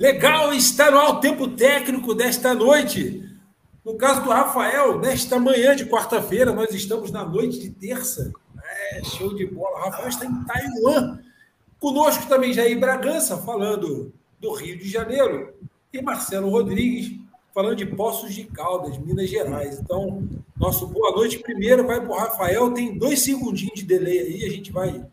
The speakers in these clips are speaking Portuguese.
Legal, está no tempo técnico desta noite. No caso do Rafael, nesta manhã de quarta-feira, nós estamos na noite de terça. É, show de bola. O Rafael está em Taiwan. Conosco também Jair Bragança, falando do Rio de Janeiro. E Marcelo Rodrigues, falando de Poços de Caldas, Minas Gerais. Então, nosso boa noite primeiro vai para o Rafael. Tem dois segundinhos de delay aí, a gente vai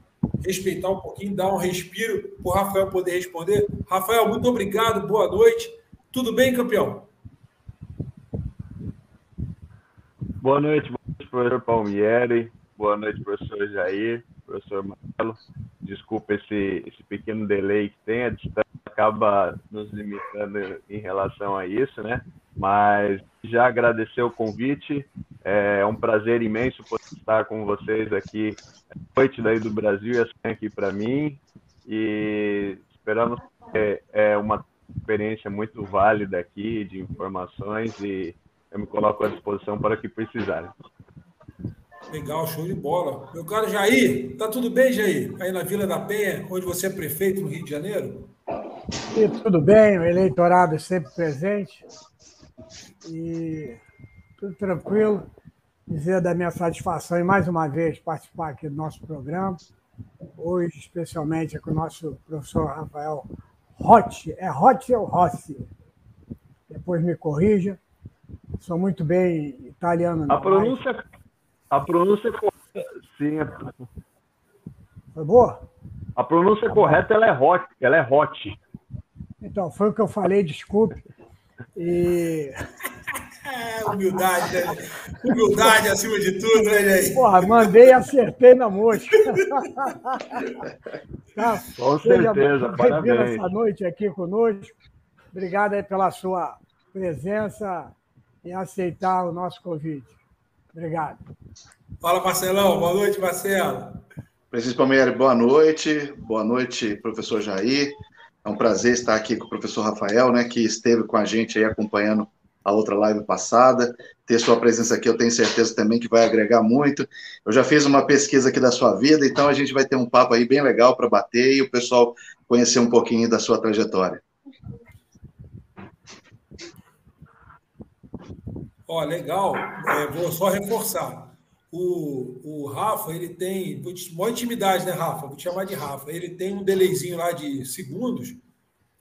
respeitar um pouquinho, dar um respiro para o Rafael poder responder. Rafael, muito obrigado, boa noite. Tudo bem, campeão? Boa noite, professor Palmieri. Boa noite, professor Jair, professor Marcelo. Desculpa esse, esse pequeno delay que tem, a distância acaba nos limitando em relação a isso, né? Mas já agradecer o convite, é um prazer imenso poder estar com vocês aqui noite daí do Brasil e assim aqui para mim e esperamos que é uma experiência muito válida aqui de informações e eu me coloco à disposição para o que precisarem. Legal, show de bola. Meu caro Jair, tá tudo bem, Jair? Aí na Vila da Penha, onde você é prefeito no Rio de Janeiro? E tudo bem, o eleitorado é sempre presente. E tudo tranquilo dizer da minha satisfação e mais uma vez participar aqui do nosso programa. Hoje, especialmente, com o nosso professor Rafael Rotti. É Rotti ou Rossi? Depois me corrija. Sou muito bem italiano. A pronúncia, a pronúncia correta, sim. Foi boa? A pronúncia correta ela é hot, ela é hot. Então, foi o que eu falei, desculpe. E humildade, né? Humildade acima de tudo, né, Jair? Porra, mandei e acertei na mosca. tá, Com certeza, parabéns. essa noite aqui conosco. Obrigado aí pela sua presença e aceitar o nosso convite. Obrigado. Fala, Marcelão. Boa noite, Marcelo. Francisco Palmeira, boa noite. Boa noite, professor Jair. É um prazer estar aqui com o professor Rafael, né, que esteve com a gente aí acompanhando a outra live passada. Ter sua presença aqui, eu tenho certeza também que vai agregar muito. Eu já fiz uma pesquisa aqui da sua vida, então a gente vai ter um papo aí bem legal para bater e o pessoal conhecer um pouquinho da sua trajetória. Ó, legal. É, vou só reforçar. O, o Rafa, ele tem. Boa intimidade, né, Rafa? Vou te chamar de Rafa. Ele tem um delayzinho lá de segundos.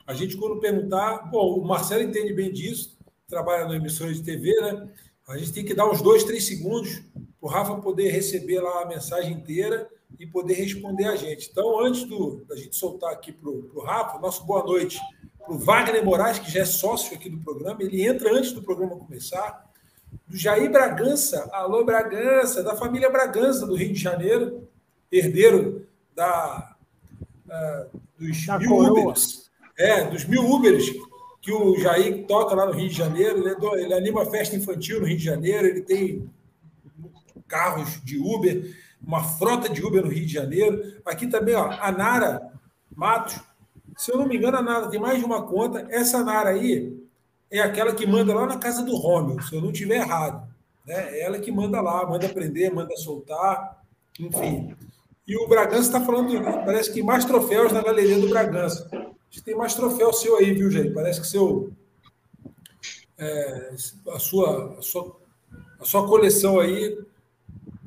A gente, quando perguntar. Bom, o Marcelo entende bem disso trabalha na emissora de TV, né? A gente tem que dar uns dois, três segundos para o Rafa poder receber lá a mensagem inteira e poder responder a gente. Então, antes do, da gente soltar aqui para o Rafa, nosso boa noite para o Wagner Moraes, que já é sócio aqui do programa, ele entra antes do programa começar. Do Jair Bragança, alô Bragança, da família Bragança do Rio de Janeiro, herdeiro da, uh, dos da mil coroa. Ubers. É, dos mil Ubers que o Jair toca lá no Rio de Janeiro, ele, é ele anima festa infantil no Rio de Janeiro, ele tem carros de Uber, uma frota de Uber no Rio de Janeiro. Aqui também, ó, a Nara Matos, se eu não me engano, a Nara tem mais de uma conta. Essa Nara aí é aquela que manda lá na casa do Romeu, se eu não estiver errado. Né? É ela que manda lá, manda prender, manda soltar, enfim. E o Bragança está falando, parece que mais troféus na galeria do Bragança gente tem mais troféu seu aí, viu, Jair? Parece que seu, é, a, sua, a, sua, a sua coleção aí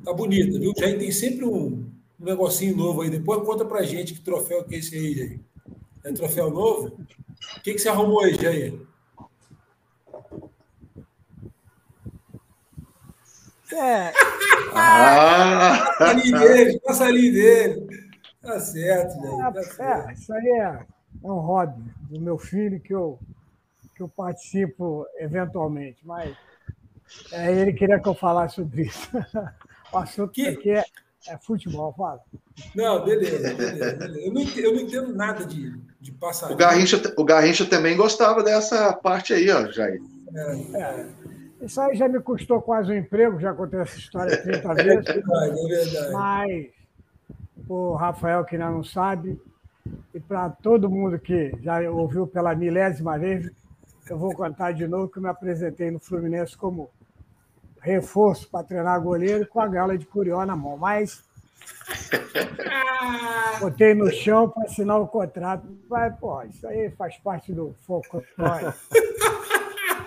tá bonita, viu? Jair tem sempre um, um negocinho novo aí. Depois conta pra gente que troféu que é esse aí, Jair. É troféu novo? O que, que você arrumou aí, Jair? É. Ah. passarinho dele, passarinho dele. Tá certo, Jair. Tá é, certo. É, isso aí é é um hobby do meu filho que eu, que eu participo eventualmente, mas é, ele queria que eu falasse sobre isso. O assunto que... aqui é, é futebol, fala. Não, beleza, beleza, beleza. Eu, não entendo, eu não entendo nada de, de passar. O Garrincha, o Garrincha também gostava dessa parte aí, ó, Jair. É, é. Isso aí já me custou quase um emprego, já contei essa história 30 vezes. É verdade, é verdade. Mas o Rafael, que ainda não sabe, e para todo mundo que já ouviu pela milésima vez, eu vou contar de novo que eu me apresentei no Fluminense como reforço para treinar goleiro com a gala de Curió na mão. Mas Botei no chão para assinar o contrato. Vai, pô, isso aí faz parte do foco.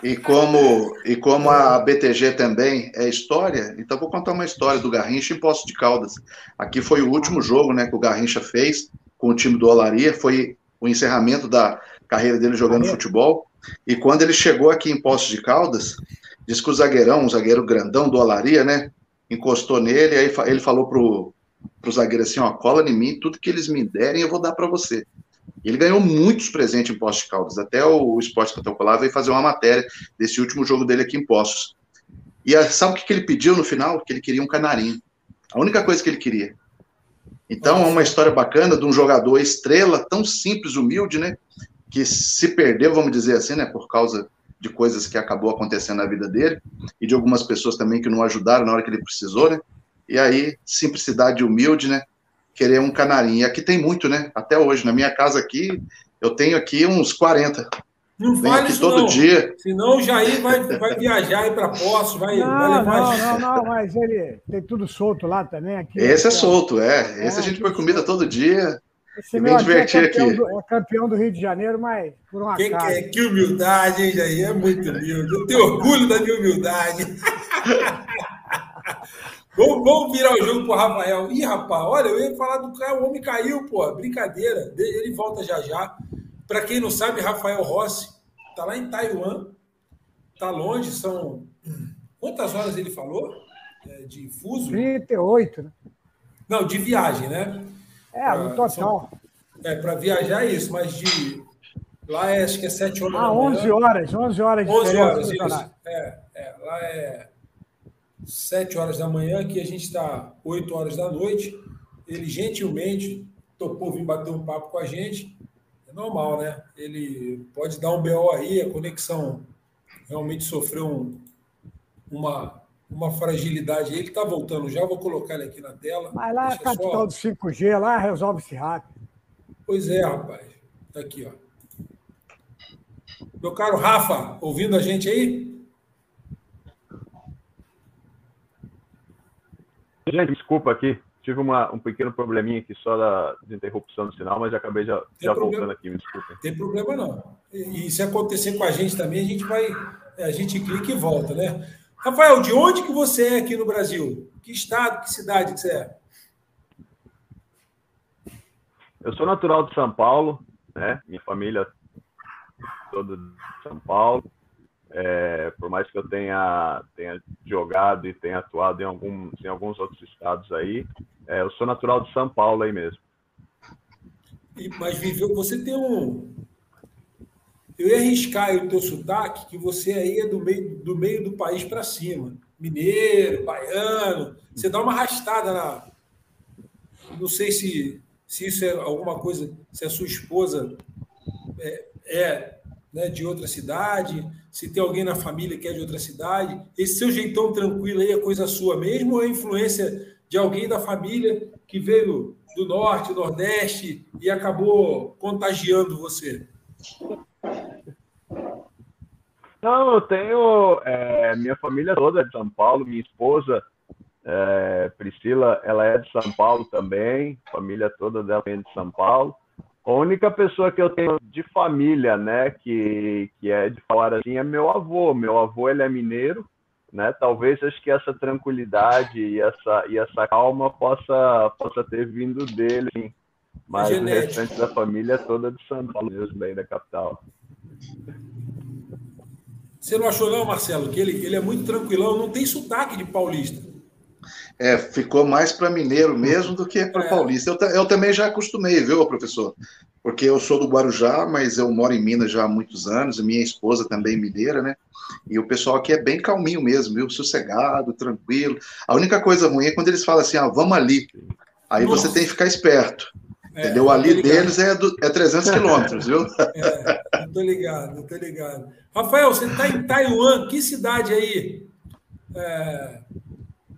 E como, e como a BTG também é história, então vou contar uma história do Garrincha em Poço de Caldas. Aqui foi o último jogo né, que o Garrincha fez com o time do Olaria, foi o encerramento da carreira dele jogando futebol. E quando ele chegou aqui em Poço de Caldas, disse que o zagueirão, um zagueiro grandão do Olaria, né, encostou nele, aí ele falou pro, pro zagueiro assim, ó, cola em mim, tudo que eles me derem eu vou dar para você. Ele ganhou muitos presentes em Poços de Caldas. Até o Esporte Protocolar veio fazer uma matéria desse último jogo dele aqui em Poços. E sabe o que ele pediu no final? Que ele queria um canarinho. A única coisa que ele queria. Então, é uma história bacana de um jogador estrela, tão simples, humilde, né? Que se perdeu, vamos dizer assim, né? Por causa de coisas que acabou acontecendo na vida dele e de algumas pessoas também que não ajudaram na hora que ele precisou, né? E aí, simplicidade humilde, né? Querer um canarinho. E aqui tem muito, né? Até hoje. Na minha casa aqui, eu tenho aqui uns 40. Não Vem fale isso todo não. dia. Senão o Jair vai, vai viajar aí para Poços, vai, não, vai levar... Não, não, não, mas ele tem tudo solto lá também. Aqui, Esse é solto, é. Esse é, a gente põe comida todo dia. Esse meu divertir é aqui. Do, é campeão do Rio de Janeiro, mas por uma que, que, que humildade, hein, Jair? É muito humilde. Eu tenho orgulho da minha humildade. Vamos, vamos virar o jogo pro Rafael. Ih, rapaz, olha, eu ia falar do cara, o homem caiu, pô. Brincadeira. Ele volta já já. Para quem não sabe, Rafael Rossi tá lá em Taiwan. Tá longe, são. Quantas horas ele falou? É, de fuso? 38, né? Não, de viagem, né? É, no total. São... É, para viajar é isso, mas de. Lá é, acho que é 7 horas. Ah, 11 horas, 11 horas de 11 horas, isso. É, é, lá é 7 horas da manhã, aqui a gente está 8 horas da noite. Ele gentilmente topou vir bater um papo com a gente. É normal, né? Ele pode dar um BO aí, a conexão realmente sofreu um, uma, uma fragilidade. Ele está voltando já, vou colocar ele aqui na tela. Mas lá a capital do 5G, lá resolve-se rápido. Pois é, rapaz. Está aqui, ó. Meu caro Rafa, ouvindo a gente aí? Gente, desculpa aqui. Tive uma, um pequeno probleminha aqui só da, de interrupção do sinal, mas acabei já, já voltando aqui, me desculpe. Tem problema não. E, e, se acontecer com a gente também, a gente vai. A gente clica e volta, né? Rafael, de onde que você é aqui no Brasil? Que estado, que cidade que você é? Eu sou natural de São Paulo, né? Minha família toda de São Paulo. É, por mais que eu tenha, tenha jogado e tenha atuado em, algum, em alguns outros estados aí, é, eu sou natural de São Paulo aí mesmo. Mas viveu, você tem um. Eu ia arriscar o teu sotaque, que você aí é do meio do, meio do país para cima. Mineiro, baiano. Você dá uma arrastada na. Não sei se, se isso é alguma coisa, se a sua esposa é, é né, de outra cidade, se tem alguém na família que é de outra cidade. Esse seu jeitão tranquilo aí é coisa sua mesmo ou é influência de alguém da família que veio do norte, nordeste e acabou contagiando você? Não, eu tenho. É, minha família toda é de São Paulo, minha esposa, é, Priscila, ela é de São Paulo também, família toda dela é de São Paulo. A única pessoa que eu tenho de família, né, que, que é de falar assim, é meu avô. Meu avô, ele é mineiro, né? Talvez acho que essa tranquilidade e essa, e essa calma possa, possa ter vindo dele, sim. Mas o restante da família é toda de São Paulo mesmo, daí da capital. Você não achou não, Marcelo, que ele, ele é muito tranquilão, não tem sotaque de paulista. É, ficou mais para mineiro mesmo do que para é. paulista. Eu, eu, também já acostumei, viu, professor? Porque eu sou do Guarujá, mas eu moro em Minas já há muitos anos, minha esposa também é mineira, né? E o pessoal aqui é bem calminho mesmo, viu? Sossegado, tranquilo. A única coisa ruim é quando eles falam assim, ah, vamos ali. Aí Nossa. você tem que ficar esperto. É, entendeu? Ali deles é, do, é 300 quilômetros, viu? É, tô ligado, tô ligado. Rafael, você está em Taiwan, que cidade aí? É,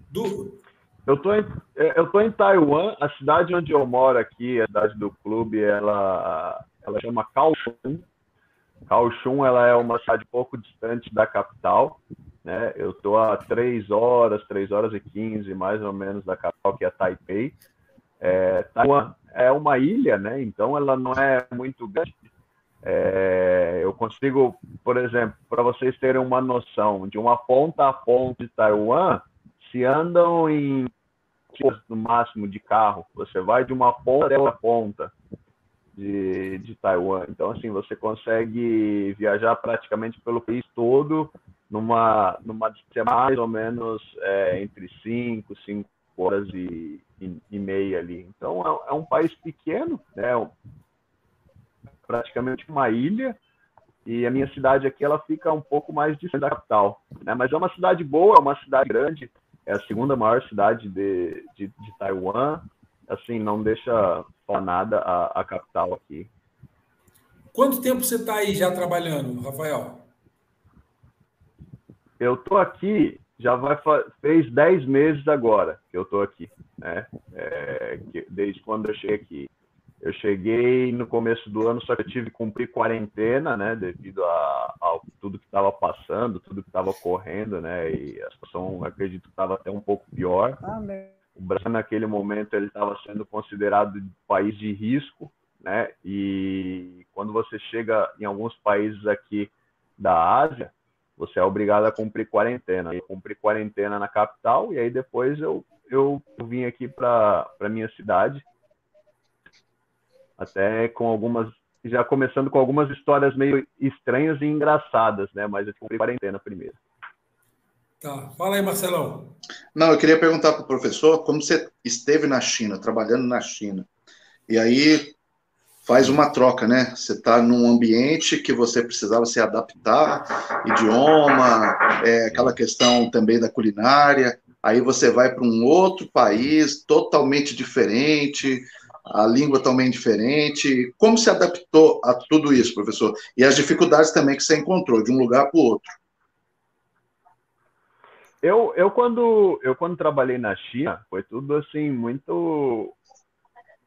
do, eu tô, em, é, eu tô em Taiwan, a cidade onde eu moro aqui, a cidade do clube, ela, ela chama Kaohsiung. Kaohsiung ela é uma cidade pouco distante da capital. né? Eu estou a 3 horas, 3 horas e 15, mais ou menos, da capital, que é Taipei. É, Taiwan é uma ilha, né? Então ela não é muito grande. É, eu consigo, por exemplo, para vocês terem uma noção, de uma ponta a ponta de Taiwan, se andam em no máximo de carro, você vai de uma ponta até outra ponta de, de Taiwan. Então, assim, você consegue viajar praticamente pelo país todo numa, numa mais ou menos é, entre 5, 5 horas e, e, e, meia ali. Então, é, é, um país pequeno, né? praticamente uma ilha, e a minha cidade aqui ela fica um pouco mais distante da capital, né? Mas é uma cidade boa, é uma cidade grande, é a segunda maior cidade de, de, de Taiwan, assim, não deixa falar nada a, a capital aqui. Quanto tempo você está aí já trabalhando, Rafael? Eu tô aqui, já vai fez 10 meses agora que eu tô aqui, né? É, desde quando eu cheguei aqui. Eu cheguei no começo do ano, só que eu tive que cumprir quarentena, né? Devido a, a tudo que estava passando, tudo que estava ocorrendo, né? E a situação, acredito, estava até um pouco pior. Amém. O Brasil, naquele momento, ele estava sendo considerado país de risco, né? E quando você chega em alguns países aqui da Ásia, você é obrigado a cumprir quarentena. Eu cumpri quarentena na capital e aí depois eu, eu vim aqui para a minha cidade, até com algumas, já começando com algumas histórias meio estranhas e engraçadas, né? Mas eu cumpri quarentena primeiro. Tá, fala aí, Marcelão. Não, eu queria perguntar para o professor como você esteve na China, trabalhando na China. E aí faz uma troca, né? Você está num ambiente que você precisava se adaptar, idioma, é, aquela questão também da culinária. Aí você vai para um outro país totalmente diferente, a língua também diferente. Como se adaptou a tudo isso, professor? E as dificuldades também que você encontrou de um lugar para o outro. Eu, eu, quando, eu quando trabalhei na China, foi tudo assim muito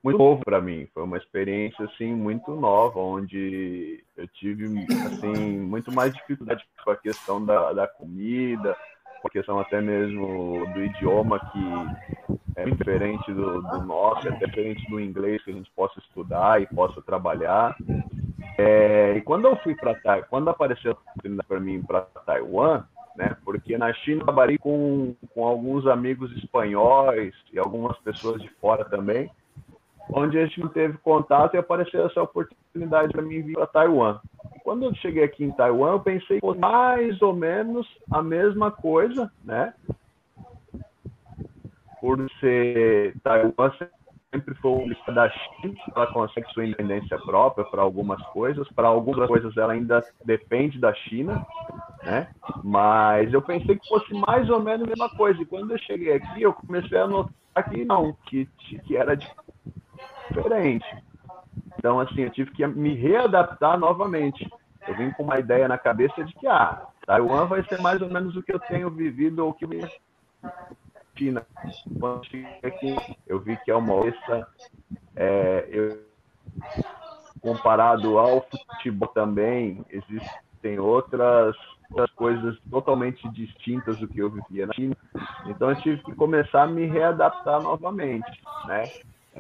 muito novo para mim. Foi uma experiência assim muito nova, onde eu tive assim muito mais dificuldade com a questão da, da comida, com a questão até mesmo do idioma que é diferente do, do nosso, é diferente do inglês que a gente possa estudar e possa trabalhar. É, e quando eu fui para quando apareceu a oportunidade para mim para Taiwan, né? Porque na China eu trabalhei com, com alguns amigos espanhóis e algumas pessoas de fora também onde a gente não teve contato e apareceu essa oportunidade para mim vir para Taiwan. Quando eu cheguei aqui em Taiwan, eu pensei mais ou menos a mesma coisa, né? Por ser Taiwan sempre foi uma da China, ela consegue sua independência própria para algumas coisas, para algumas coisas ela ainda depende da China, né? Mas eu pensei que fosse mais ou menos a mesma coisa. E quando eu cheguei aqui, eu comecei a notar que não, que, que era diferente. Então, assim, eu tive que me readaptar novamente. Eu vim com uma ideia na cabeça de que, ah, Taiwan vai ser mais ou menos o que eu tenho vivido ou que eu China. Quando eu vi que é uma outra, é, eu, comparado ao futebol também, existem outras, outras coisas totalmente distintas do que eu vivia na China. Então, eu tive que começar a me readaptar novamente, né?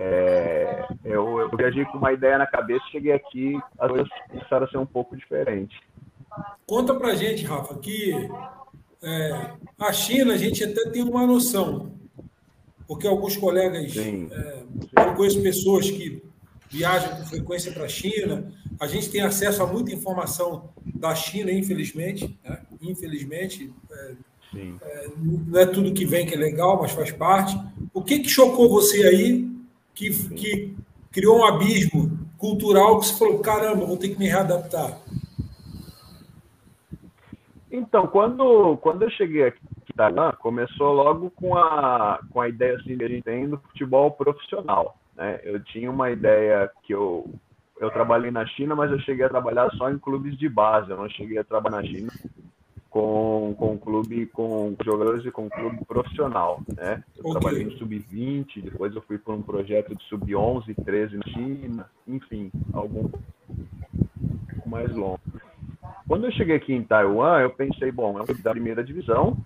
É, eu, eu viajei com uma ideia na cabeça, cheguei aqui, as coisas começaram a ser um pouco diferentes. Conta pra gente, Rafa, que é, a China a gente até tem uma noção, porque alguns colegas, é, eu conheço pessoas que viajam com frequência para a China, a gente tem acesso a muita informação da China, infelizmente, né? infelizmente, é, é, não é tudo que vem que é legal, mas faz parte. O que, que chocou você aí que, que criou um abismo cultural que você falou, caramba, vou ter que me readaptar? Então, quando, quando eu cheguei aqui Taiwan, começou logo com a, com a ideia assim, que a gente do futebol profissional. Né? Eu tinha uma ideia que eu, eu trabalhei na China, mas eu cheguei a trabalhar só em clubes de base, eu não cheguei a trabalhar na China com, com clube, com jogadores e com clube profissional, né? Eu okay. trabalhei no sub-20, depois eu fui para um projeto de sub-11, 13 na China, enfim, algum mais longo. Quando eu cheguei aqui em Taiwan, eu pensei, bom, é um clube da primeira divisão,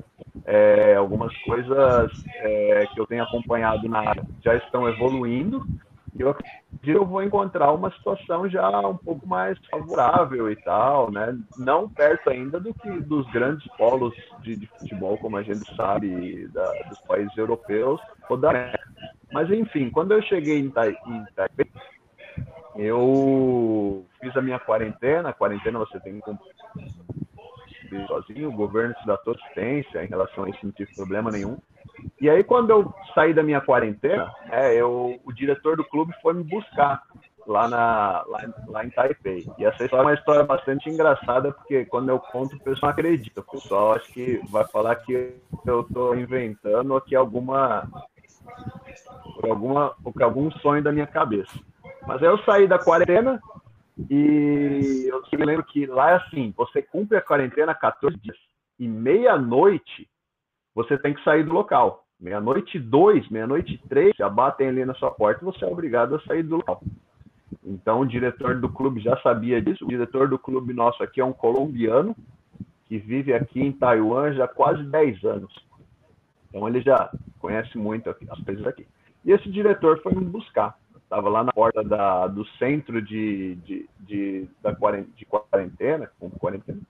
é, algumas coisas é, que eu tenho acompanhado na área já estão evoluindo, eu eu vou encontrar uma situação já um pouco mais favorável e tal, né? Não perto ainda do que dos grandes polos de, de futebol, como a gente sabe, da, dos países europeus ou da América. Mas enfim, quando eu cheguei em, Tai, em Taipei, eu fiz a minha quarentena. Quarentena você tem que cumprir sozinho, o governo te dá toda assistência em relação a isso, não tive problema nenhum. E aí, quando eu saí da minha quarentena, é, eu, o diretor do clube foi me buscar lá, na, lá, lá em Taipei. E essa história é uma história bastante engraçada, porque quando eu conto, o pessoal não acredita. O pessoal acho que vai falar que eu estou inventando ou que alguma, alguma, algum sonho da minha cabeça. Mas aí eu saí da quarentena e eu me lembro que lá é assim: você cumpre a quarentena 14 dias e meia-noite você tem que sair do local. Meia-noite dois, meia-noite três, já batem ali na sua porta e você é obrigado a sair do local. Então, o diretor do clube já sabia disso. O diretor do clube nosso aqui é um colombiano que vive aqui em Taiwan já há quase 10 anos. Então, ele já conhece muito as coisas aqui. E esse diretor foi me buscar. Estava lá na porta da, do centro de, de, de, da quarentena, de quarentena, com quarentena.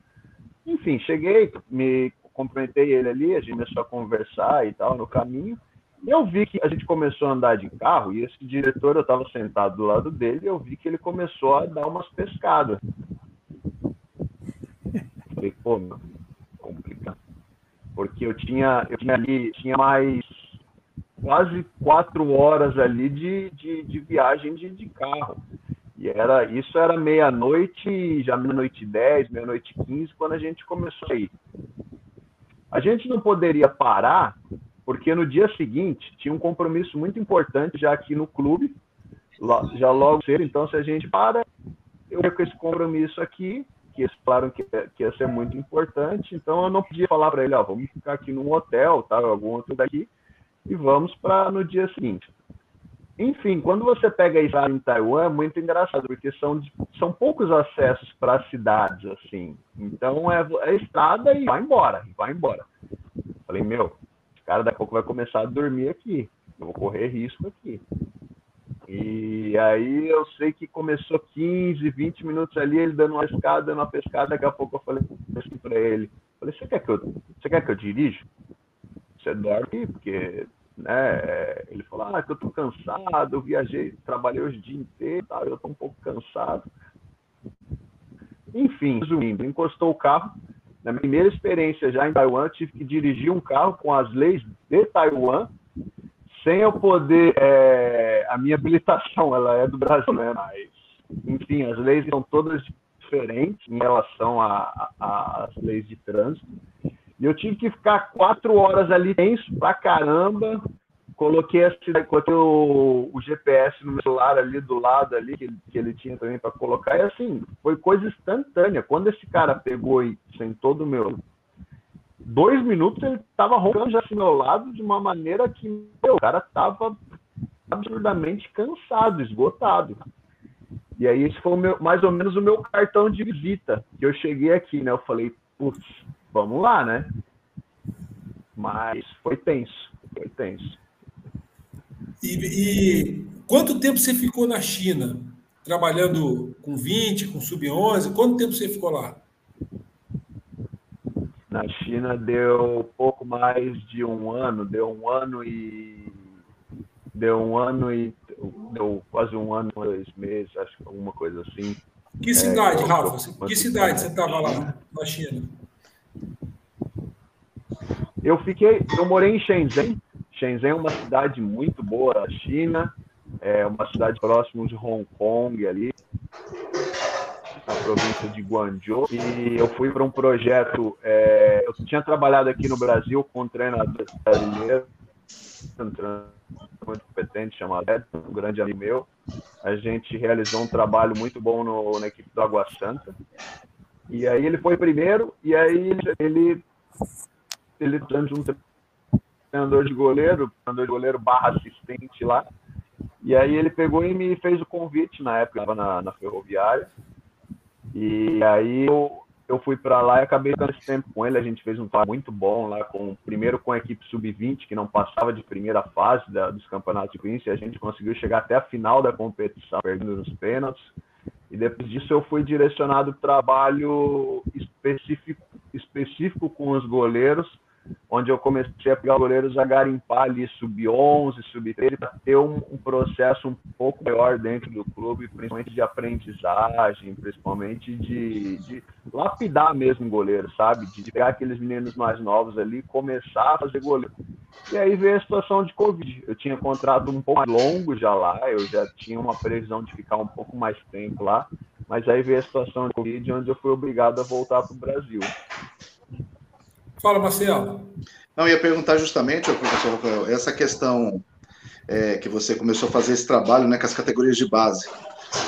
Enfim, cheguei, me cumprimentei ele ali, a gente começou a conversar e tal no caminho. E eu vi que a gente começou a andar de carro e esse diretor, eu estava sentado do lado dele, eu vi que ele começou a dar umas pescadas. Falei, pô, meu, complicado. Porque eu tinha, eu tinha ali, tinha mais quase quatro horas ali de, de, de viagem de, de carro. E era, isso era meia-noite, já meia-noite dez, meia-noite quinze, quando a gente começou a ir. A gente não poderia parar, porque no dia seguinte tinha um compromisso muito importante já aqui no clube, já logo cedo. Então, se a gente para, eu com esse compromisso aqui, que eles falaram que, que ia ser muito importante. Então, eu não podia falar para ele, ó, vamos ficar aqui num hotel, tá, algum outro daqui, e vamos para no dia seguinte. Enfim, quando você pega a estrada em Taiwan, é muito engraçado, porque são, são poucos acessos para cidades, assim. Então, é, é estrada e vai embora, vai embora. Falei, meu, esse cara daqui a pouco vai começar a dormir aqui. Eu vou correr risco aqui. E aí eu sei que começou 15, 20 minutos ali, ele dando uma escada, dando uma pescada, daqui a pouco eu falei assim para ele, falei, você quer que eu, você quer que eu dirijo? Você dorme, porque né? Ele falou, ah, que eu tô cansado, eu viajei, trabalhei hoje o dia inteiro, tá? eu tô um pouco cansado. Enfim, resumindo, encostou o carro. Na primeira experiência já em Taiwan, tive que dirigir um carro com as leis de Taiwan, sem eu poder. É, a minha habilitação, ela é do Brasil, né? Mas, enfim, as leis são todas diferentes em relação às leis de trânsito. E eu tive que ficar quatro horas ali tenso pra caramba. Coloquei, cidade, coloquei o, o, GPS no celular ali do lado ali, que, que ele tinha também para colocar. E assim, foi coisa instantânea. Quando esse cara pegou e sentou do meu dois minutos ele estava roncando já do meu lado de uma maneira que meu, o cara estava absurdamente cansado, esgotado. E aí esse foi meu, mais ou menos o meu cartão de visita. Que eu cheguei aqui, né? Eu falei, putz, vamos lá, né? Mas foi tenso, foi tenso. E, e, quanto tempo você ficou na China? Trabalhando com 20, com sub-11? Quanto tempo você ficou lá? Na China deu pouco mais de um ano, deu um ano e. Deu um ano e. Deu quase um ano, dois meses, acho que alguma coisa assim. Que cidade, é, Rafa? Que cidade você estava lá na China? Eu fiquei, eu morei em Shenzhen. Shenzhen é uma cidade muito boa da China, é uma cidade próxima de Hong Kong ali, na província de Guangzhou. E eu fui para um projeto. É, eu tinha trabalhado aqui no Brasil com um treinador brasileiro, muito competente chamado Ed, um grande amigo meu. A gente realizou um trabalho muito bom no, na equipe do Água Santa. E aí ele foi primeiro, e aí ele ele de um treinador de goleiro, treinador de goleiro barra assistente lá. E aí ele pegou e me fez o convite na época, estava na, na ferroviária. E aí eu, eu fui para lá e acabei ficando esse tempo com ele. A gente fez um trabalho muito bom lá, com primeiro com a equipe sub-20, que não passava de primeira fase da, dos campeonatos de Queens, e a gente conseguiu chegar até a final da competição, perdendo nos pênaltis. E depois disso eu fui direcionado trabalho específico, específico com os goleiros, onde eu comecei a pegar goleiros a garimpar ali sub-11, sub-13, para ter um, um, processo um pouco maior dentro do clube, principalmente de aprendizagem, principalmente de, de lapidar mesmo goleiro, sabe? De pegar aqueles meninos mais novos ali começar a fazer goleiro. E aí veio a situação de Covid. Eu tinha contrato um pouco mais longo já lá, eu já tinha uma previsão de ficar um pouco mais tempo lá, mas aí veio a situação de Covid, onde eu fui obrigado a voltar para o Brasil. Fala, Marcelo. Não, ia perguntar justamente, professor Rafael, essa questão é, que você começou a fazer esse trabalho né, com as categorias de base.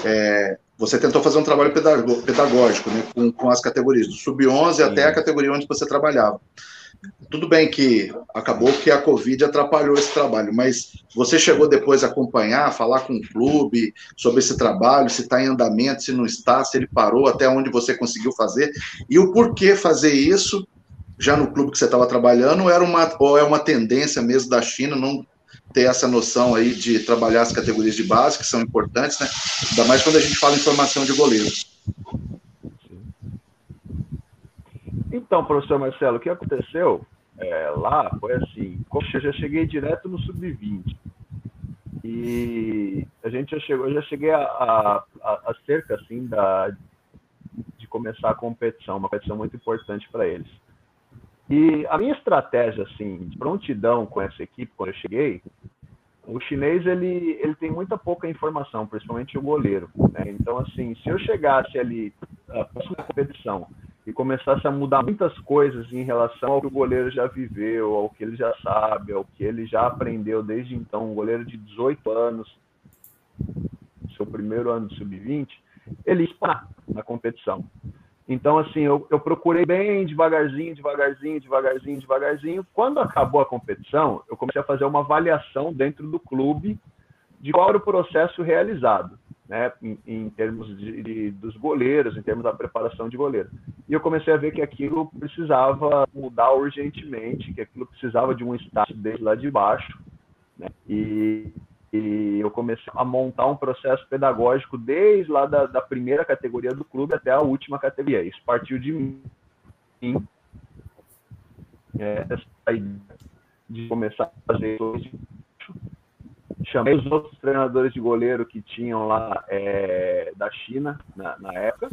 É, você tentou fazer um trabalho pedagógico né, com, com as categorias, do sub-11 até a categoria onde você trabalhava. Tudo bem que acabou que a Covid atrapalhou esse trabalho, mas você chegou depois a acompanhar, falar com o clube sobre esse trabalho, se está em andamento, se não está, se ele parou, até onde você conseguiu fazer, e o porquê fazer isso já no clube que você estava trabalhando, ou, era uma, ou é uma tendência mesmo da China não ter essa noção aí de trabalhar as categorias de base, que são importantes, né? Ainda mais quando a gente fala em formação de goleiro. Então, professor Marcelo, o que aconteceu é, lá foi assim, eu já cheguei direto no sub-20 e a gente já chegou, eu já cheguei a, a, a, cerca assim da de começar a competição, uma competição muito importante para eles. E a minha estratégia, assim, de prontidão com essa equipe, quando eu cheguei, o chinês, ele, ele tem muita pouca informação, principalmente o goleiro. Né? Então, assim, se eu chegasse ali, a próxima competição, e começasse a mudar muitas coisas em relação ao que o goleiro já viveu, ao que ele já sabe, ao que ele já aprendeu desde então, um goleiro de 18 anos, seu primeiro ano de sub-20, ele está na competição. Então, assim, eu, eu procurei bem devagarzinho, devagarzinho, devagarzinho, devagarzinho. Quando acabou a competição, eu comecei a fazer uma avaliação dentro do clube de qual era o processo realizado, né, em, em termos de, de, dos goleiros, em termos da preparação de goleiro. E eu comecei a ver que aquilo precisava mudar urgentemente, que aquilo precisava de um estágio desde lá de baixo, né, e e eu comecei a montar um processo pedagógico desde lá da, da primeira categoria do clube até a última categoria. Isso partiu de mim. É, de começar a fazer chamei os outros treinadores de goleiro que tinham lá é, da China na, na, época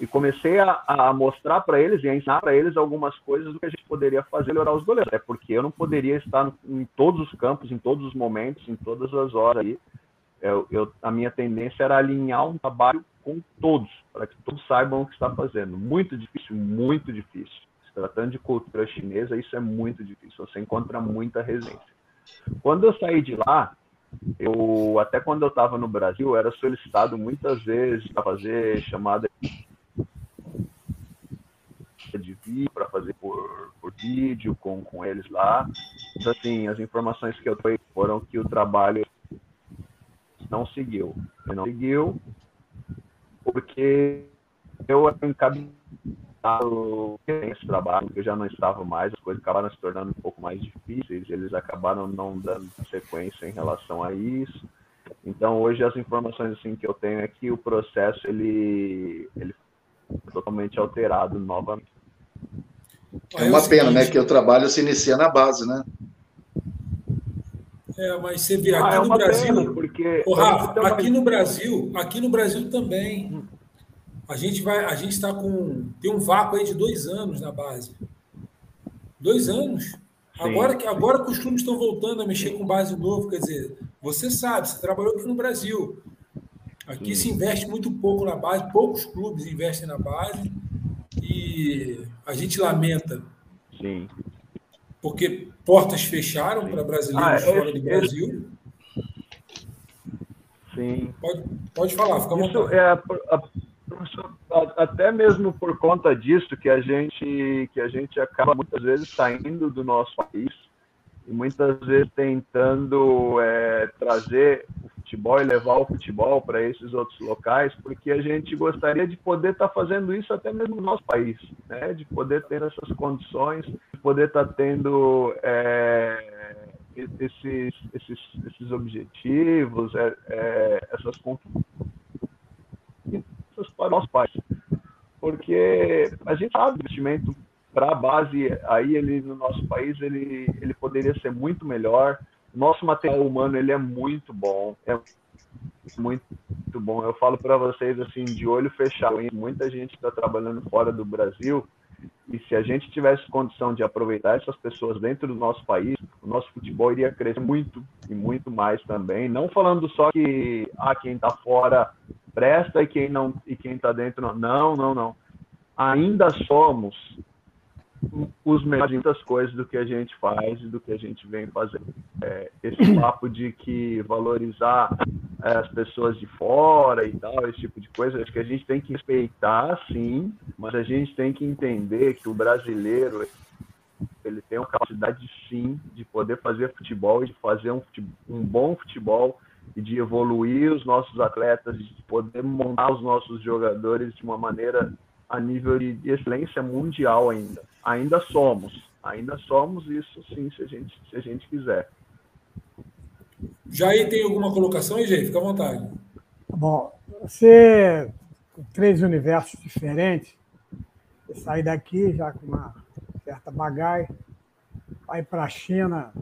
e comecei a, a mostrar para eles e a ensinar para eles algumas coisas do que a gente poderia fazer melhorar os goleiros. É porque eu não poderia estar em todos os campos, em todos os momentos, em todas as horas aí. Eu, eu, a minha tendência era alinhar um trabalho com todos, para que todos saibam o que está fazendo. Muito difícil, muito difícil. Se tratando de cultura chinesa, isso é muito difícil. Você encontra muita resistência. Quando eu saí de lá, eu até quando eu estava no Brasil era solicitado muitas vezes para fazer chamada de vídeo para fazer por, por vídeo com, com eles lá. Mas, assim, as informações que eu tenho foram que o trabalho não seguiu. Ele não seguiu porque eu encaminhei esse trabalho, eu já não estava mais, as coisas acabaram se tornando um pouco mais difíceis, eles acabaram não dando sequência em relação a isso. Então, hoje as informações assim que eu tenho é que o processo ele ele foi totalmente alterado novamente. É uma pena, né, que o trabalho se inicia na base, né? É, mas você vê aqui ah, é no Brasil, pena, porque Rafa, aqui no Brasil, aqui no Brasil também a gente vai, a gente está com tem um vácuo aí de dois anos na base. Dois anos. Agora que agora que os clubes estão voltando a mexer com base novo, quer dizer, você sabe, você trabalhou aqui no Brasil. Aqui Sim. se investe muito pouco na base, poucos clubes investem na base e a gente lamenta. Sim. Porque portas fecharam para brasileiros ah, fora do Brasil. Sim. Pode, pode falar, fica à vontade. É a, a até mesmo por conta disso que a gente que a gente acaba muitas vezes saindo do nosso país e muitas vezes tentando é, trazer o futebol e levar o futebol para esses outros locais, porque a gente gostaria de poder estar tá fazendo isso até mesmo no nosso país, né? de poder ter essas condições, de poder estar tá tendo é, esses, esses, esses objetivos, é, é, essas conquistas para o nosso país. Porque a gente sabe que o investimento para a base aí ele no nosso país ele, ele poderia ser muito melhor nosso material humano ele é muito bom, é muito, muito bom. Eu falo para vocês assim de olho fechado. Hein? Muita gente está trabalhando fora do Brasil e se a gente tivesse condição de aproveitar essas pessoas dentro do nosso país, o nosso futebol iria crescer muito e muito mais também. Não falando só que ah, quem está fora presta e quem não e quem está dentro não. Não, não, não. Ainda somos os melhores muitas coisas do que a gente faz e do que a gente vem fazendo. É, esse papo de que valorizar é, as pessoas de fora e tal, esse tipo de coisa, acho que a gente tem que respeitar, sim, mas a gente tem que entender que o brasileiro ele tem uma capacidade, sim, de poder fazer futebol e de fazer um, um bom futebol e de evoluir os nossos atletas, de poder montar os nossos jogadores de uma maneira a nível de excelência mundial ainda. Ainda somos, ainda somos isso sim, se a gente, se a gente quiser. Jair tem alguma colocação aí, Jair? Fica à vontade. Bom, você, com três universos diferentes, você sai daqui já com uma certa bagagem, vai para a China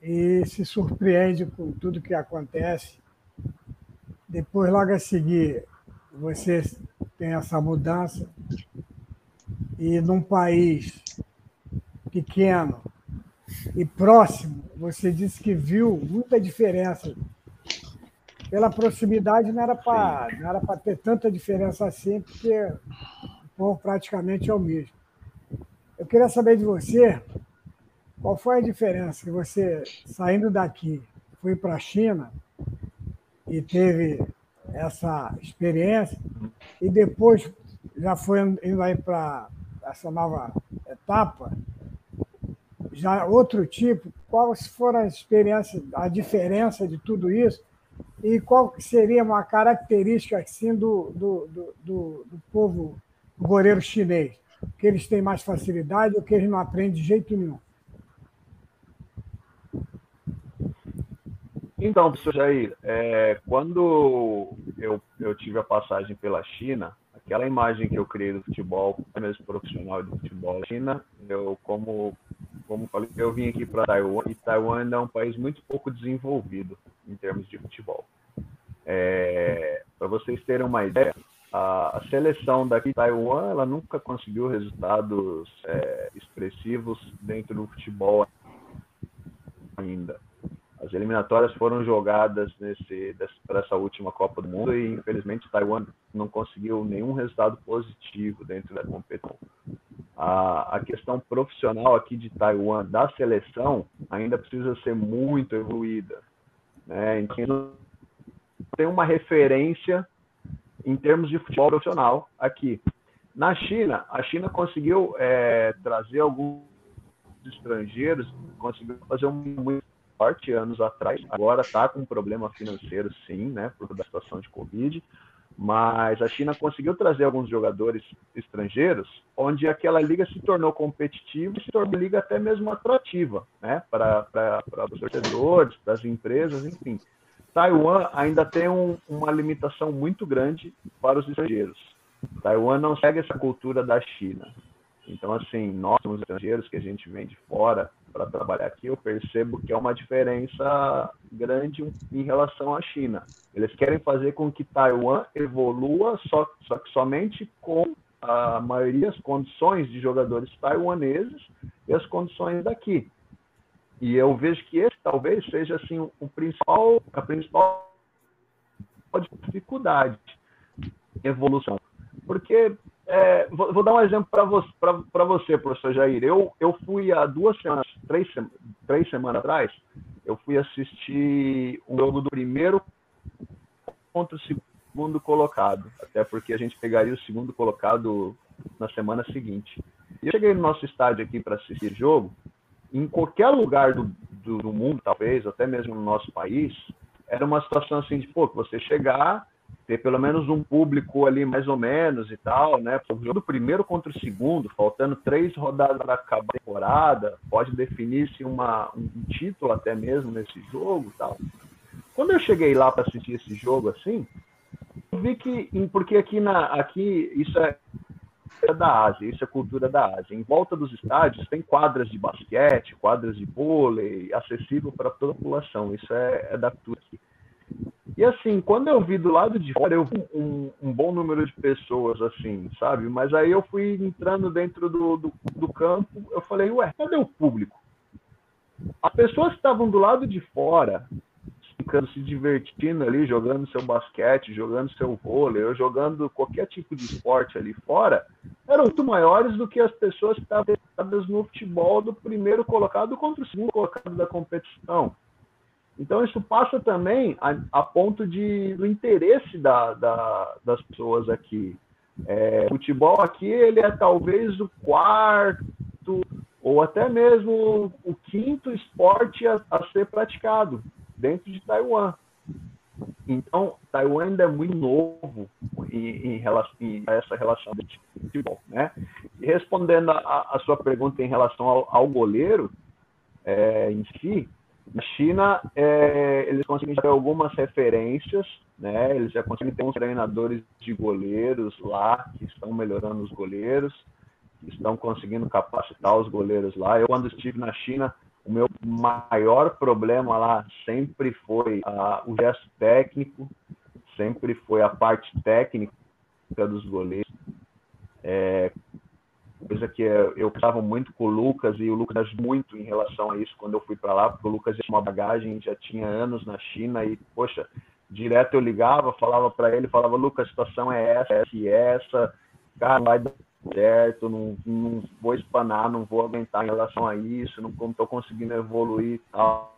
e se surpreende com tudo que acontece. Depois, logo a seguir, você tem essa mudança. E num país pequeno e próximo, você disse que viu muita diferença. Pela proximidade não era para ter tanta diferença assim, porque o povo praticamente é o mesmo. Eu queria saber de você qual foi a diferença que você, saindo daqui, foi para a China e teve essa experiência e depois já foi indo aí para essa nova etapa, já outro tipo, quais foram as experiências, a diferença de tudo isso e qual seria uma característica assim do, do, do, do, do povo goreiro chinês? Que eles têm mais facilidade ou que eles não aprendem de jeito nenhum? Então, professor Jair, é, quando eu, eu tive a passagem pela China, aquela imagem que eu criei do futebol, mesmo profissional de futebol na China, eu, como, como falei, eu vim aqui para Taiwan, e Taiwan ainda é um país muito pouco desenvolvido em termos de futebol. É, para vocês terem uma ideia, a, a, seleção daqui de Taiwan, ela nunca conseguiu resultados é, expressivos dentro do futebol ainda. As eliminatórias foram jogadas nesse para essa última Copa do Mundo e infelizmente Taiwan não conseguiu nenhum resultado positivo dentro da competição. A, a questão profissional aqui de Taiwan da seleção ainda precisa ser muito evoluída, né? Então tem uma referência em termos de futebol profissional aqui. Na China, a China conseguiu é, trazer alguns estrangeiros, conseguiu fazer um muito forte anos atrás. Agora está com um problema financeiro, sim, né, por da situação de Covid. Mas a China conseguiu trazer alguns jogadores estrangeiros, onde aquela liga se tornou competitiva e se tornou liga até mesmo atrativa, né, para, os torcedores, para as empresas, enfim. Taiwan ainda tem um, uma limitação muito grande para os estrangeiros. Taiwan não segue essa cultura da China. Então, assim, nós somos estrangeiros que a gente vem de fora, para trabalhar aqui, eu percebo que é uma diferença grande em relação à China. Eles querem fazer com que Taiwan evolua, só, só que somente com a maioria das condições de jogadores taiwaneses e as condições daqui. E eu vejo que esse talvez seja assim o principal, a principal dificuldade evolução. Porque é, vou, vou, dar um exemplo para você, você, professor Jair. Eu, eu fui há duas semanas, três, três semanas atrás, eu fui assistir um jogo do primeiro contra o segundo colocado, até porque a gente pegaria o segundo colocado na semana seguinte. Eu cheguei no nosso estádio aqui para assistir jogo, em qualquer lugar do, do, do, mundo, talvez, até mesmo no nosso país, era uma situação assim de, pô, você chegar, ter pelo menos um público ali mais ou menos e tal, né? O jogo do primeiro contra o segundo, faltando três rodadas para acabar a temporada, pode definir-se uma, um título até mesmo nesse jogo tal. Quando eu cheguei lá para assistir esse jogo assim, eu vi que, porque aqui, na, aqui isso é da Ásia, isso é cultura da Ásia. Em volta dos estádios tem quadras de basquete, quadras de vôlei, acessível para toda a população. Isso é, é da cultura aqui. E assim, quando eu vi do lado de fora, eu vi um, um, bom número de pessoas, assim, sabe? Mas aí eu fui entrando dentro do, do, do campo, eu falei, ué, cadê o público? As pessoas que estavam do lado de fora, ficando se divertindo ali, jogando seu basquete, jogando seu vôlei, ou jogando qualquer tipo de esporte ali fora, eram muito maiores do que as pessoas que estavam no futebol do primeiro colocado contra o segundo colocado da competição. Então isso passa também a, a ponto de do interesse da, da, das pessoas aqui. É, futebol aqui ele é talvez o quarto ou até mesmo o quinto esporte a, a ser praticado dentro de Taiwan. Então, Taiwan ainda é muito novo em, em relação a essa relação de futebol, né? E respondendo a, a sua pergunta em relação ao, ao goleiro é, em si, na China, é, eles conseguem ter algumas referências, né? Eles já conseguem ter uns treinadores de goleiros lá que estão melhorando os goleiros, que estão conseguindo capacitar os goleiros lá. Eu, quando estive na China, o meu maior problema lá sempre foi uh, o gesto técnico, sempre foi a parte técnica dos goleiros. É, coisa que eu estava muito com o Lucas e o Lucas muito em relação a isso quando eu fui para lá, porque o Lucas tinha uma bagagem, já tinha anos na China e, poxa, direto eu ligava, falava para ele, falava, Lucas, a situação é essa, essa e essa, cara, vai dar certo, não, não vou espanar, não vou aguentar em relação a isso, não estou conseguindo evoluir, tal,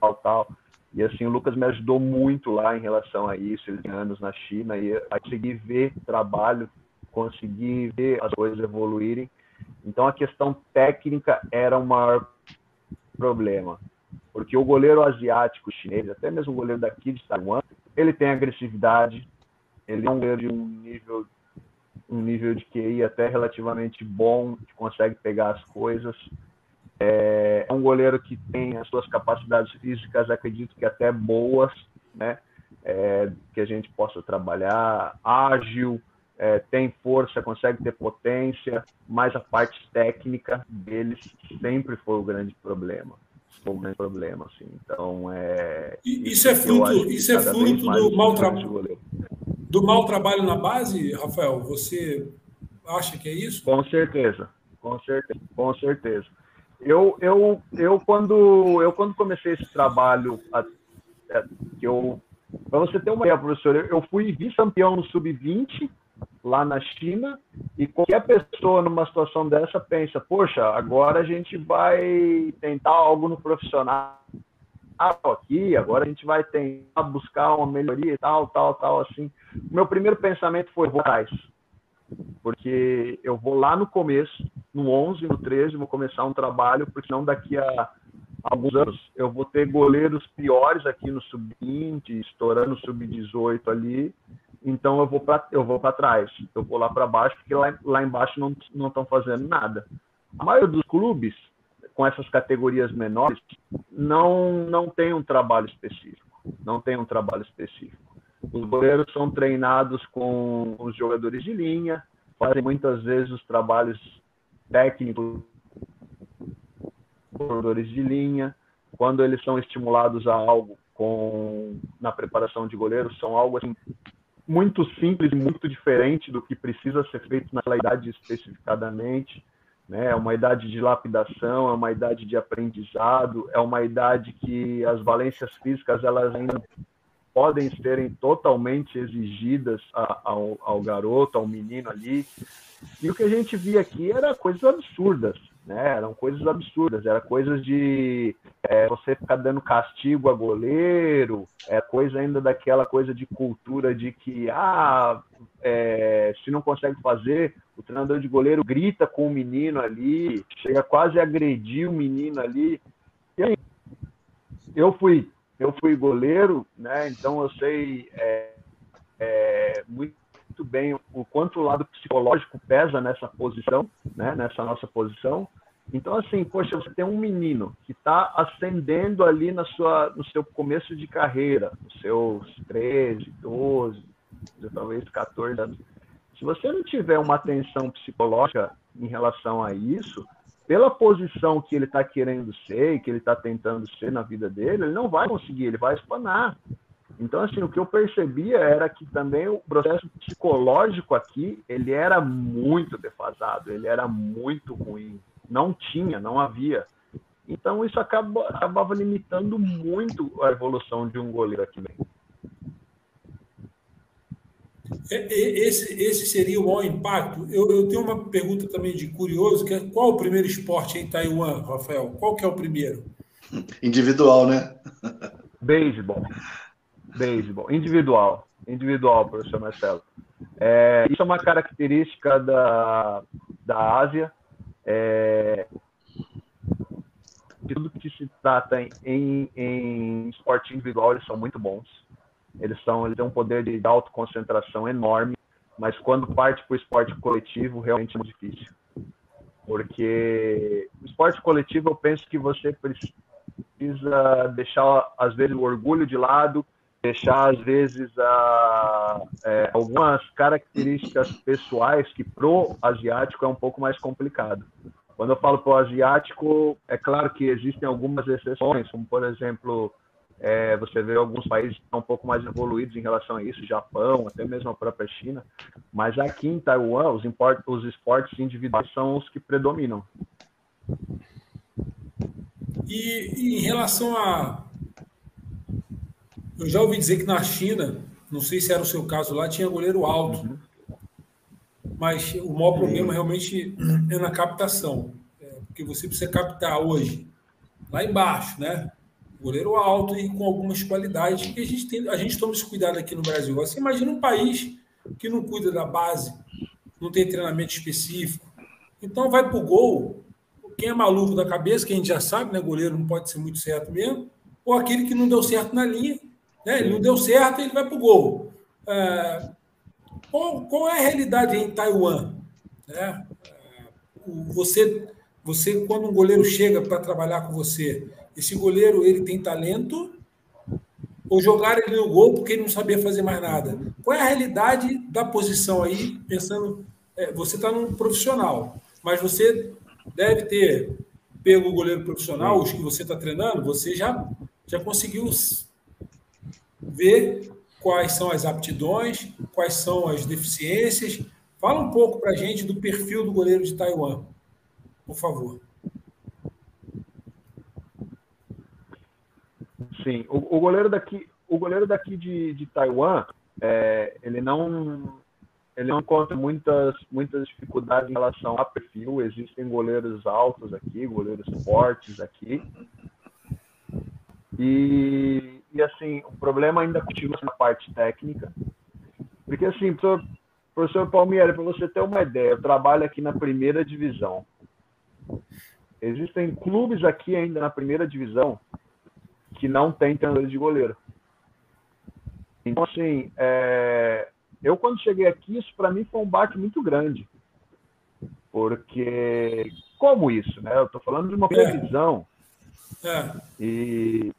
tal, tal. E assim, o Lucas me ajudou muito lá em relação a isso, ele tem anos na China, e a conseguir ver trabalho conseguir ver as coisas evoluírem. Então a questão técnica era o maior problema, porque o goleiro asiático chinês, até mesmo o goleiro daqui de Taiwan, ele tem agressividade, ele é um goleiro de um nível um nível de QI até relativamente bom, que consegue pegar as coisas. É, é um goleiro que tem as suas capacidades físicas, acredito que até boas, né? É, que a gente possa trabalhar, ágil, é, tem força, consegue ter potência, mas a parte técnica deles sempre foi o grande problema. Foi o grande problema, assim. Então, é. Isso é fruto, isso é fruto do mau trabalho. Do mau trabalho na base, Rafael? Você acha que é isso? Com certeza, com certeza, com certeza. Eu, eu, eu quando eu quando comecei esse trabalho, é, que eu para você ter uma ideia, professor, eu fui vice-campeão no sub-20 lá na China e qualquer pessoa numa situação dessa pensa, poxa, agora a gente vai tentar algo no profissional aqui, agora a gente vai tentar buscar uma melhoria e tal, tal, tal, assim. Meu primeiro pensamento foi, vou atrás. Porque eu vou lá no começo, no 11, no 13, vou começar um trabalho, porque não daqui a alguns anos eu vou ter goleiros piores aqui no sub-20, estourando o sub-18 ali, então eu vou para eu vou para trás, eu vou lá para baixo porque lá, lá embaixo não não estão fazendo nada. A maioria dos clubes com essas categorias menores não não tem um trabalho específico, não tem um trabalho específico. Os goleiros são treinados com os jogadores de linha, fazem muitas vezes os trabalhos técnicos jogadores de linha. Quando eles são estimulados a algo com na preparação de goleiros, são algo assim muito simples muito diferente do que precisa ser feito naquela idade especificadamente. Né? É uma idade de lapidação, é uma idade de aprendizado, é uma idade que as valências físicas elas ainda podem serem totalmente exigidas ao, ao garoto, ao menino ali. E o que a gente via aqui era coisas absurdas né? Eram coisas absurdas, era coisas de é, você ficar dando castigo a goleiro, é coisa ainda daquela coisa de cultura de que ah, é, se não consegue fazer, o treinador de goleiro grita com o menino ali, chega quase a agredir o menino ali. E aí, eu fui eu fui goleiro, né? Então eu sei é, é, muito bem o quanto o lado psicológico pesa nessa posição, né? Nessa nossa posição. Então, assim, poxa, você tem um menino que está ascendendo ali na sua, no seu começo de carreira, nos seus 13, 12, talvez 14 anos. Se você não tiver uma atenção psicológica em relação a isso, pela posição que ele está querendo ser que ele está tentando ser na vida dele, ele não vai conseguir, ele vai espanar. Então, assim, o que eu percebia era que também o processo psicológico aqui, ele era muito defasado, ele era muito ruim. Não tinha, não havia. Então, isso acaba, acabava limitando muito a evolução de um goleiro aqui dentro. É, esse, esse seria o maior impacto. Eu, eu, tenho uma pergunta também de curioso, que é qual o primeiro esporte em Taiwan, Rafael? Qual que é o primeiro? Individual, né? Beisebol. Beisebol. Individual. Individual, professor Marcelo. É, isso é uma característica da, da Ásia. É, tudo que se trata em, em, em esporte individual, eles são muito bons eles são, eles têm um poder de autoconcentração enorme, mas quando parte para o esporte coletivo, realmente é muito difícil. Porque o esporte coletivo, eu penso que você precisa deixar, às vezes, o orgulho de lado, deixar, às vezes, a, é, algumas características pessoais que pro asiático é um pouco mais complicado. Quando eu falo pro asiático, é claro que existem algumas exceções, como, por exemplo, é, você vê alguns países que estão um pouco mais evoluídos em relação a isso, Japão, até mesmo a própria China. Mas aqui em Taiwan, os, import, os esportes individuais são os que predominam. E, em relação a. Eu já ouvi dizer que na China, não sei se era o seu caso lá, tinha goleiro alto. Uhum. Mas o maior problema realmente é na captação. É, porque você precisa captar hoje, lá embaixo, né? goleiro alto e com algumas qualidades. E a gente, tem, a gente toma esse cuidado aqui no Brasil. Você imagina um país que não cuida da base, não tem treinamento específico. Então vai para o gol. Quem é maluco da cabeça, que a gente já sabe, né? Goleiro não pode ser muito certo mesmo. Ou aquele que não deu certo na linha. Né? Ele não deu certo, ele vai para o gol. É, qual, qual, é a realidade em Taiwan? Né? É, você, você, quando um goleiro chega para trabalhar com você, esse goleiro ele tem talento ou jogar ele no gol porque ele não sabia fazer mais nada? Qual é a realidade da posição aí, pensando, é, você está num profissional, mas você deve ter pego o goleiro profissional, os que você está treinando, você já, já conseguiu ver quais são as aptidões, quais são as deficiências. Fala um pouco para a gente do perfil do goleiro de Taiwan, por favor. Sim, o, o, goleiro daqui, o goleiro daqui de, de Taiwan, é, ele não ele não encontra muitas muitas dificuldades em relação a perfil. Existem goleiros altos aqui, goleiros fortes aqui. E, e assim, o problema ainda continua na parte técnica. Porque assim, professor, professor Palmieri, para você ter uma ideia, eu trabalho aqui na primeira divisão. Existem clubes aqui ainda na primeira divisão que não tem treinador de goleiro. Então, assim, é... eu quando cheguei aqui, isso para mim foi um baque muito grande. Porque, como isso, né? Eu estou falando de uma é. previsão. É. E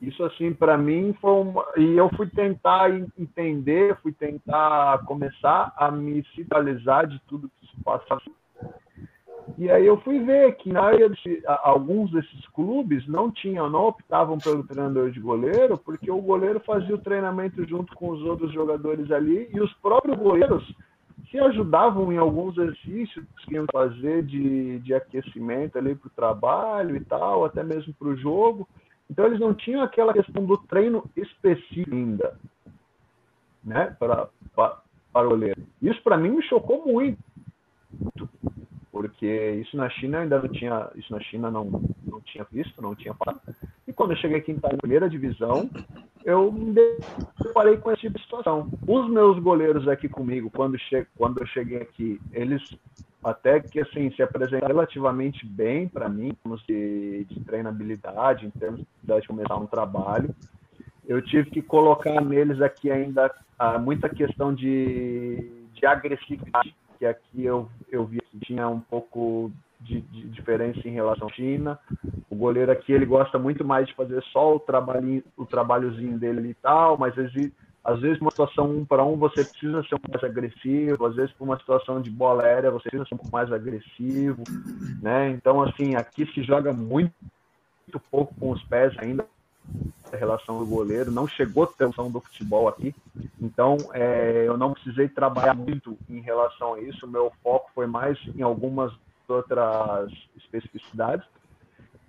isso, assim, para mim foi uma... E eu fui tentar entender, fui tentar começar a me citalizar de tudo que se passa e aí eu fui ver que na área de, alguns desses clubes não tinham, não optavam pelo treinador de goleiro, porque o goleiro fazia o treinamento junto com os outros jogadores ali e os próprios goleiros se ajudavam em alguns exercícios que iam fazer de, de aquecimento ali para o trabalho e tal, até mesmo para o jogo. Então eles não tinham aquela questão do treino específico ainda, né, para, para, o goleiro. Isso para mim me chocou muito porque isso na China ainda não tinha, isso na China não, não tinha visto, não tinha parado. E quando eu cheguei aqui em primeira divisão, eu me deparei com essa tipo de situação. Os meus goleiros aqui comigo, quando, che quando eu cheguei aqui, eles até que assim se apresenta relativamente bem para mim, em termos de, de, treinabilidade, em termos de começar um trabalho. Eu tive que colocar neles aqui ainda ah, muita questão de, de agressividade, que aqui eu, eu vi que tinha um pouco de, de, diferença em relação à China. O goleiro aqui ele gosta muito mais de fazer só o trabalhinho, o trabalhozinho dele e tal, mas existe às vezes, uma situação um para um, você precisa ser um pouco mais agressivo. Às vezes, para uma situação de bola aérea, você precisa ser um pouco mais agressivo. Né? Então, assim, aqui se joga muito, muito pouco com os pés ainda a relação do goleiro. Não chegou a ter do futebol aqui. Então, é, eu não precisei trabalhar muito em relação a isso. O meu foco foi mais em algumas outras especificidades.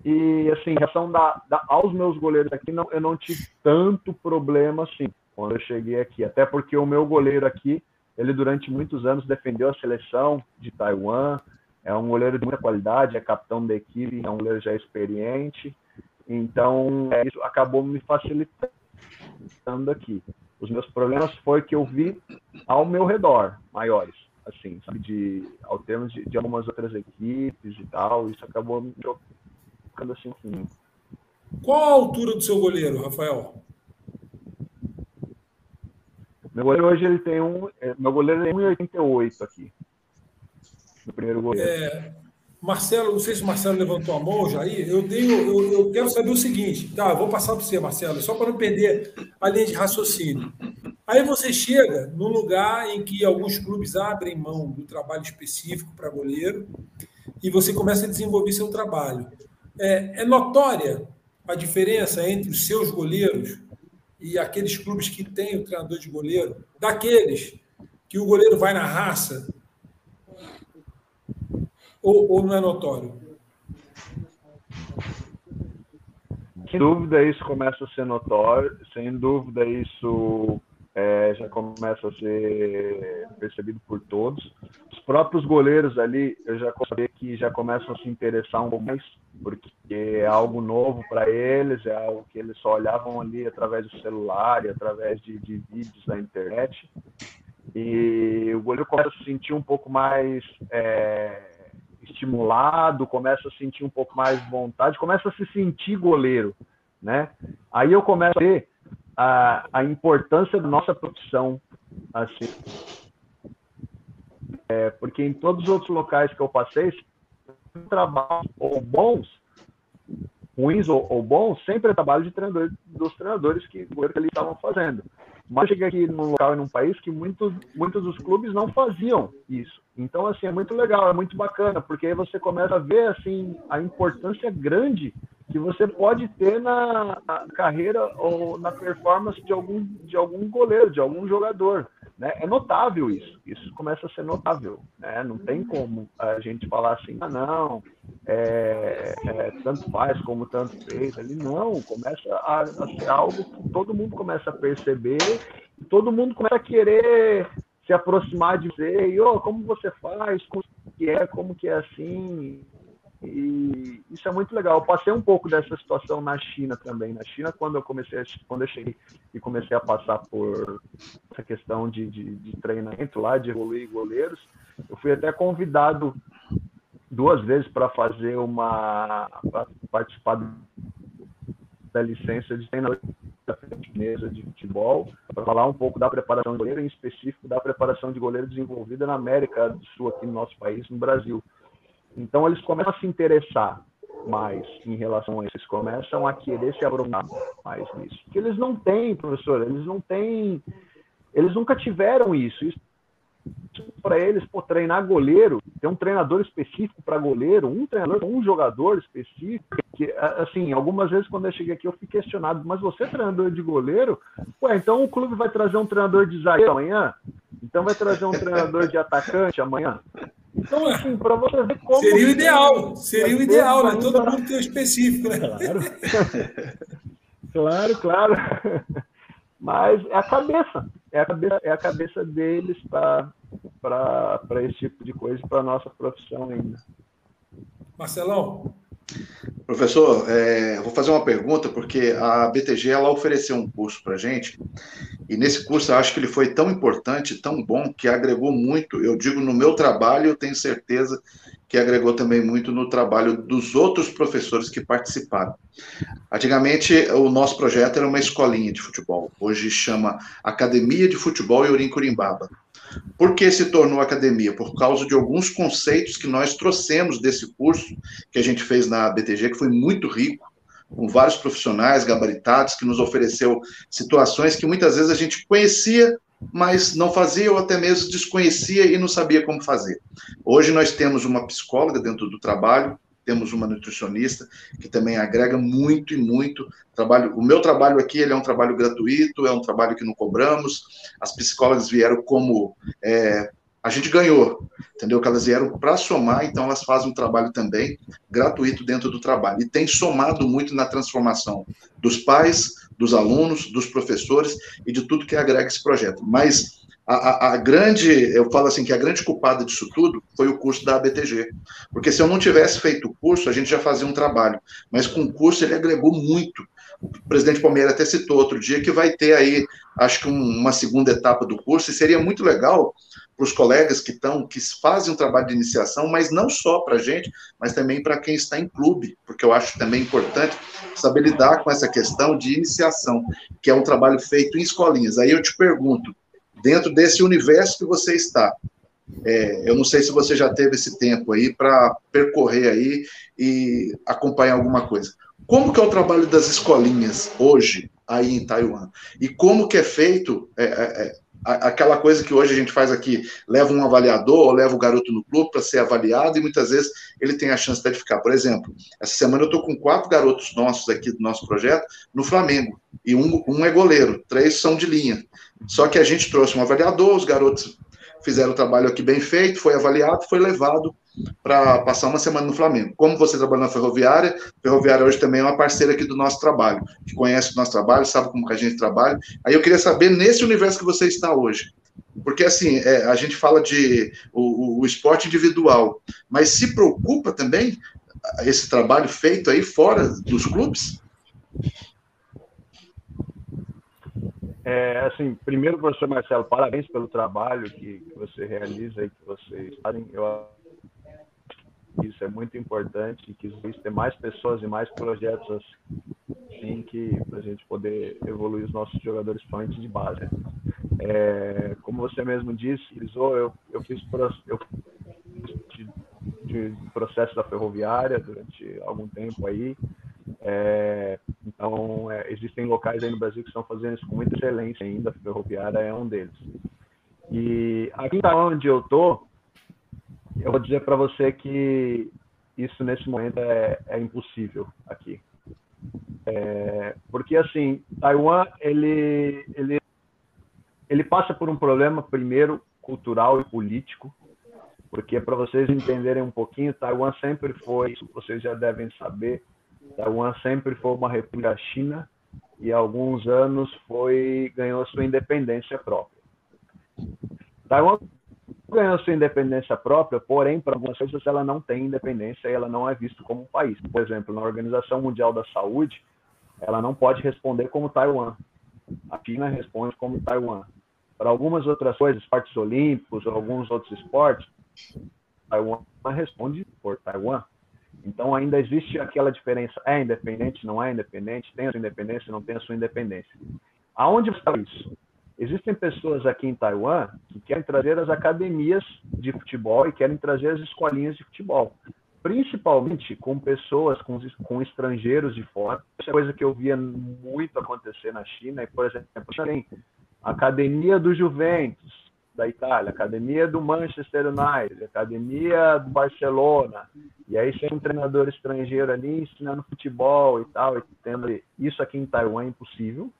E, assim, em relação da, da, aos meus goleiros aqui, não, eu não tive tanto problema assim quando eu cheguei aqui. Até porque o meu goleiro aqui, ele durante muitos anos defendeu a seleção de Taiwan, é um goleiro de muita qualidade, é capitão da equipe, é um goleiro já experiente. Então, é, isso acabou me facilitando aqui. Os meus problemas foi que eu vi ao meu redor, maiores, assim, sabe, de, ao termos de, de algumas outras equipes e tal, isso acabou me ficando assim. Qual a altura do seu goleiro, Rafael? Meu goleiro hoje ele tem um. É, meu goleiro tem 1,88 aqui. No primeiro goleiro. É, Marcelo, não sei se o Marcelo levantou a mão aí. Eu tenho, eu, eu quero saber o seguinte, tá? vou passar para você, Marcelo, só para não perder a linha de raciocínio. Aí você chega num lugar em que alguns clubes abrem mão do trabalho específico para goleiro e você começa a desenvolver seu trabalho. É, é notória a diferença entre os seus goleiros e aqueles clubes que têm o treinador de goleiro, daqueles que o goleiro vai na raça, ou, ou não é notório? Sem dúvida isso começa a ser notório, sem dúvida isso é, já começa a ser percebido por todos. Os próprios goleiros ali, eu já consegui que já começam a se interessar um pouco mais, porque é algo novo para eles, é algo que eles só olhavam ali através do celular e através de, de vídeos da internet. E o goleiro começa a se sentir um pouco mais é, estimulado, começa a sentir um pouco mais vontade, começa a se sentir goleiro, né? Aí eu começo a ver a, a importância da nossa profissão, assim. É, porque em todos os outros locais que eu passei, trabalhos ou bons, ruins ou, ou, bons, sempre é trabalho de treinador, dos treinadores que, que eles estavam fazendo. Mas cheguei aqui num local e num país que muitos, muitos dos clubes não faziam isso. Então, assim, é muito legal, é muito bacana, porque aí você começa a ver, assim, a importância grande que você pode ter na, na, carreira ou na performance de algum, de algum goleiro, de algum jogador. Né? É notável isso, isso começa a ser notável. Né? Não tem como a gente falar assim, ah, não, é, é, tanto faz como tanto fez. Ali não, começa a, a, ser algo que todo mundo começa a perceber, todo mundo começa a querer se aproximar de você, e oh, como você faz, como que é, como que é assim, e isso é muito legal. Eu passei um pouco dessa situação na China também. Na China, quando eu comecei, a, quando eu cheguei e comecei a passar por essa questão de, de, de treinamento lá, de evoluir goleiros, eu fui até convidado duas vezes para fazer uma, participar da licença de treinador de mesa de futebol, para falar um pouco da preparação de goleiro, em específico da preparação de goleiro desenvolvida na América do Sul, aqui no nosso país, no Brasil. Então, eles começam a se interessar mais em relação a isso, eles começam a querer se aprofundar mais nisso. Porque eles não têm, professor, eles não têm, eles nunca tiveram isso. Isso para eles, pô, treinar goleiro, ter um treinador específico para goleiro, um treinador, um jogador específico, que, assim, algumas vezes quando eu cheguei aqui eu fui questionado, mas você é treinador de goleiro? Ué, então o clube vai trazer um treinador de zagueiro amanhã? Então vai trazer um treinador de atacante amanhã? Então, assim, para você ver como. Seria o ideal, seria o ideal, né? Todo mundo tem o específico, né? Claro. claro, claro. Mas é a cabeça. É a cabeça, é a cabeça deles para esse tipo de coisa, para a nossa profissão ainda. Marcelão. Professor, é, vou fazer uma pergunta, porque a BTG ela ofereceu um curso para gente E nesse curso eu acho que ele foi tão importante, tão bom, que agregou muito. Eu digo no meu trabalho, eu tenho certeza que agregou também muito no trabalho dos outros professores que participaram. Antigamente, o nosso projeto era uma escolinha de futebol. Hoje chama Academia de Futebol Eurim Curimbaba. Por que se tornou academia? Por causa de alguns conceitos que nós trouxemos desse curso que a gente fez na BTG, que foi muito rico, com vários profissionais gabaritados, que nos ofereceu situações que muitas vezes a gente conhecia, mas não fazia ou até mesmo desconhecia e não sabia como fazer. Hoje nós temos uma psicóloga dentro do trabalho, temos uma nutricionista que também agrega muito e muito trabalho. O meu trabalho aqui ele é um trabalho gratuito, é um trabalho que não cobramos. As psicólogas vieram como é, a gente ganhou, entendeu? Que elas vieram para somar, então elas fazem um trabalho também gratuito dentro do trabalho e tem somado muito na transformação dos pais, dos alunos, dos professores e de tudo que agrega esse projeto. Mas a, a, a, grande, eu falo assim, que a grande culpada disso tudo foi o curso da ABTG. Porque se eu não tivesse feito o curso, a gente já fazia um trabalho. Mas com o curso ele agregou muito. O presidente Palmeiras até citou outro dia que vai ter aí, acho que um, uma segunda etapa do curso, e seria muito legal para os colegas que estão, que fazem um trabalho de iniciação, mas não só para a gente, mas também para quem está em clube, porque eu acho também importante saber lidar com essa questão de iniciação, que é um trabalho feito em escolinhas. Aí eu te pergunto, dentro desse universo que você está. É, eu não sei se você já teve esse tempo aí para percorrer aí e acompanhar alguma coisa. Como que é o trabalho das escolinhas hoje aí em Taiwan? E como que é feito é, é, é aquela coisa que hoje a gente faz aqui, leva um avaliador ou leva o garoto no clube para ser avaliado e muitas vezes ele tem a chance de ficar. Por exemplo, essa semana eu estou com quatro garotos nossos aqui do nosso projeto no Flamengo e um, um é goleiro, três são de linha. Só que a gente trouxe um avaliador, os garotos fizeram o trabalho aqui bem feito, foi avaliado, foi levado para passar uma semana no Flamengo. Como você trabalha na Ferroviária, a Ferroviária hoje também é uma parceira aqui do nosso trabalho, que conhece o nosso trabalho, sabe como que a gente trabalha. Aí eu queria saber, nesse universo que você está hoje, porque assim, é, a gente fala de o, o, esporte individual, mas se preocupa também esse trabalho feito aí fora dos clubes? É, assim, primeiro, professor Marcelo, parabéns pelo trabalho que, que você realiza e que vocês fazem. Eu isso é muito importante que existem mais pessoas e mais projetos assim que para a gente poder evoluir os nossos jogadores principalmente de base. É, como você mesmo disse, eu, eu fiz eu de, de processo da ferroviária durante algum tempo aí é, então, é, existem locais aí no Brasil que estão fazendo isso com muita excelência ainda, a Ferroviária é um deles. E aqui onde eu tô, eu vou dizer para você que isso nesse momento é, é impossível aqui. É, porque assim, Taiwan ele, ele, ele passa por um problema primeiro cultural e político, porque para vocês entenderem um pouquinho, Taiwan sempre foi, vocês já devem saber, Taiwan sempre foi uma república China e há alguns anos foi ganhou sua independência própria. Taiwan ganhou sua independência própria, porém, para algumas coisas ela não tem independência e ela não é vista como um país. Por exemplo, na Organização Mundial da Saúde, ela não pode responder como Taiwan. A China responde como Taiwan. Para algumas outras coisas, esportes olímpicos alguns outros esportes, Taiwan responde por Taiwan. Então ainda existe aquela diferença, é independente, não é independente, tem a sua independência, não tem a sua independência. Aonde está isso? Existem pessoas aqui em Taiwan que querem trazer as academias de futebol e querem trazer as escolinhas de futebol, principalmente com pessoas, com, com estrangeiros de fora. Isso é coisa que eu via muito acontecer na China. E, por exemplo, tem a academia do Juventus, da Itália, academia do Manchester United, academia do Barcelona, e aí tem um treinador estrangeiro ali ensinando futebol e tal, e tendo isso aqui em Taiwan é impossível,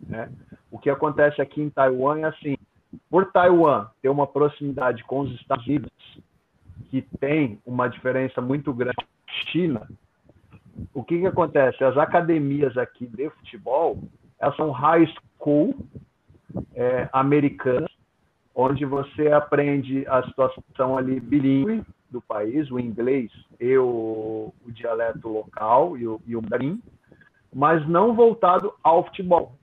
né? O que acontece aqui em Taiwan é assim, por Taiwan ter uma proximidade com os Estados Unidos, que tem uma diferença muito grande com a China, o que que acontece? As academias aqui de futebol, elas são high school é, americanas, onde você aprende a situação ali bilíngue do país, o inglês e o, o dialeto local e o, e o mandarim, mas não voltado ao futebol.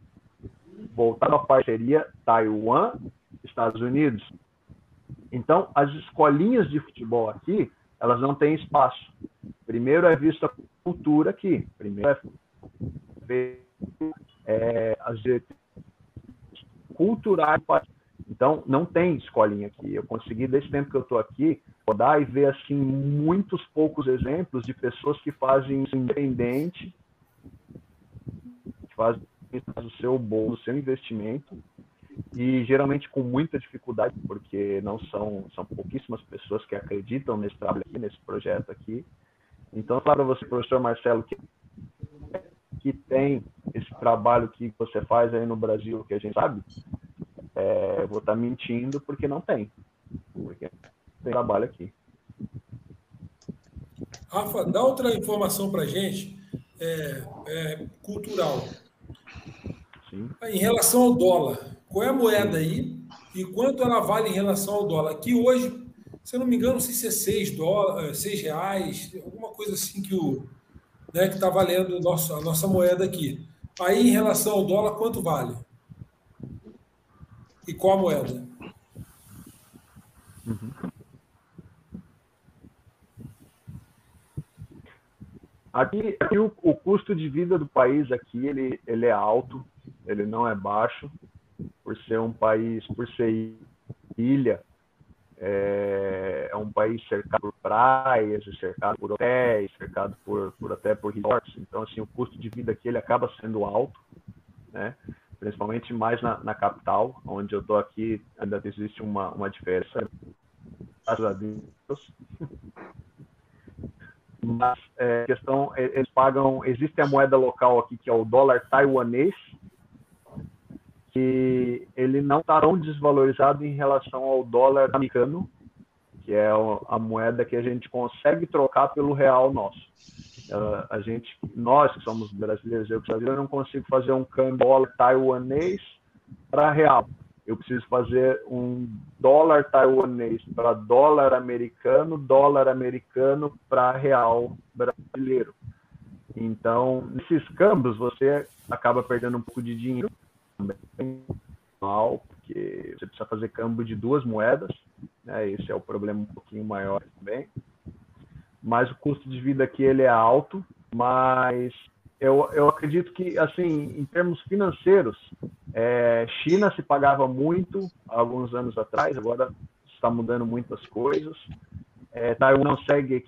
voltado à parceria Taiwan, Estados Unidos. Então, as escolinhas de futebol aqui, elas não têm espaço. Primeiro é vista cultura aqui. Primeiro é ver é, as culturais. Então, não tem escolinha aqui. Eu consegui, desde o tempo que eu estou aqui, rodar e ver assim muitos poucos exemplos de pessoas que fazem isso independente, que fazem o seu bolo, o seu investimento, e geralmente com muita dificuldade, porque não são, são pouquíssimas pessoas que acreditam nesse trabalho aqui, nesse projeto aqui. Então, para você, professor Marcelo, que, que tem esse trabalho que você faz aí no Brasil, que a gente sabe, é, vou estar tá mentindo porque não tem. Porque tem trabalho aqui. Rafa, dá outra informação para a gente, é, é, cultural. Sim. Em relação ao dólar, qual é a moeda aí e quanto ela vale em relação ao dólar? Aqui hoje, se eu não me engano, não sei se é 6 dólares, 6 reais, alguma coisa assim que o né, que está valendo nosso, a nossa moeda aqui. Aí, em relação ao dólar, quanto vale? E qual a moeda? Uhum. Aqui, aqui o, o, custo de vida do país aqui ele, ele é alto, ele não é baixo, por ser um país, por ser ilha, é, é um país cercado por praias, cercado por hotéis, cercado por, por até por resorts. Então, assim, o custo de vida aqui ele acaba sendo alto, né? Principalmente mais na, na capital, onde eu estou aqui, ainda existe uma, uma diferença. Graças a Deus. Mas é, questão, eles pagam, existe a moeda local aqui que é o dólar taiwanês, que ele não está tão desvalorizado em relação ao dólar americano, que é a moeda que a gente consegue trocar pelo real nosso. A gente, nós que somos brasileiros, eu que eu não consigo fazer um câmbio taiwanês para real eu preciso fazer um dólar taiwanês para dólar americano, dólar americano para real brasileiro. Então, nesses câmbios, você acaba perdendo um pouco de dinheiro também, porque você precisa fazer câmbio de duas moedas, né? esse é o problema um pouquinho maior também. Mas o custo de vida aqui ele é alto, mas eu, eu acredito que, assim, em termos financeiros, é, China se pagava muito alguns anos atrás, agora está mudando muitas coisas. É, Taiwan não segue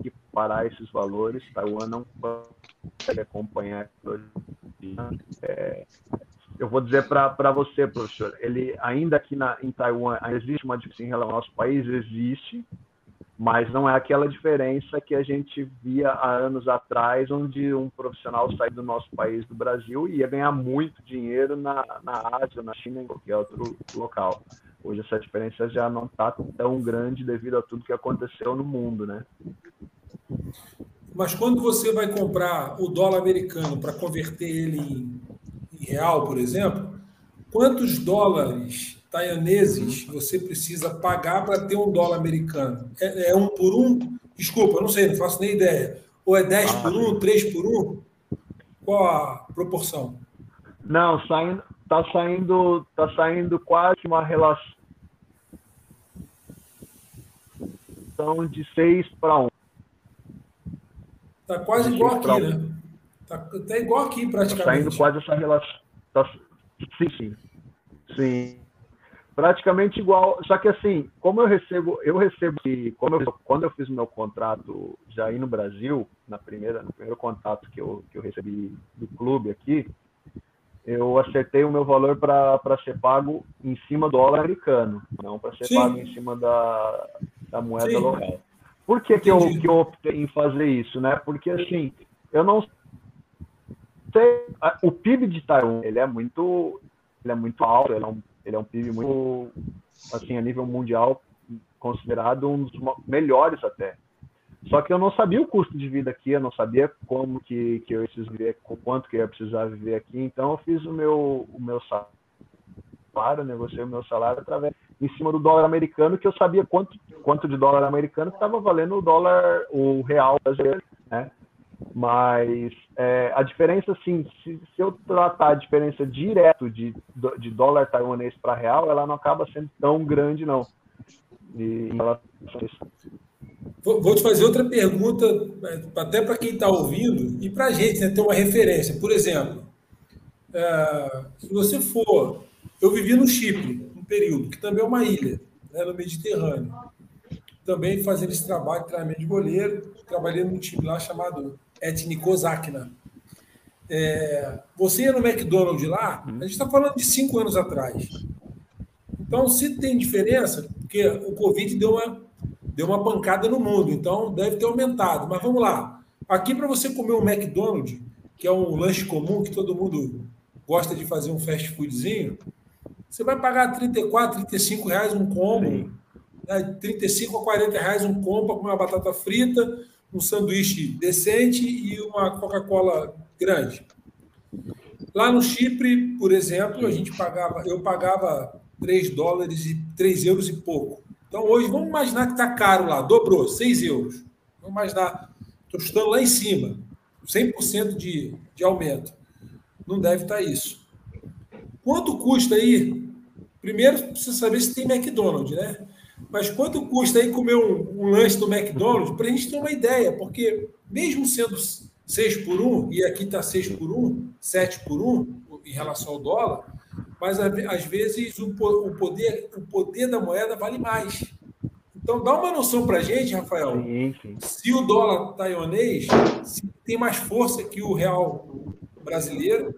equiparar esses valores, Taiwan não consegue acompanhar. É, eu vou dizer para você, professor, ele ainda aqui na, em Taiwan existe uma diferença em relação ao nosso país, existe, mas não é aquela diferença que a gente via há anos atrás, onde um profissional saía do nosso país, do Brasil, e ia ganhar muito dinheiro na, na Ásia, na China, em qualquer outro local. Hoje essa diferença já não está tão grande devido a tudo que aconteceu no mundo, né? Mas quando você vai comprar o dólar americano para converter ele em, em real, por exemplo, quantos dólares taianeses você precisa pagar para ter um dólar americano? É, é, um por um? Desculpa, não sei, não faço nem ideia. Ou é 10 ah, por um, 3 por um? Qual a proporção? Não, saindo, tá saindo, tá saindo quase uma relação de 6 para 1. Tá quase igual aqui, né? Tá, tá, igual aqui praticamente. Tá saindo quase essa relação. Tá, sim, sim. Sim praticamente igual. Só que assim, como eu recebo, eu recebo como eu, quando eu fiz o meu contrato já aí no Brasil, na primeira, no primeiro contato que eu, que eu recebi do clube aqui, eu acertei o meu valor para ser pago em cima do dólar americano, não para ser Sim. pago em cima da, da moeda Sim. local. Por que, que, eu, que eu optei em fazer isso, né? Porque assim, eu não sei, o PIB de Taiwan, ele é muito, ele é muito alto, ele é um ele é um PIB muito, assim, a nível mundial, considerado um dos melhores até. Só que eu não sabia o custo de vida aqui, eu não sabia como que, que eu ia viver, quanto que eu ia precisar viver aqui. Então eu fiz o meu, o meu salário, negociei o meu salário através em cima do dólar americano, que eu sabia quanto, quanto de dólar americano estava valendo o dólar, o real brasileiro, né? Mas é, a diferença, assim, se, se, eu tratar a diferença direto de, de dólar taiwanês para real, ela não acaba sendo tão grande, não. E, vou, vou te fazer outra pergunta, até para quem está ouvindo e para a gente né, ter uma referência. Por exemplo, é, se você for. Eu vivi no Chipre, um período, que também é uma ilha, né, no Mediterrâneo. Também fazendo esse trabalho de treinamento de goleiro, trabalhei num time lá chamado Etnikosakna. É, você ia no McDonald's lá, a gente está falando de cinco anos atrás. Então, se tem diferença, porque o Covid deu uma, deu uma pancada no mundo, então deve ter aumentado. Mas vamos lá. Aqui, para você comer um McDonald's, que é um lanche comum que todo mundo gosta de fazer um fast foodzinho, você vai pagar 34, 35 reais um combo, né? 35 a 40 reais um combo com uma batata frita, um sanduíche decente e uma Coca-Cola grande. Lá no Chipre, por exemplo, a gente pagava, eu pagava 3 dólares e 3 euros e pouco. Então hoje vamos imaginar que está caro lá, dobrou, 6 euros. Vamos imaginar, estou chutando lá em cima, 100% de, de aumento. Não deve estar tá isso. Quanto custa aí? Primeiro, precisa saber se tem McDonald's, né? Mas quanto custa aí comer um, um lanche do McDonald's? Para a gente ter uma ideia, porque mesmo sendo 6 por 1, e aqui está 6 por 1, 7 por 1 em relação ao dólar, mas às vezes o poder, o poder da moeda vale mais. Então dá uma noção para a gente, Rafael, sim, sim. se o dólar taiwanês tem mais força que o real brasileiro,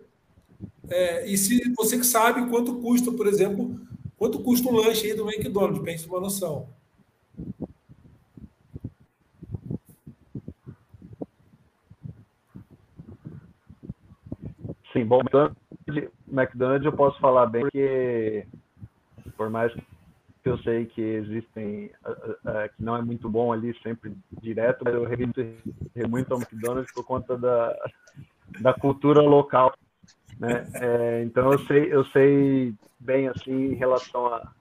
é, e se você que sabe quanto custa, por exemplo, Quanto custa um lanche aí do McDonald's? Pense uma noção. Sim, bom, McDonald's eu posso falar bem porque por mais que eu sei que existem que não é muito bom ali sempre direto, mas eu revisto muito ao McDonald's por conta da, da cultura local né? É, então eu sei, eu sei bem assim em relação a.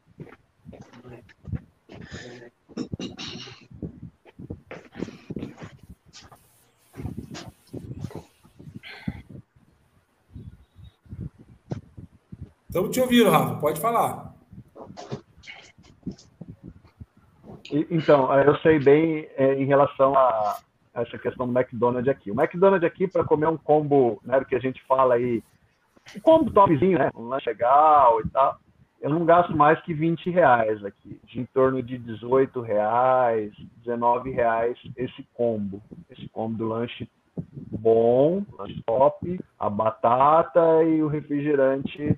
Estamos te ouvindo, Rafa. Pode falar. Então, eu sei bem é, em relação a essa questão do McDonald's aqui. O McDonald's aqui, para comer um combo, né, que a gente fala aí, combo topzinho, né? Um lanche legal e tal. Eu não gasto mais que 20 reais aqui, de em torno de 18 reais, 19 reais esse combo. Esse combo do lanche bom, lanche top, a batata e o refrigerante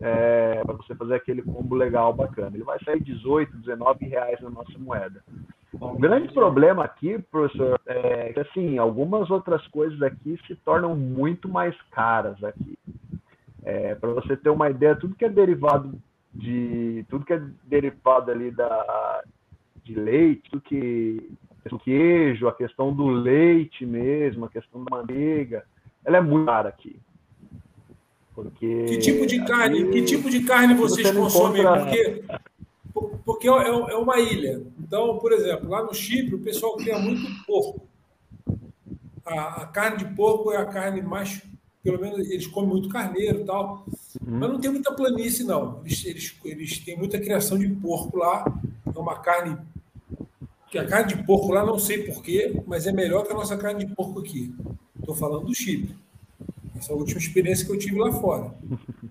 é, para você fazer aquele combo legal, bacana. Ele vai sair 18, 19 reais na nossa moeda. O grande problema aqui, professor, é que assim, algumas outras coisas aqui se tornam muito mais caras aqui. É, Para você ter uma ideia, tudo que é derivado de tudo que é derivado ali da de leite, tudo que o queijo, a questão do leite mesmo, a questão da manteiga, ela é muito cara aqui. Porque que tipo de carne, que tipo de carne vocês você consomem? Encontra... Porque porque é, é uma ilha. Então, por exemplo, lá no Chipre o pessoal cria muito porco. A, a carne de porco é a carne mais pelo menos eles comem muito carneiro e tal, uhum. mas não tem muita planície, não. Eles, eles, eles têm muita criação de porco lá, é uma carne que a carne de porco lá não sei porquê, mas é melhor que a nossa carne de porco aqui. Estou falando do Chipre. Essa é a última experiência que eu tive lá fora.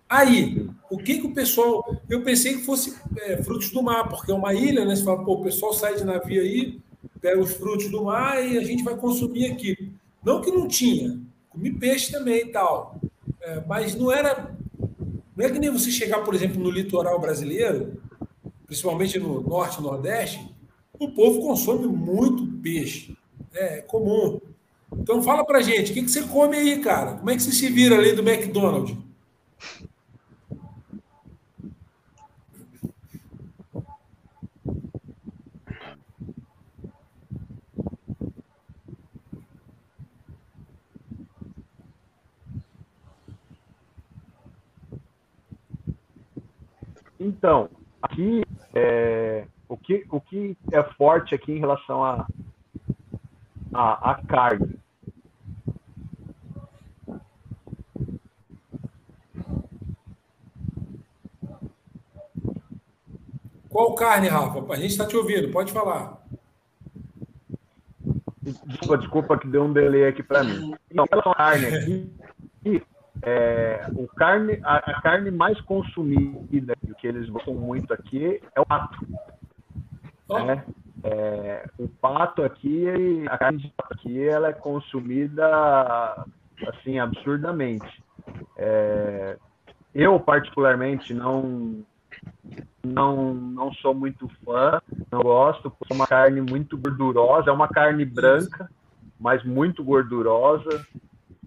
Aí, o que, que o pessoal. Eu pensei que fosse é, frutos do mar, porque é uma ilha, né? Você fala, pô, o pessoal sai de navio aí, pega os frutos do mar e a gente vai consumir aqui. Não que não tinha, comi peixe também e tal. É, mas não era. Não é que nem você chegar, por exemplo, no litoral brasileiro, principalmente no norte e nordeste, o povo consome muito peixe. É comum. Então fala pra gente, o que, que você come aí, cara? Como é que você se vira além do McDonald's? Então, aqui, é, o, que, o que é forte aqui em relação a, a, a carne? Qual carne, Rafa? A gente está te ouvindo, pode falar. Desculpa, desculpa que deu um delay aqui para mim. Então, a carne aqui, é, o carne, a, a, carne mais consumida, que eles gostam muito aqui, é o pato. Oh. Né? É, o pato aqui, a carne de pato aqui, ela é consumida assim absurdamente. É, eu particularmente não não não sou muito fã, não gosto, porque é uma carne muito gordurosa, é uma carne branca, mas muito gordurosa.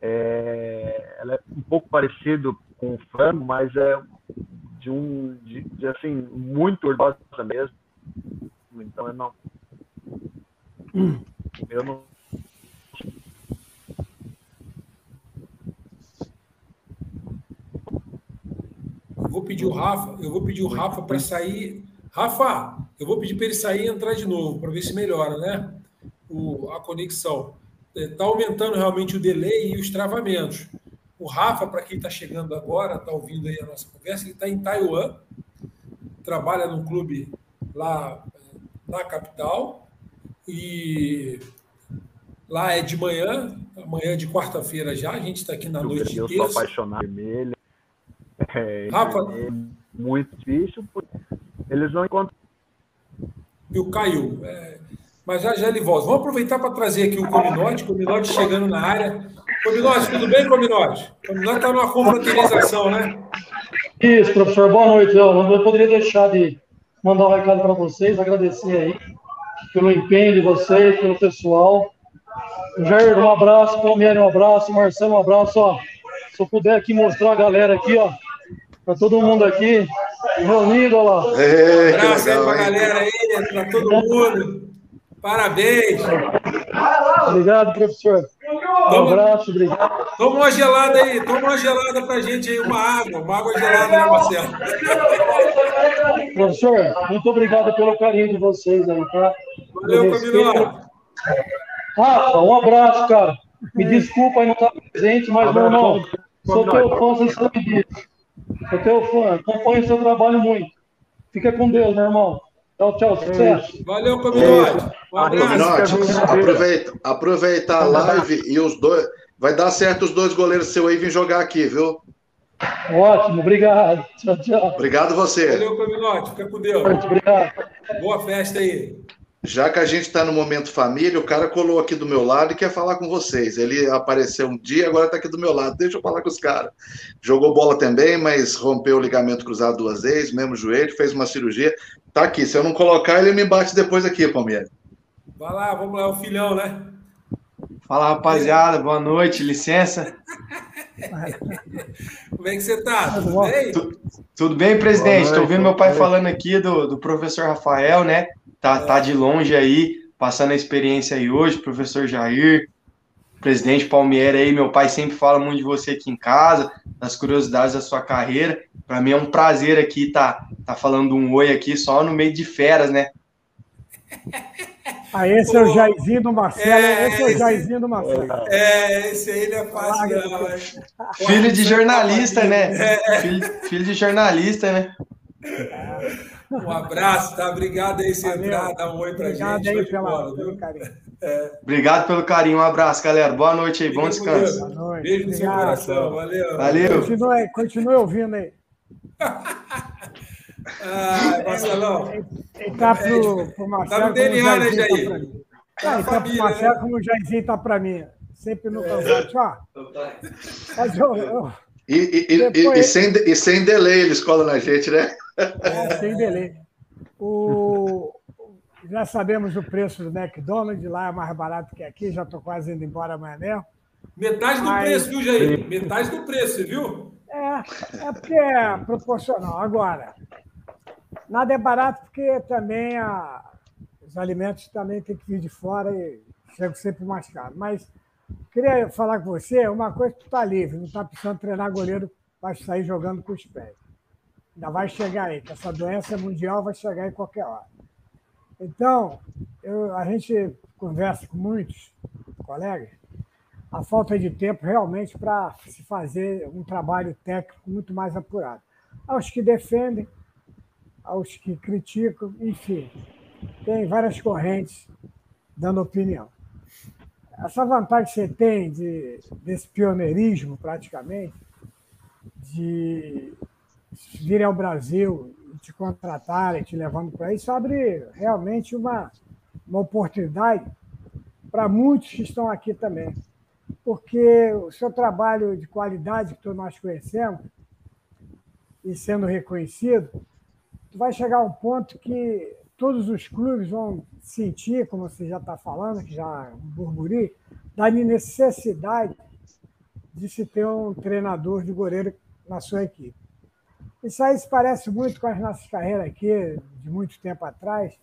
É, ela é um pouco parecido com o frango, mas é de um de, de assim muito gordurosa mesmo. Então eu não eu não vou pedir o Rafa, eu vou pedir o Rafa para sair. Rafa, eu vou pedir para ele sair e entrar de novo, para ver se melhora, né? O, a conexão. Está é, aumentando realmente o delay e os travamentos. O Rafa, para quem está chegando agora, está ouvindo aí a nossa conversa, ele está em Taiwan, trabalha num clube lá é, na capital e lá é de manhã, amanhã é de quarta-feira já, a gente está aqui na noite de terça. Eu sou apaixonado vermelho. É, Rafa, é muito difícil, eles não encontram. o caiu. É, mas já já ele volta. Vamos aproveitar para trazer aqui o Cominote, Cominote chegando na área. Cominote, tudo bem, Cominote? Cominote está numa confraternização, né? Isso, professor. Boa noite. Eu não poderia deixar de mandar um recado para vocês, agradecer aí pelo empenho de vocês, pelo pessoal. Jair, um abraço, Palmeiras, um abraço, Marcelo, um abraço. Ó. Se eu puder aqui mostrar a galera aqui, ó, para todo mundo aqui reunido, olha lá. É, um abraço legal, aí para a galera aí, para todo mundo. Parabéns. Obrigado, professor. Um abraço, obrigado. Toma uma gelada aí, toma uma gelada pra gente aí, uma água, uma água gelada, né, Marcelo? Professor, muito obrigado pelo carinho de vocês aí, tá? Valeu, Camilo. Rafa, um abraço, cara. Me desculpa aí não estar presente, mas, meu irmão, sou teu fã, você sabe disso. Sou teu fã, acompanho o seu trabalho muito. Fica com Deus, meu irmão. Tchau, tchau, sucesso. Valeu, Caminote. Um abraço. aproveita, aproveita a live e os dois. Vai dar certo os dois goleiros seu aí vir jogar aqui, viu? Ótimo, obrigado. Tchau, tchau. Obrigado você. Valeu, Caminote. Fica com Deus. Obrigado. Boa festa aí. Já que a gente está no momento família, o cara colou aqui do meu lado e quer falar com vocês. Ele apareceu um dia, agora está aqui do meu lado. Deixa eu falar com os caras. Jogou bola também, mas rompeu o ligamento cruzado duas vezes, mesmo joelho, fez uma cirurgia. Tá aqui. Se eu não colocar, ele me bate depois aqui, Palmeiras. Vai lá, vamos lá, o filhão, né? Fala, rapaziada. Boa noite, licença. Como é que você tá? Tudo bem? tudo bem, presidente? Estou ouvindo meu pai falando aqui do, do professor Rafael, né? Tá, tá de longe aí, passando a experiência aí hoje, professor Jair, presidente Palmieri aí, meu pai sempre fala muito de você aqui em casa, das curiosidades da sua carreira. Para mim é um prazer aqui tá, tá falando um oi aqui só no meio de feras, né? Ah, esse é o Jairzinho do Marcelo. É, esse é o Jairzinho do Marcelo. É, esse aí não é fácil, não. Filho de jornalista, né? É. Filho, filho de jornalista, né? Um abraço, tá? Obrigado aí, você entrar, dá um oi pra Obrigado gente. Aí pela, bola, pelo carinho. É. Obrigado pelo carinho, um abraço, galera. Boa noite aí, bom descanso. Boa noite. Beijo no seu coração, valeu. Valeu. Continue, continue ouvindo aí. ah, Marcelão. Ele tá pro, pro Marcelo. Tá no DNA, né, Jair? Tá ah, então pro Marcelo né? como o Jairzinho tá para mim. Sempre no cansaço. Ó. Mas eu, eu... E, e, Depois... e, e, sem, e sem delay eles colam na gente, né? É, sem delay. O, já sabemos o preço do McDonald's, lá é mais barato que aqui, já estou quase indo embora amanhã mesmo. Metade do Mas... preço, viu, Jair? Metade do preço, viu? É, é porque é proporcional. Agora, nada é barato porque também a, os alimentos também têm que vir de fora e chegam sempre mais caro. Mas queria falar com você uma coisa, tu está livre, não está precisando treinar goleiro para sair jogando com os pés. Ainda vai chegar aí, que essa doença mundial vai chegar em qualquer hora. Então, eu, a gente conversa com muitos colegas, a falta de tempo realmente para se fazer um trabalho técnico muito mais apurado. Aos que defendem, aos que criticam, enfim, tem várias correntes dando opinião. Essa vantagem que você tem de, desse pioneirismo, praticamente, de vir ao Brasil e te contratarem, te levando para isso, abre realmente uma, uma oportunidade para muitos que estão aqui também. Porque o seu trabalho de qualidade que todos nós conhecemos, e sendo reconhecido, vai chegar a um ponto que todos os clubes vão sentir, como você já está falando, que já burburi, da necessidade de se ter um treinador de goleiro na sua equipe. Isso aí se parece muito com as nossas carreiras aqui, de muito tempo atrás,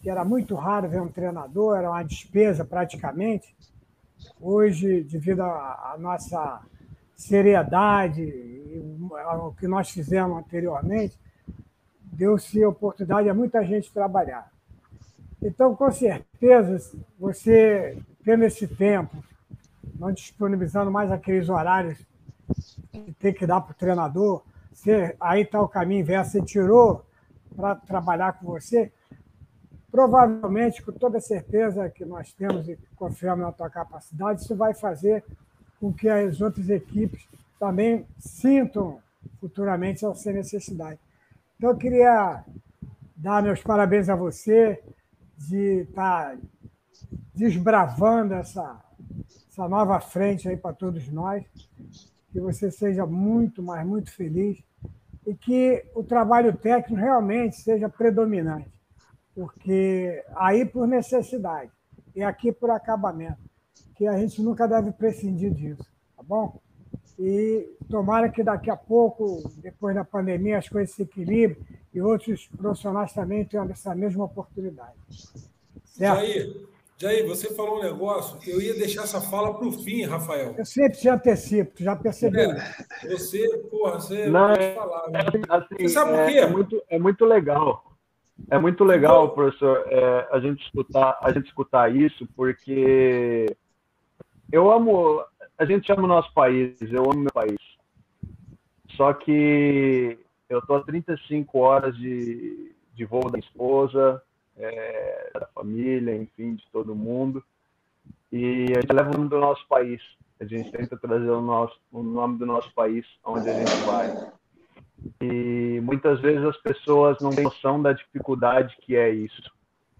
que era muito raro ver um treinador, era uma despesa praticamente. Hoje, devido à nossa seriedade e ao que nós fizemos anteriormente, deu-se oportunidade a muita gente trabalhar. Então, com certeza, você tendo esse tempo, não disponibilizando mais aqueles horários que tem que dar para o treinador, você, aí está o caminho inverso, você tirou para trabalhar com você, provavelmente, com toda certeza que nós temos e confiamos na tua capacidade, isso vai fazer com que as outras equipes também sintam futuramente essa necessidade. Então, eu queria dar meus parabéns a você de estar desbravando essa, essa nova frente aí para todos nós. Que você seja muito, mas muito feliz e que o trabalho técnico realmente seja predominante, porque aí por necessidade e aqui por acabamento, que a gente nunca deve prescindir disso, tá bom? E tomara que daqui a pouco, depois da pandemia, as coisas se equilibrem e outros profissionais também tenham essa mesma oportunidade. Certo? Jair, Jair, você falou um negócio, eu ia deixar essa fala para o fim, Rafael. Eu sempre te antecipo, já percebeu. É, você, porra, você Não, pode falar. Né? Assim, você sabe por é, quê? É muito, é muito legal. É muito legal, professor, é, a gente escutar, a gente escutar isso, porque eu amo a gente ama o nosso país, eu amo meu país. Só que eu tô a 35 horas de, de voo da esposa, é, da família, enfim, de todo mundo. E a gente leva o nome do nosso país. A gente tenta trazer o, nosso, o nome do nosso país onde a gente vai. E muitas vezes as pessoas não têm noção da dificuldade que é isso.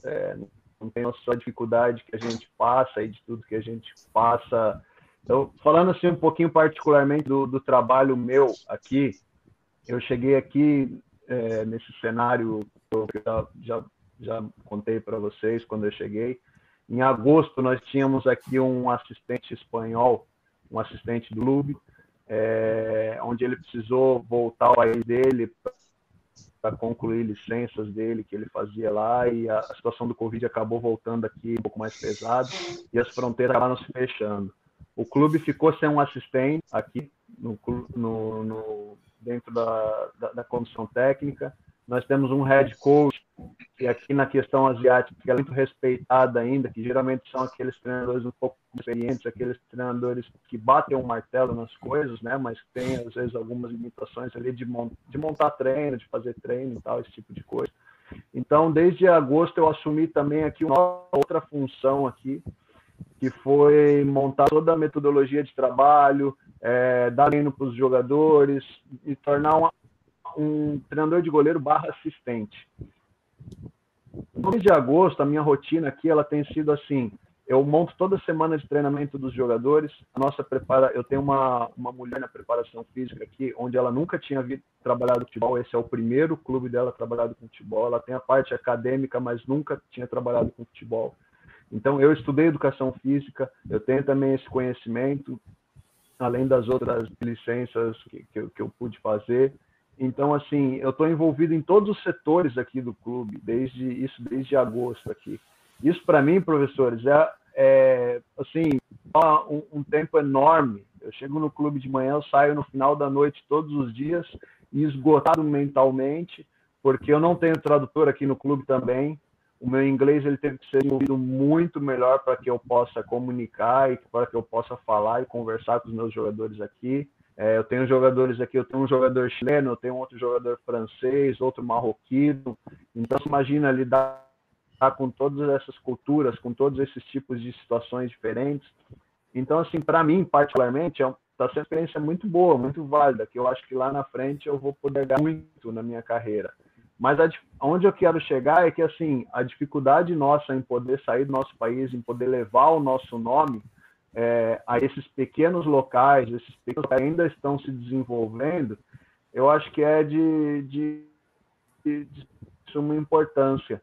É, não tem noção da dificuldade que a gente passa e de tudo que a gente passa então, falando assim um pouquinho particularmente do, do trabalho meu aqui, eu cheguei aqui é, nesse cenário que eu já, já, já contei para vocês quando eu cheguei. Em agosto, nós tínhamos aqui um assistente espanhol, um assistente do clube, é, onde ele precisou voltar ao país dele para concluir licenças dele que ele fazia lá e a, a situação do Covid acabou voltando aqui um pouco mais pesado e as fronteiras acabaram se fechando. O clube ficou sem um assistente aqui no, no, no dentro da, da, da, comissão técnica. Nós temos um head coach que aqui na questão asiática é muito respeitada ainda, que geralmente são aqueles treinadores um pouco experientes, aqueles treinadores que batem um martelo nas coisas, né? Mas tem às vezes algumas limitações ali de, de montar treino, de fazer treino e tal, esse tipo de coisa. Então, desde agosto eu assumi também aqui uma outra função aqui, que foi montar toda a metodologia de trabalho, é, dar treino para os jogadores e tornar uma, um treinador de goleiro barra assistente. No mês de agosto, a minha rotina aqui ela tem sido assim: eu monto toda semana de treinamento dos jogadores. A nossa prepara, eu tenho uma, uma mulher na preparação física aqui, onde ela nunca tinha visto trabalhado futebol. Esse é o primeiro clube dela trabalhado com futebol. Ela tem a parte acadêmica, mas nunca tinha trabalhado com futebol. Então, eu estudei educação física, eu tenho também esse conhecimento, além das outras licenças que, que, que eu pude fazer. Então, assim, eu estou envolvido em todos os setores aqui do clube, desde isso desde agosto aqui. Isso, para mim, professores, é, é assim, um, um, tempo enorme. Eu chego no clube de manhã, eu saio no final da noite todos os dias, esgotado mentalmente, porque eu não tenho tradutor aqui no clube também o meu inglês ele teve que ser desenvolvido muito melhor para que eu possa comunicar e para que eu possa falar e conversar com os meus jogadores aqui. É, eu tenho jogadores aqui, eu tenho um jogador chileno, eu tenho outro jogador francês, outro marroquino. Então, imagina lidar com todas essas culturas, com todos esses tipos de situações diferentes. Então, assim, para mim, particularmente, é está sendo uma experiência muito boa, muito válida, que eu acho que lá na frente eu vou poder ganhar muito na minha carreira. Mas a, onde eu quero chegar é que, assim, a dificuldade nossa em poder sair do nosso país, em poder levar o nosso nome é, a esses pequenos locais, esses pequenos que ainda estão se desenvolvendo, eu acho que é de, de, de, de suma importância.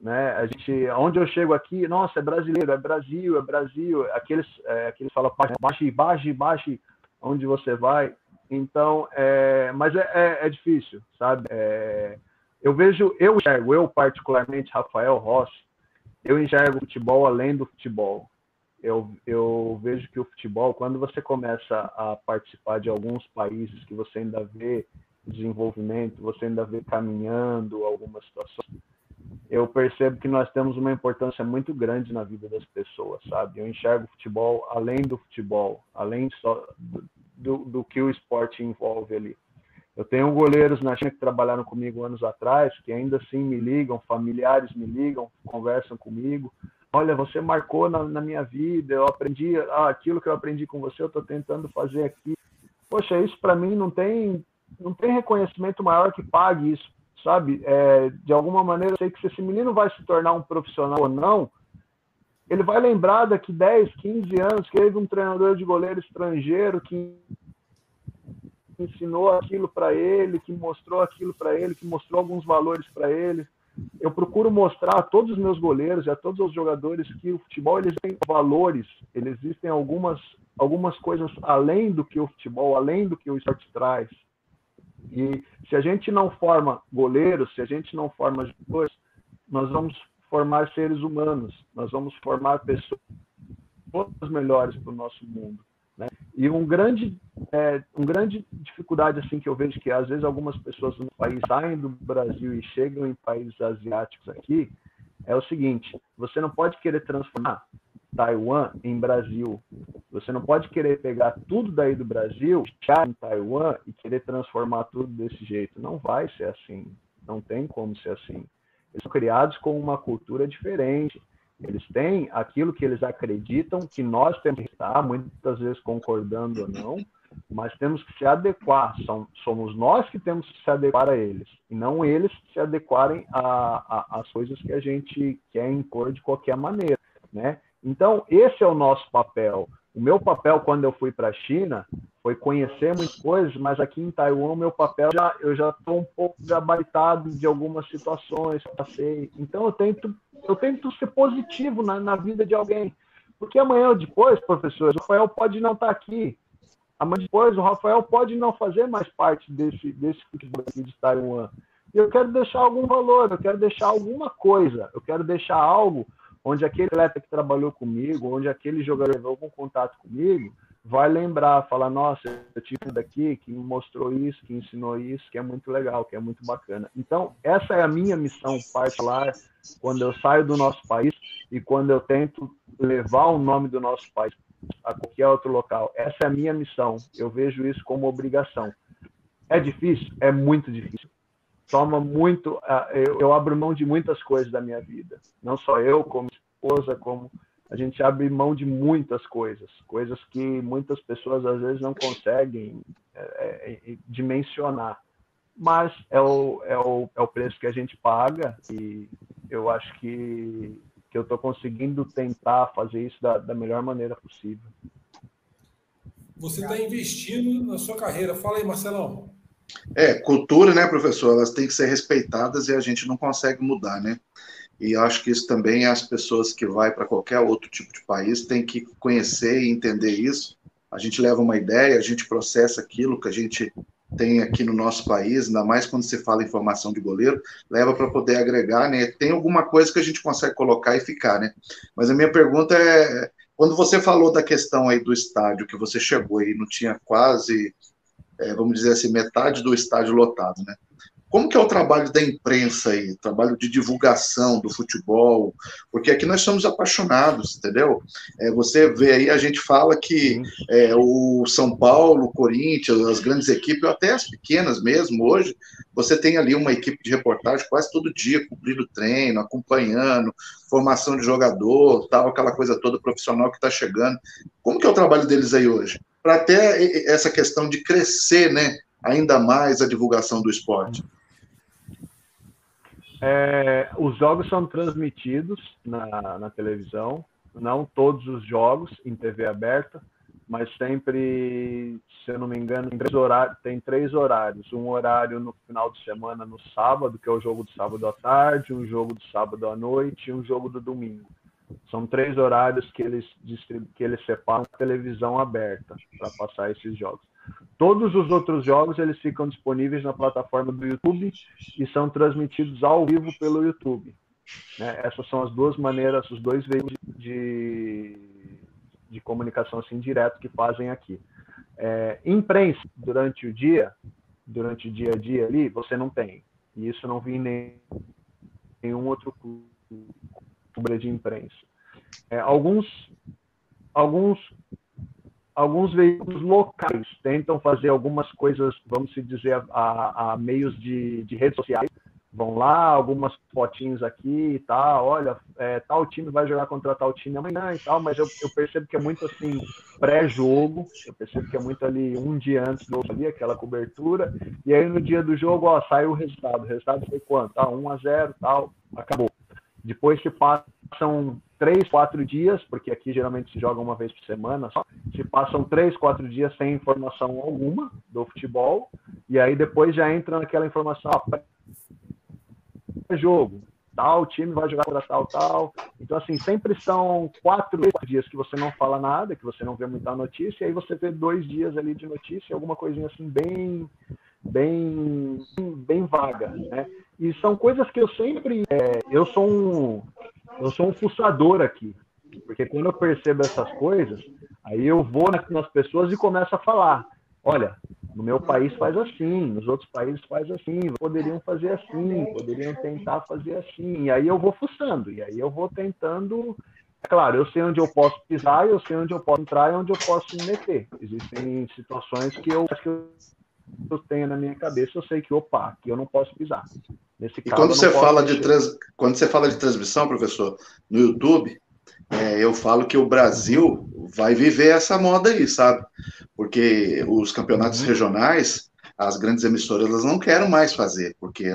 Né? A gente, onde eu chego aqui, nossa, é brasileiro, é Brasil, é Brasil. Aqueles, é, aqueles falam baixe, baixe, baixe, onde você vai. Então, é, mas é, é, é difícil, sabe? É, eu vejo, eu enxergo, eu particularmente, Rafael Rossi, eu enxergo futebol além do futebol. Eu, eu vejo que o futebol, quando você começa a participar de alguns países que você ainda vê desenvolvimento, você ainda vê caminhando algumas situações, eu percebo que nós temos uma importância muito grande na vida das pessoas, sabe? Eu enxergo o futebol além do futebol, além só do, do que o esporte envolve ali. Eu tenho goleiros na China que trabalharam comigo anos atrás, que ainda assim me ligam, familiares me ligam, conversam comigo. Olha, você marcou na, na minha vida, eu aprendi ah, aquilo que eu aprendi com você, eu estou tentando fazer aqui. Poxa, isso para mim não tem, não tem reconhecimento maior que pague isso sabe? É, de alguma maneira, eu sei que se esse menino vai se tornar um profissional ou não, ele vai lembrar daqui 10, 15 anos que teve um treinador de goleiro estrangeiro que ensinou aquilo para ele, que mostrou aquilo para ele, que mostrou alguns valores para ele. Eu procuro mostrar a todos os meus goleiros e a todos os jogadores que o futebol eles tem valores, eles existem algumas algumas coisas além do que o futebol, além do que o esporte traz. E se a gente não forma goleiros, se a gente não forma jogadores, nós vamos formar seres humanos, nós vamos formar pessoas melhores para o nosso mundo. Né? E um grande, é, um grande dificuldade assim que eu vejo que às vezes algumas pessoas no país saem do Brasil e chegam em países asiáticos aqui é o seguinte: você não pode querer transformar Taiwan em Brasil. Você não pode querer pegar tudo daí do Brasil, achar em Taiwan e querer transformar tudo desse jeito. Não vai ser assim. Não tem como ser assim. Eles são criados com uma cultura diferente. Eles têm aquilo que eles acreditam que nós temos que estar, muitas vezes concordando ou não, mas temos que se adequar. somos nós que temos que se adequar a eles, e não eles se adequarem às coisas que a gente quer impor de qualquer maneira. Né? Então, esse é o nosso papel. O meu papel quando eu fui para a China foi conhecer muitas coisas, mas aqui em Taiwan meu papel já eu já estou um pouco gabaritado de algumas situações passei. Então eu tento eu tento ser positivo na, na vida de alguém, porque amanhã ou depois, professor, o Rafael pode não estar tá aqui. Amanhã depois o Rafael pode não fazer mais parte desse desse aqui de Taiwan. Eu quero deixar algum valor, eu quero deixar alguma coisa, eu quero deixar algo onde aquele atleta que trabalhou comigo, onde aquele jogador levou algum contato comigo, vai lembrar, falar, nossa, eu tive daqui que me mostrou isso, que ensinou isso, que é muito legal, que é muito bacana. Então, essa é a minha missão particular quando eu saio do nosso país e quando eu tento levar o nome do nosso país a qualquer outro local. Essa é a minha missão. Eu vejo isso como obrigação. É difícil? É muito difícil toma muito. Eu, eu abro mão de muitas coisas da minha vida. Não só eu, como esposa, como a gente abre mão de muitas coisas, coisas que muitas pessoas às vezes não conseguem é, é, é, dimensionar. Mas é o, é, o, é o preço que a gente paga e eu acho que, que eu estou conseguindo tentar fazer isso da, da melhor maneira possível. Você está investindo na sua carreira. Fala aí, Marcelão. É, cultura, né, professor? Elas têm que ser respeitadas e a gente não consegue mudar, né? E acho que isso também as pessoas que vai para qualquer outro tipo de país têm que conhecer e entender isso. A gente leva uma ideia, a gente processa aquilo que a gente tem aqui no nosso país, ainda mais quando se fala em formação de goleiro, leva para poder agregar, né? Tem alguma coisa que a gente consegue colocar e ficar, né? Mas a minha pergunta é, quando você falou da questão aí do estádio, que você chegou e não tinha quase é, vamos dizer assim, metade do estádio lotado, né? Como que é o trabalho da imprensa aí, trabalho de divulgação do futebol? Porque aqui nós somos apaixonados, entendeu? É, você vê aí, a gente fala que é, o São Paulo, o Corinthians, as grandes equipes, até as pequenas mesmo, hoje, você tem ali uma equipe de reportagem quase todo dia, cumprindo treino, acompanhando, formação de jogador, tal, aquela coisa toda profissional que está chegando. Como que é o trabalho deles aí hoje? Para até essa questão de crescer, né, ainda mais a divulgação do esporte. É, os jogos são transmitidos na, na televisão, não todos os jogos em TV aberta, mas sempre, se eu não me engano, três, horários, tem três horários. Um horário no final de semana, no sábado, que é o jogo do sábado à tarde, um jogo do sábado à noite e um jogo do domingo. São três horários que eles, que eles separam televisão aberta para passar esses jogos. Todos os outros jogos eles ficam disponíveis na plataforma do YouTube e são transmitidos ao vivo pelo YouTube. Né? Essas são as duas maneiras, os dois veículos de, de comunicação assim direto que fazem aqui. É, imprensa durante o dia, durante o dia a dia ali, você não tem. E isso não vi em nenhum outro clube de imprensa. É, alguns, alguns alguns veículos locais tentam fazer algumas coisas, vamos dizer, a, a meios de, de, redes sociais. Vão lá, algumas fotinhos aqui e tal, olha, é, tal time vai jogar contra tal time amanhã e tal, mas eu, eu percebo que é muito assim, pré-jogo, eu percebo que é muito ali um dia antes do ali, aquela cobertura, e aí no dia do jogo, ó, sai o resultado. O resultado foi quanto? Ah, 1 a 0 tal, acabou. Depois se passam três, quatro dias, porque aqui geralmente se joga uma vez por semana só, se passam três, quatro dias sem informação alguma do futebol, e aí depois já entra naquela informação, ó, jogo, tal time vai jogar contra tal, tal. Então, assim, sempre são quatro, quatro dias que você não fala nada, que você não vê muita notícia, e aí você vê dois dias ali de notícia, alguma coisinha assim bem, bem, bem vaga, né? E são coisas que eu sempre. É, eu sou um. Eu sou um fuçador aqui. Porque quando eu percebo essas coisas, aí eu vou nas pessoas e começo a falar. Olha, no meu país faz assim, nos outros países faz assim, poderiam fazer assim, poderiam tentar fazer assim. E aí eu vou fuçando, e aí eu vou tentando. É claro, eu sei onde eu posso pisar, eu sei onde eu posso entrar e onde eu posso me meter. Existem situações que eu, que eu eu tenho na minha cabeça, eu sei que, opa, aqui eu não posso pisar. Nesse e quando você fala de trans... quando você fala de transmissão, professor, no YouTube, é, eu falo que o Brasil vai viver essa moda aí, sabe? Porque os campeonatos uhum. regionais, as grandes emissoras elas não querem mais fazer, porque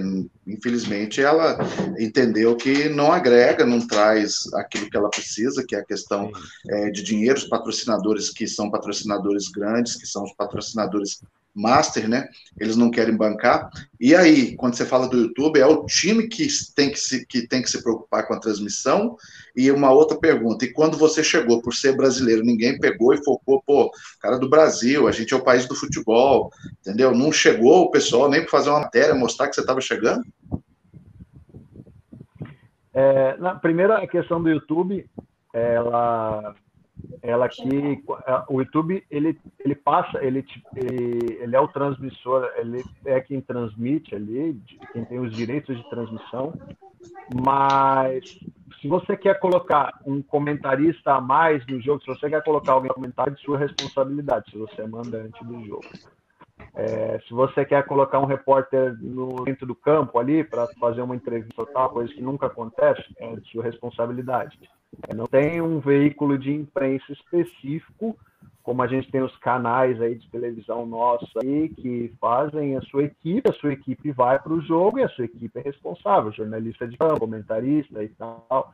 infelizmente ela entendeu que não agrega, não traz aquilo que ela precisa, que é a questão é, de dinheiro, os patrocinadores que são patrocinadores grandes, que são os patrocinadores master, né? Eles não querem bancar. E aí, quando você fala do YouTube, é o time que tem que se, que tem que se preocupar com a transmissão. E uma outra pergunta: e quando você chegou por ser brasileiro, ninguém pegou e focou, pô, cara do Brasil, a gente é o país do futebol, entendeu? Não chegou o pessoal nem para fazer uma matéria, mostrar que você estava chegando? É, na primeira questão do YouTube, ela ela que o YouTube ele ele passa ele, ele é o transmissor ele é quem transmite ali quem tem os direitos de transmissão mas se você quer colocar um comentarista a mais no jogo se você quer colocar alguém comentar é de sua responsabilidade se você é mandante do jogo é, se você quer colocar um repórter no dentro do campo ali para fazer uma entrevista ou tal, coisa que nunca acontece, é de sua responsabilidade. É, não tem um veículo de imprensa específico, como a gente tem os canais aí de televisão nossos aí, que fazem a sua equipe, a sua equipe vai para o jogo e a sua equipe é responsável, jornalista de campo, comentarista e tal.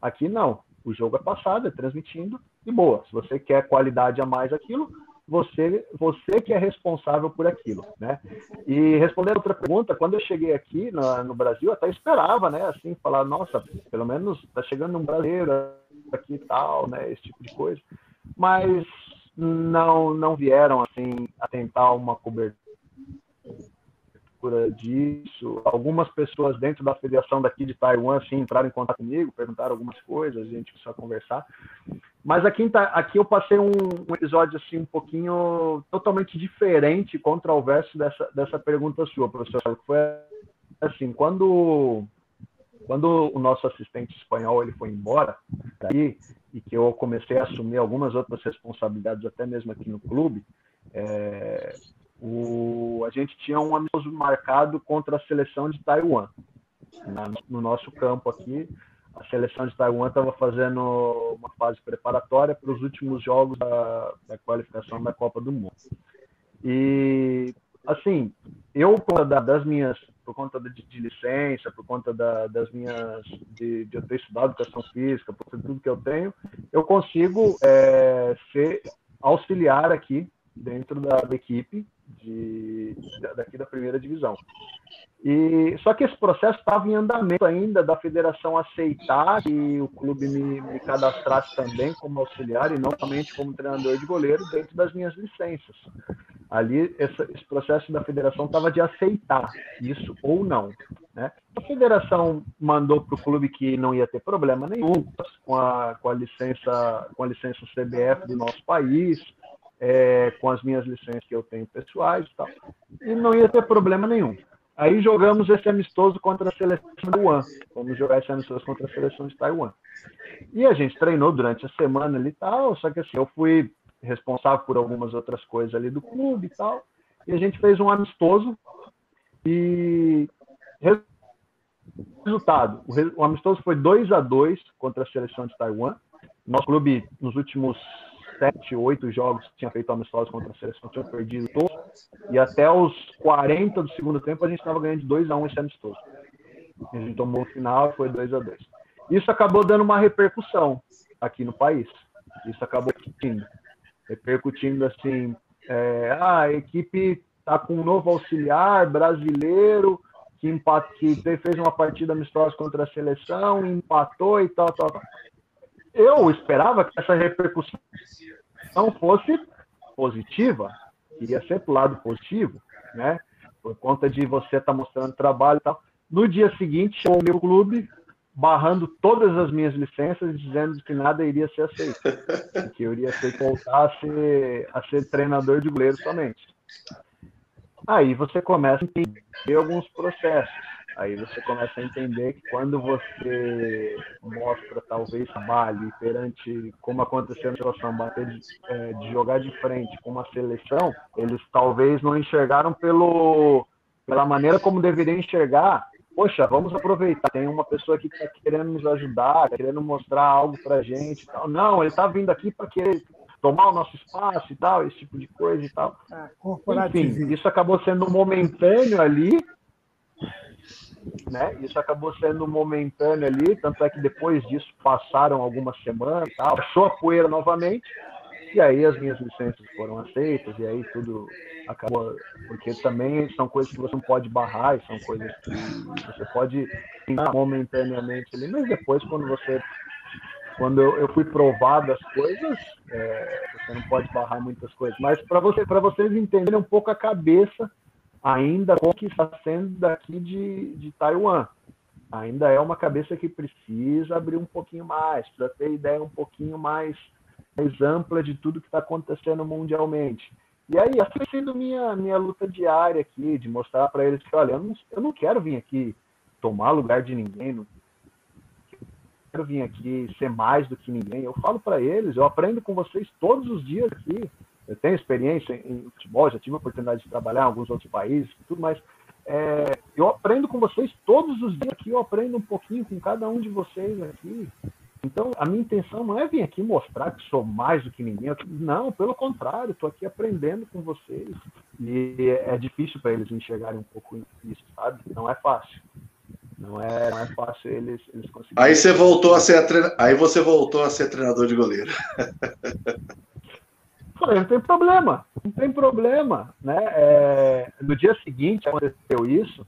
Aqui não. O jogo é passado, é transmitindo e boa. Se você quer qualidade a mais aquilo, você, você que é responsável por aquilo, né? E respondendo outra pergunta, quando eu cheguei aqui no, no Brasil, até esperava, né? Assim, falar, nossa, pelo menos tá chegando um brasileiro aqui e tal, né? Esse tipo de coisa. Mas não, não vieram, assim, a tentar uma cobertura disso. Algumas pessoas dentro da federação daqui de Taiwan, assim, entraram em contato comigo, perguntaram algumas coisas, a gente precisou conversar. Mas aqui, aqui eu passei um, um, episódio assim um pouquinho totalmente diferente, contra o verso dessa, dessa pergunta sua, professor. Foi assim, quando quando o nosso assistente espanhol ele foi embora daí e que eu comecei a assumir algumas outras responsabilidades até mesmo aqui no clube, é, o, a gente tinha um amistoso marcado contra a seleção de Taiwan na, no nosso campo aqui a seleção de Taiwan estava fazendo uma fase preparatória para os últimos jogos da, da, qualificação da Copa do Mundo. E, assim, eu, por conta das minhas, por conta de, de licença, por conta da, das minhas, de, de eu ter estudado educação física, por tudo que eu tenho, eu consigo é, ser auxiliar aqui dentro da, da equipe de, daqui da primeira divisão. E só que esse processo estava em andamento ainda da federação aceitar que o clube me, me, cadastrasse também como auxiliar e não somente como treinador de goleiro dentro das minhas licenças. Ali esse, esse processo da federação estava de aceitar isso ou não. Né? A federação mandou para o clube que não ia ter problema nenhum com a, com a licença com a licença CBF do nosso país, é, com as minhas licenças que eu tenho pessoais e tal, e não ia ter problema nenhum. Aí jogamos esse amistoso contra a seleção de Taiwan. Vamos jogar esse amistoso contra a seleção de Taiwan. E a gente treinou durante a semana ali e tal, só que assim, eu fui responsável por algumas outras coisas ali do clube e tal. E a gente fez um amistoso e resultado, o amistoso foi 2 a 2 contra a seleção de Taiwan. Nosso clube nos últimos sete, oito jogos que tinha feito amistosos contra a seleção, tinha perdido todos. E até os 40 do segundo tempo a gente estava ganhando de 2 a 1 esse amistoso. A gente tomou o final e foi 2 a 2 Isso acabou dando uma repercussão aqui no país. Isso acabou repercutindo. Repercutindo assim, é, ah, a equipe está com um novo auxiliar brasileiro que, empat, que fez uma partida amistosa contra a seleção, empatou e tal, tal, tal eu esperava que essa repercussão fosse positiva, iria ser o lado positivo, né? Por conta de você estar tá mostrando trabalho e tal. No dia seguinte, chamou o meu clube barrando todas as minhas licenças, dizendo que nada iria ser aceito, que eu iria que voltar a ser, a ser treinador de goleiro somente. Aí você começa a entender alguns processos. Aí você começa a entender que quando você mostra talvez trabalho perante como aconteceu na situação, bater de, é, de, jogar de frente com uma seleção, eles talvez não enxergaram pelo, pela maneira como deveriam enxergar. Poxa, vamos aproveitar. Tem uma pessoa aqui que está querendo nos ajudar, tá querendo mostrar algo para gente. Tal. Não, ele está vindo aqui para querer tomar o nosso espaço e tal, esse tipo de coisa e tal. É, Enfim, isso acabou sendo momentâneo ali, né? Isso acabou sendo momentâneo ali, tanto é que depois disso passaram algumas semanas, tal, achou a poeira novamente, e aí as minhas licenças foram aceitas, e aí tudo acabou, porque também são coisas que você não pode barrar, e são coisas que você pode momentaneamente ali, mas depois quando você quando eu, eu fui provado as coisas, é, você não pode barrar muitas coisas. Mas para você, vocês entenderem um pouco a cabeça ainda como que está sendo daqui de, de Taiwan. Ainda é uma cabeça que precisa abrir um pouquinho mais, precisa ter ideia um pouquinho mais, mais ampla de tudo que está acontecendo mundialmente. E aí, essa tem sido minha, minha luta diária aqui, de mostrar para eles que, olha, eu não, eu não quero vir aqui tomar lugar de ninguém, não quero vir aqui ser mais do que ninguém. Eu falo para eles, eu aprendo com vocês todos os dias aqui. Eu tenho experiência em futebol, já tive a oportunidade de trabalhar em alguns outros países, tudo mais. É, eu aprendo com vocês todos os dias aqui, eu aprendo um pouquinho com cada um de vocês aqui. Então, a minha intenção não é vir aqui mostrar que sou mais do que ninguém. Não, pelo contrário, estou aqui aprendendo com vocês. E é difícil para eles enxergarem um pouco isso, sabe? Não é fácil. Não é, não é fácil eles, eles conseguirem. Aí você voltou a ser aí você voltou a ser treinador de goleiro. Falei, não tem problema, não tem problema, né? É, no dia seguinte aconteceu isso,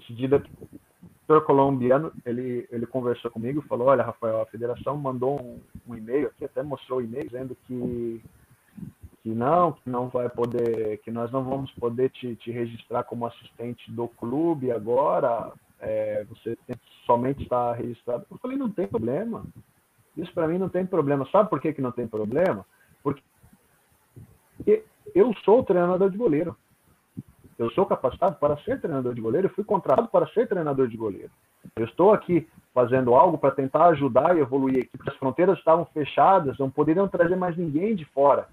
esse diretor colombiano, ele, ele conversou comigo e falou, olha, Rafael, a federação mandou um, um e-mail aqui, até mostrou o e-mail, dizendo que que não, que não vai poder, que nós não vamos poder te, te registrar como assistente do clube agora, é, você somente está registrado. Eu falei, não tem problema, Isso para mim não tem problema. Sabe por que, que não tem problema? Eu sou treinador de goleiro. Eu sou capacitado para ser treinador de goleiro, eu fui contratado para ser treinador de goleiro. Eu estou aqui fazendo algo para tentar ajudar e evoluir a equipe. As fronteiras estavam fechadas, não poderiam trazer mais ninguém de fora.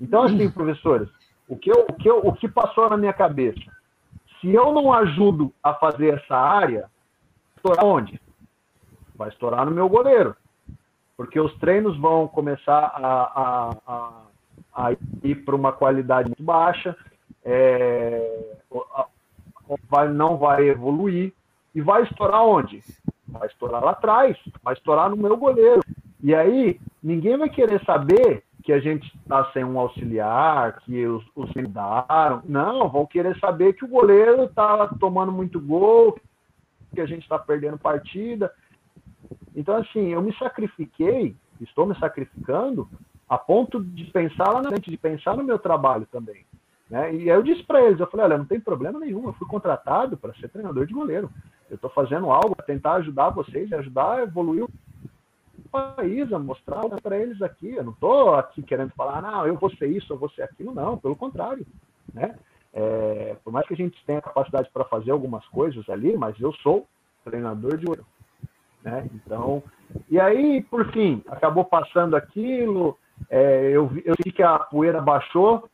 Então, assim, professores, o que, eu, o, que eu, o que passou na minha cabeça? Se eu não ajudo a fazer essa área, estourar onde? Vai estourar no meu goleiro. Porque os treinos vão começar a, a, a, a ir para uma qualidade muito baixa, é, vai, não vai evoluir. E vai estourar onde? Vai estourar lá atrás, vai estourar no meu goleiro. E aí, ninguém vai querer saber que a gente está sem um auxiliar, que os, os mudaram. Não, vão querer saber que o goleiro está tomando muito gol, que a gente está perdendo partida. Então, assim, eu me sacrifiquei, estou me sacrificando, a ponto de pensar lá na frente, de pensar no meu trabalho também. Né? E aí eu disse para eles, eu falei, olha, não tem problema nenhum, eu fui contratado para ser treinador de goleiro. Eu estou fazendo algo para tentar ajudar vocês, ajudar a evoluir o país, a mostrar para eles aqui. Eu não estou aqui querendo falar, não, eu vou ser isso, eu vou ser aquilo, não, pelo contrário. Né? É, por mais que a gente tenha capacidade para fazer algumas coisas ali, mas eu sou treinador de goleiro. Né? Então, e aí, por fim, acabou passando aquilo, é, eu, vi, eu vi que a poeira baixou,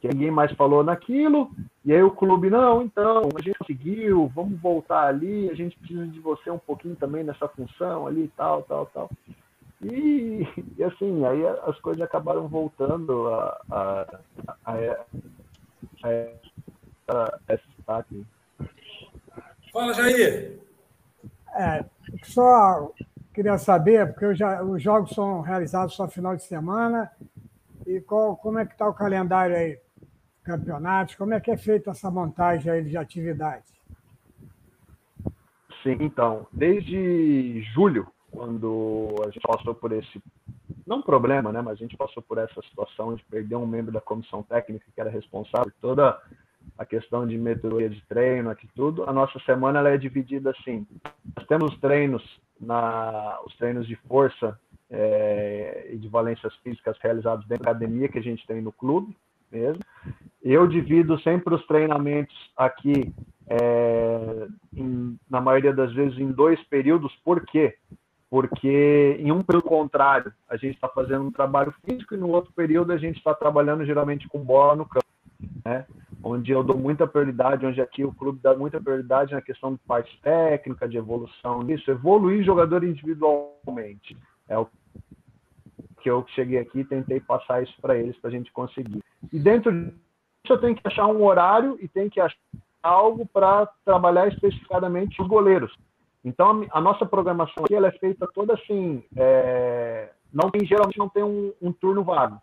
que ninguém mais falou naquilo, e aí o clube, não, então, a gente conseguiu, vamos voltar ali, a gente precisa de você um pouquinho também nessa função ali, tal, tal, tal. E, e assim, aí as coisas acabaram voltando a, a, a, a, a esse destaque. Fala, Jair! É, só queria saber, porque já, os jogos são realizados só final de semana, e qual, como é que está o calendário aí? Campeonatos, como é que é feita essa montagem aí de atividades? Sim, então, desde julho, quando a gente passou por esse, não problema, né, mas a gente passou por essa situação de perder um membro da comissão técnica que era responsável por toda a questão de metodologia de treino, aqui tudo, a nossa semana ela é dividida assim. Nós temos treinos na os treinos de força é, e de valências físicas realizados dentro da academia que a gente tem no clube mesmo. Eu divido sempre os treinamentos aqui, é, em, na maioria das vezes, em dois períodos. Por quê? Porque em um período contrário, a gente está fazendo um trabalho físico e no outro período a gente está trabalhando geralmente com bola no campo. Né? Onde eu dou muita prioridade, onde aqui o clube dá muita prioridade na questão de parte técnica, de evolução nisso, evoluir jogador individualmente. É o que eu cheguei aqui e tentei passar isso para eles para a gente conseguir. E dentro disso eu tenho que achar um horário e tenho que achar algo para trabalhar especificadamente os goleiros. Então a, nossa programação aqui ela é feita toda assim, é, não tem geralmente não tem um, um turno vago.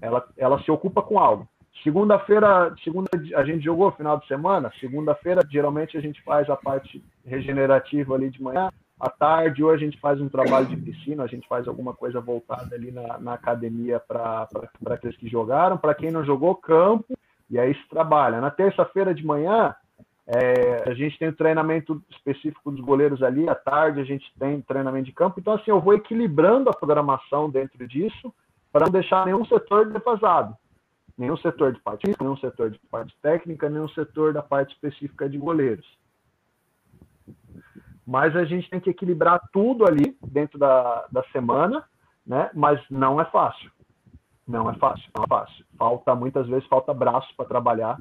Ela, ela se ocupa com algo. Segunda-feira, segunda a gente jogou final de semana. Segunda-feira geralmente a gente faz a parte regenerativa ali de manhã. À tarde, ou a gente faz um trabalho de piscina, a gente faz alguma coisa voltada ali na, na academia para aqueles que jogaram. Para quem não jogou, campo, e aí se trabalha. Na terça-feira de manhã, é, a gente tem o treinamento específico dos goleiros ali, à tarde a gente tem treinamento de campo. Então, assim, eu vou equilibrando a programação dentro disso para não deixar nenhum setor defasado. Nenhum setor de parte nenhum setor de parte técnica, nenhum setor da parte específica de goleiros mas a gente tem que equilibrar tudo ali dentro da, da semana, né? Mas não é fácil. Não é fácil, não é fácil. Falta, muitas vezes, falta braços para trabalhar,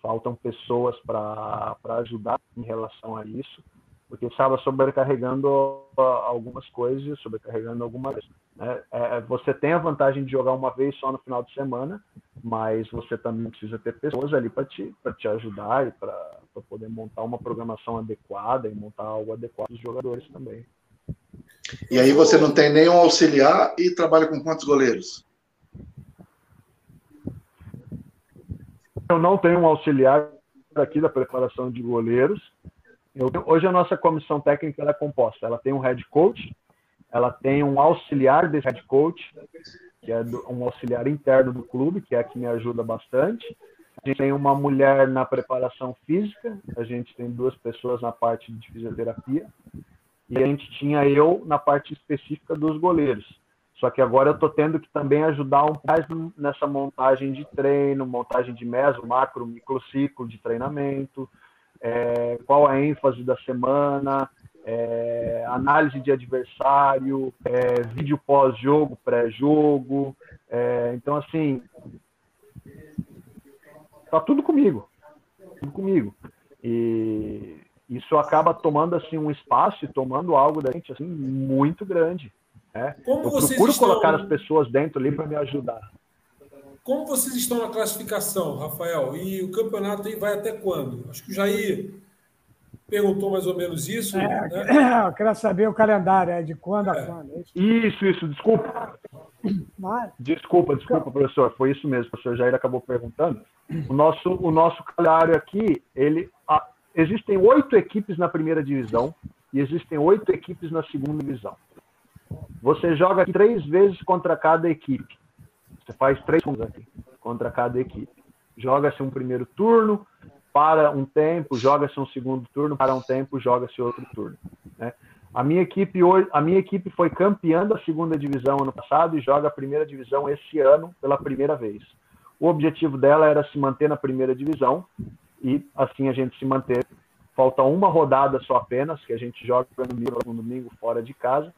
faltam pessoas para ajudar em relação a isso porque estava sobrecarregando algumas coisas, sobrecarregando algumas. Né? É, você tem a vantagem de jogar uma vez só no final de semana, mas você também precisa ter pessoas ali para te, te ajudar e para poder montar uma programação adequada e montar algo adequado dos jogadores também. E aí você não tem nenhum auxiliar e trabalha com quantos goleiros? Eu não tenho um auxiliar aqui da preparação de goleiros, eu, hoje a nossa comissão técnica é composta. Ela tem um head coach, ela tem um auxiliar desse head coach, que é do, um auxiliar interno do clube, que é a que me ajuda bastante. A gente tem uma mulher na preparação física, a gente tem duas pessoas na parte de fisioterapia. e a gente tinha eu na parte específica dos goleiros. Só que agora eu estou tendo que também ajudar um mais nessa montagem de treino, montagem de meso, macro, microciclo de treinamento, é, qual a ênfase da semana, é, análise de adversário, é, vídeo pós-jogo, pré-jogo. É, então, assim, tá tudo comigo. Tudo comigo. E isso acaba tomando assim um espaço e tomando algo da gente assim muito grande. Né? Como Eu procuro estão... colocar as pessoas dentro ali para me ajudar. Como vocês estão na classificação, Rafael? E o campeonato aí vai até quando? Acho que o Jair perguntou mais ou menos isso. É, né? Eu quero saber o calendário, é de quando a é. quando. É isso, isso, desculpa. Mas... Desculpa, desculpa, professor. Foi isso mesmo, o professor Jair acabou perguntando. O nosso, o nosso calendário aqui, ele, a, existem oito equipes na primeira divisão e existem oito equipes na segunda divisão. Você joga três vezes contra cada equipe. Você faz três contra cada equipe. Joga-se um primeiro turno, para um tempo, joga-se um segundo turno, para um tempo, joga-se outro turno. Né? A minha equipe hoje, a minha equipe foi campeã da segunda divisão ano passado e joga a primeira divisão esse ano pela primeira vez. O objetivo dela era se manter na primeira divisão e assim a gente se manter. Falta uma rodada só apenas, que a gente joga no domingo, no domingo fora de casa.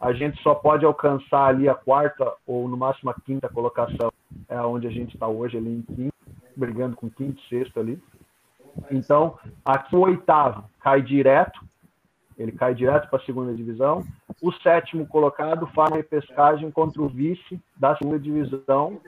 A gente só pode alcançar ali a quarta ou no máximo a quinta colocação, é onde a gente está hoje, ali em quinto, brigando com quinto e sexto ali. Então, aqui o oitavo cai direto, ele cai direto para a segunda divisão. O sétimo colocado faz uma repescagem contra o vice da segunda divisão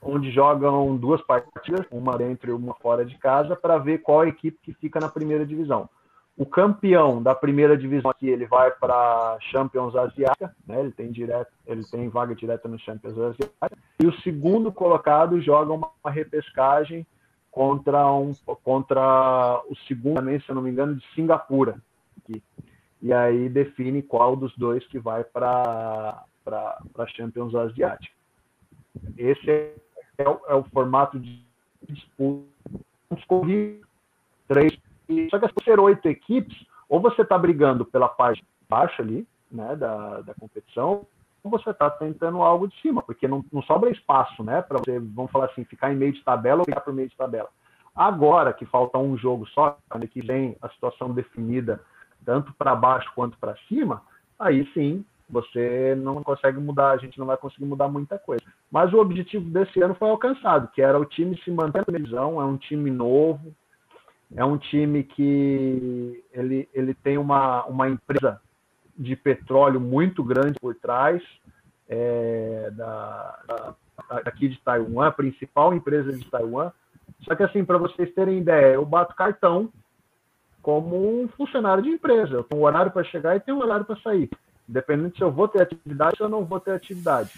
onde jogam duas partidas, uma dentro e uma fora de casa, para ver qual equipe que fica na primeira divisão. O campeão da primeira divisão aqui, ele vai para Champions Asiática, né? Ele tem direto, ele tem vaga direta no Champions Asiática. E o segundo colocado joga uma, repescagem contra um contra o segundo, também, se eu não me engano, de Singapura. Aqui. E aí define qual dos dois que vai para para Champions Asiática. Esse é o, é o formato de disputa. Três. Só que se ser oito equipes, ou você está brigando pela parte baixa ali, né, da, da competição, você está tentando algo de cima, porque não, não sobra espaço, né, para você, vamos falar assim, ficar em meio de tabela ou ficar por meio de tabela. Agora que falta um jogo só, que vem a situação definida tanto para baixo quanto para cima, aí sim você não consegue mudar, a gente não vai conseguir mudar muita coisa. Mas o objetivo desse ano foi alcançado, que era o time se manter na divisão, é um time novo, é um time que ele, ele tem uma, uma empresa de petróleo muito grande por trás, é, da, da, aqui de Taiwan, a principal empresa de Taiwan. Só que assim, para vocês terem ideia, eu bato cartão como um funcionário de empresa. Eu tenho um horário para chegar e tenho um horário para sair. Independente se eu vou ter atividade ou não vou ter atividade.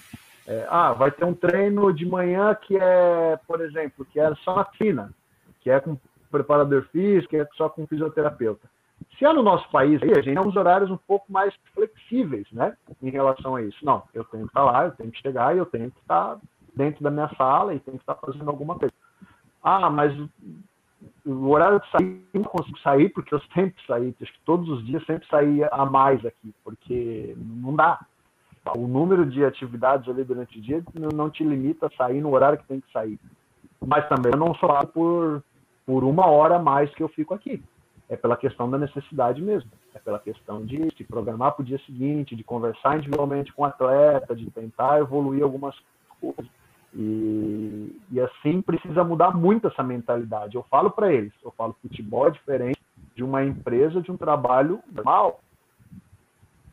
É, ah, vai ter um treino de manhã que é, por exemplo, que é só na fina, que é com preparador físico, que é só com fisioterapeuta. Se é no nosso país, aí, a gente tem uns horários um pouco mais flexíveis, né, em relação a isso. Não, eu tenho que estar lá, eu tenho que chegar e eu tenho que estar dentro da minha sala e tenho que estar fazendo alguma coisa. Ah, mas o horário de sair, eu não consigo sair, porque eu sempre saí, acho que todos os dias sempre saía a mais aqui, porque não dá. O número de atividades ali durante o dia não te limita a sair no horário que tem que sair. Mas também eu não só por, por uma hora a mais que eu fico aqui. É pela questão da necessidade mesmo. É pela questão de se programar para o dia seguinte, de conversar individualmente com o atleta, de tentar evoluir algumas coisas e, e assim precisa mudar muito essa mentalidade. Eu falo para eles, eu falo futebol é diferente de uma empresa, de um trabalho normal.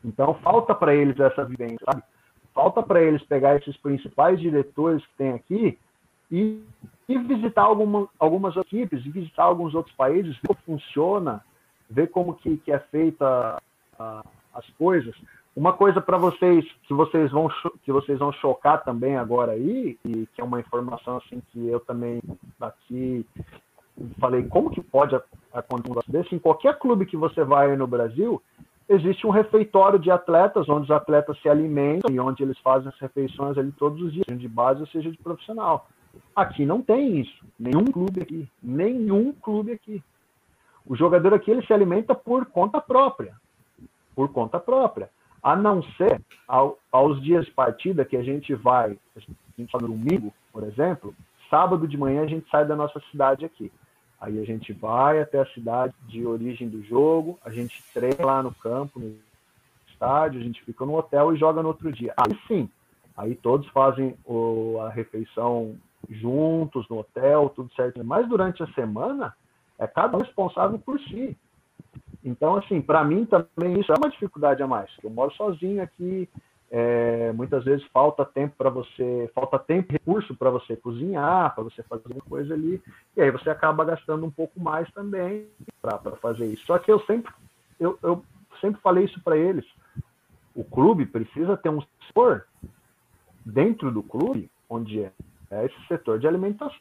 Então falta para eles essa vivência, sabe? Falta para eles pegar esses principais diretores que tem aqui e, e visitar alguma, algumas equipes, e visitar alguns outros países, ver como funciona, ver como que, que é feita a, as coisas. Uma coisa para vocês, que vocês vão que vocês vão chocar também agora aí, e que é uma informação assim que eu também aqui falei, como que pode acontecer um negócio desse? Em qualquer clube que você vai no Brasil, existe um refeitório de atletas, onde os atletas se alimentam e onde eles fazem as refeições ali todos os dias, seja de base ou seja de profissional. Aqui não tem isso. Nenhum clube aqui. Nenhum clube aqui. O jogador aqui ele se alimenta por conta própria por conta própria. A não ser ao, aos dias de partida que a gente vai, a gente no domingo, por exemplo, sábado de manhã a gente sai da nossa cidade aqui. Aí a gente vai até a cidade de origem do jogo, a gente treina lá no campo, no estádio, a gente fica no hotel e joga no outro dia. Aí sim, aí todos fazem o, a refeição juntos no hotel, tudo certo. Mas durante a semana, é cada um responsável por si. Então, assim, para mim também isso é uma dificuldade a mais. Eu moro sozinho aqui, é, muitas vezes falta tempo para você, falta tempo e recurso para você cozinhar, para você fazer alguma coisa ali, e aí você acaba gastando um pouco mais também para fazer isso. Só que eu sempre, eu, eu sempre falei isso para eles. O clube precisa ter um setor dentro do clube onde é, esse setor de alimentação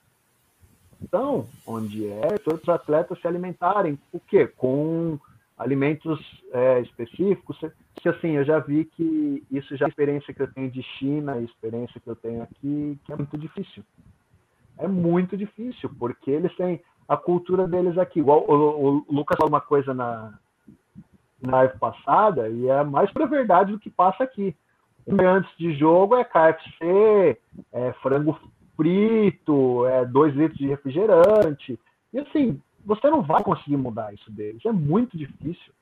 então, onde é todos os atletas se alimentarem, o quê? Com alimentos é, específicos. Se assim, eu já vi que isso já é experiência que eu tenho de China, experiência que eu tenho aqui, que é muito difícil. É muito difícil, porque eles têm a cultura deles aqui. Igual o, o Lucas falou uma coisa na, na live passada, e é mais para verdade do que passa aqui. Antes de jogo é KFC, é frango frito, é, dois litros de refrigerante. E assim, você não vai conseguir mudar isso deles. É muito difícil.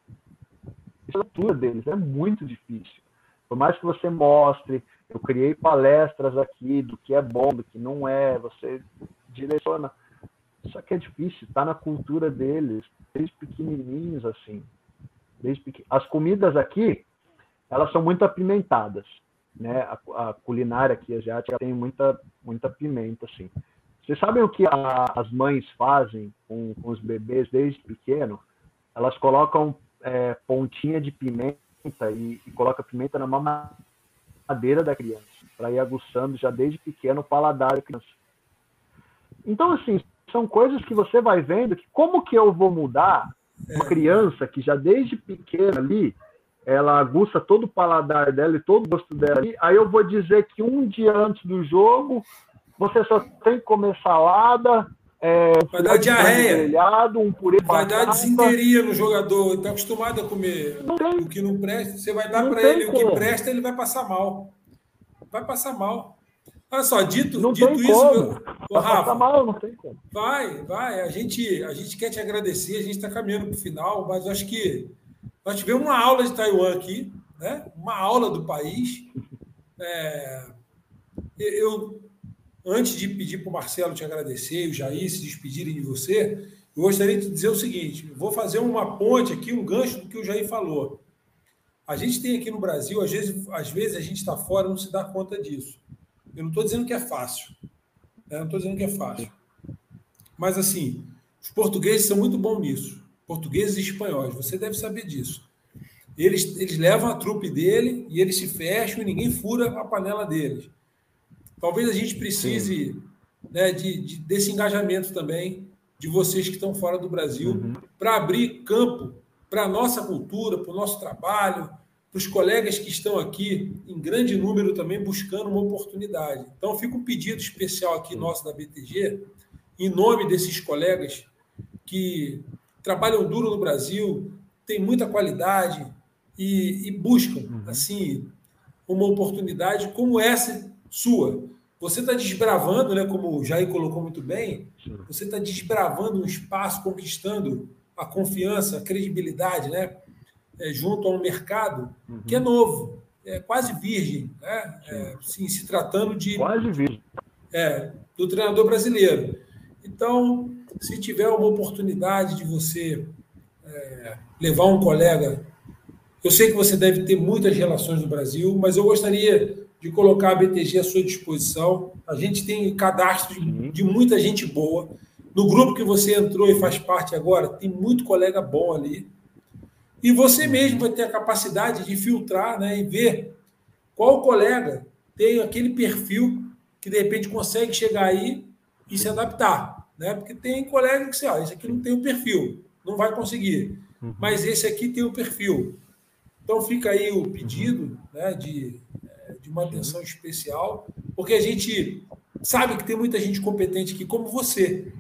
Isso é a cultura deles, é muito difícil. Por mais que você mostre, eu criei palestras aqui do que é bom, do que não é, você direciona. Só que é difícil, está na cultura deles, desde pequenininhos assim. Desde. As comidas aqui, elas são muito apimentadas né? A, a, culinária aqui asiática tem muita, muita pimenta, assim. Vocês sabem o que a, as mães fazem com, com, os bebês desde pequeno? Elas colocam é, pontinha de pimenta e, e colocam pimenta na mamadeira da criança, para ir aguçando já desde pequeno o paladar da criança. Então, assim, são coisas que você vai vendo que como que eu vou mudar uma criança que já desde pequena ali ela aguça todo o paladar dela e todo o gosto dela. Aí eu vou dizer que um dia antes do jogo, você só tem que comer salada, é, vai dar diarreia, um purê vai dar desinteria no jogador. Está acostumado a comer o que não presta. Você vai dar para ele como. o que presta, ele vai passar mal. Vai passar mal. Olha só, dito, não dito isso, meu, vai Rafa, mal, não tem como. vai, vai. A gente, a gente quer te agradecer. A gente está caminhando para o final, mas eu acho que nós tivemos uma aula de Taiwan aqui, né? uma aula do país. É, eu, antes de pedir para o Marcelo te agradecer o Jair se despedirem de você, eu gostaria de dizer o seguinte: vou fazer uma ponte aqui, um gancho do que o Jair falou. A gente tem aqui no Brasil, às vezes, às vezes a gente está fora e não se dá conta disso. Eu não estou dizendo que é fácil. Né? Não estou dizendo que é fácil. Mas, assim, os portugueses são muito bons nisso portugueses e espanhóis, você deve saber disso. Eles, eles levam a trupe dele e eles se fecham e ninguém fura a panela deles. Talvez a gente precise né, de, de, desse engajamento também de vocês que estão fora do Brasil uhum. para abrir campo para a nossa cultura, para o nosso trabalho, para os colegas que estão aqui em grande número também buscando uma oportunidade. Então, fica um pedido especial aqui nosso da BTG, em nome desses colegas que trabalham duro no Brasil, têm muita qualidade e, e buscam uhum. assim uma oportunidade como essa sua. Você está desbravando, né, como o Jair colocou muito bem, você está desbravando um espaço, conquistando a confiança, a credibilidade, né, é, junto a um mercado uhum. que é novo, é quase virgem, né, é, se tratando de quase virgem, é, do treinador brasileiro. Então, se tiver uma oportunidade de você é, levar um colega, eu sei que você deve ter muitas relações no Brasil, mas eu gostaria de colocar a BTG à sua disposição. A gente tem cadastro de, de muita gente boa. No grupo que você entrou e faz parte agora, tem muito colega bom ali. E você mesmo vai ter a capacidade de filtrar né, e ver qual colega tem aquele perfil que de repente consegue chegar aí e se adaptar. Né? Porque tem colega que você, ó, esse aqui não tem o perfil, não vai conseguir. Uhum. Mas esse aqui tem o perfil. Então fica aí o pedido né, de, é, de uma atenção especial, porque a gente sabe que tem muita gente competente aqui, como você,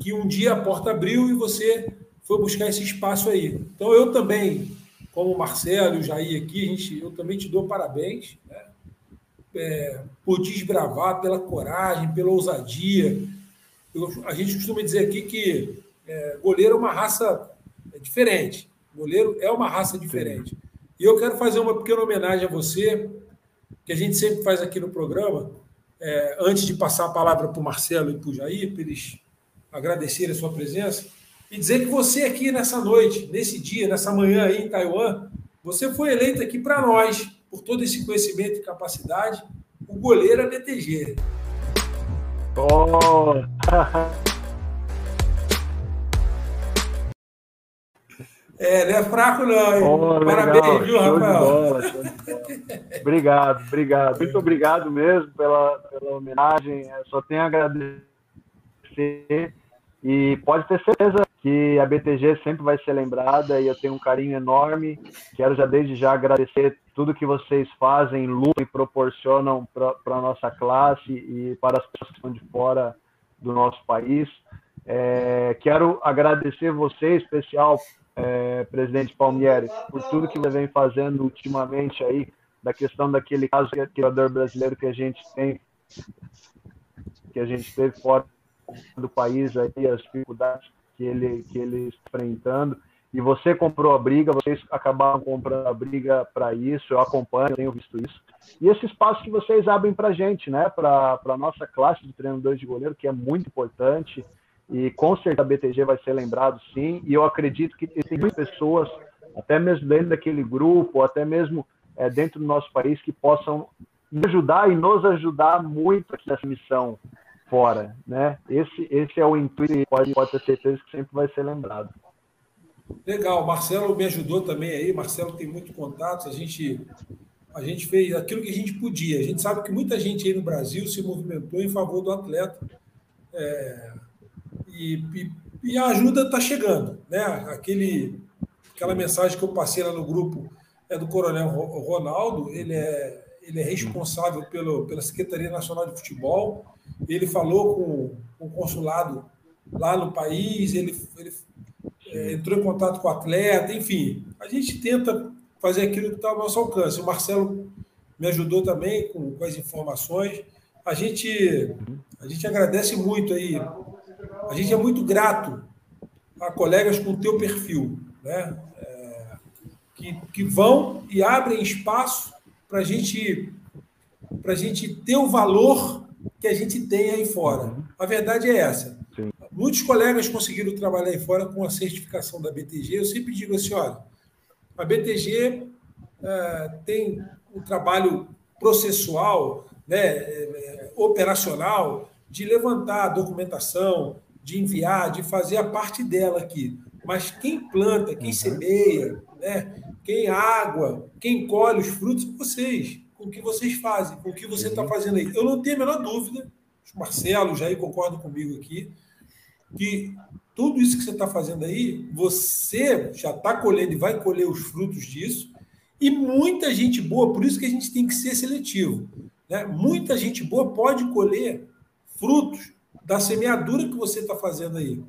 que um dia a porta abriu e você foi buscar esse espaço aí. Então eu também como o Marcelo e o Jair aqui, a gente, eu também te dou parabéns né? é, por desbravar, pela coragem, pela ousadia. Eu, a gente costuma dizer aqui que é, goleiro é uma raça diferente. Goleiro é uma raça diferente. E eu quero fazer uma pequena homenagem a você, que a gente sempre faz aqui no programa, é, antes de passar a palavra para o Marcelo e para o Jair, para eles agradecerem a sua presença, e dizer que você aqui nessa noite, nesse dia, nessa manhã aí em Taiwan, você foi eleito aqui para nós, por todo esse conhecimento e capacidade, o goleiro BTG. Oh. É, não é fraco, não. Hein? Oh, Parabéns, legal. viu, Rafael? obrigado, obrigado. Muito obrigado mesmo pela, pela homenagem. Eu só tenho a agradecer. E pode ter certeza que a BTG sempre vai ser lembrada e eu tenho um carinho enorme. Quero já desde já agradecer tudo que vocês fazem, lutam e proporcionam para a nossa classe e para as pessoas que estão de fora do nosso país. É, quero agradecer você, em especial, é, presidente Palmieri, por tudo que você vem fazendo ultimamente aí, da questão daquele caso de jogador brasileiro que a gente tem, que a gente teve fora do país aí, as dificuldades que ele, que ele enfrentando. E você comprou a briga, vocês acabaram comprando a briga para isso, eu acompanho, eu tenho visto isso. E esse espaço que vocês abrem para a gente, né, para a nossa classe de treinadores de goleiro, que é muito importante, e com certeza a BTG vai ser lembrado sim, e eu acredito que tem muitas pessoas, até mesmo dentro daquele grupo, até mesmo é, dentro do nosso país, que possam me ajudar e nos ajudar muito aqui nessa missão fora, né? Esse, esse é o intuito e pode, pode ter certeza que sempre vai ser lembrado. Legal, Marcelo me ajudou também aí, Marcelo tem muito contato, a gente a gente fez aquilo que a gente podia. A gente sabe que muita gente aí no Brasil se movimentou em favor do atleta. É, e, e, e, a ajuda está chegando. Né? Aquele, aquela mensagem que eu passei lá no grupo é do Coronel Ronaldo, ele é, ele é responsável pelo, pela Secretaria Nacional de Futebol, ele falou com, com o consulado lá no país, ele, ele é, entrou em contato com o atleta, enfim, a gente tenta fazer aquilo que está ao nosso alcance. O Marcelo me ajudou também com, com as informações. A gente, a gente agradece muito aí. A gente é muito grato a colegas com o teu perfil, né? É, que, que vão e abrem espaço para a gente, a gente ter o valor que a gente tem aí fora. A verdade é essa. Sim. Muitos colegas conseguiram trabalhar aí fora com a certificação da BTG. Eu sempre digo assim: olha, a BTG é, tem um trabalho processual, né, é, operacional, de levantar a documentação, de enviar, de fazer a parte dela aqui. Mas quem planta, quem uhum. semeia, né, quem água, quem colhe os frutos, vocês com o que vocês fazem, com o que você está fazendo aí. Eu não tenho a menor dúvida, o Marcelo, o Jair concordam comigo aqui, que tudo isso que você está fazendo aí, você já está colhendo e vai colher os frutos disso, e muita gente boa, por isso que a gente tem que ser seletivo. Né? Muita gente boa pode colher frutos da semeadura que você está fazendo aí.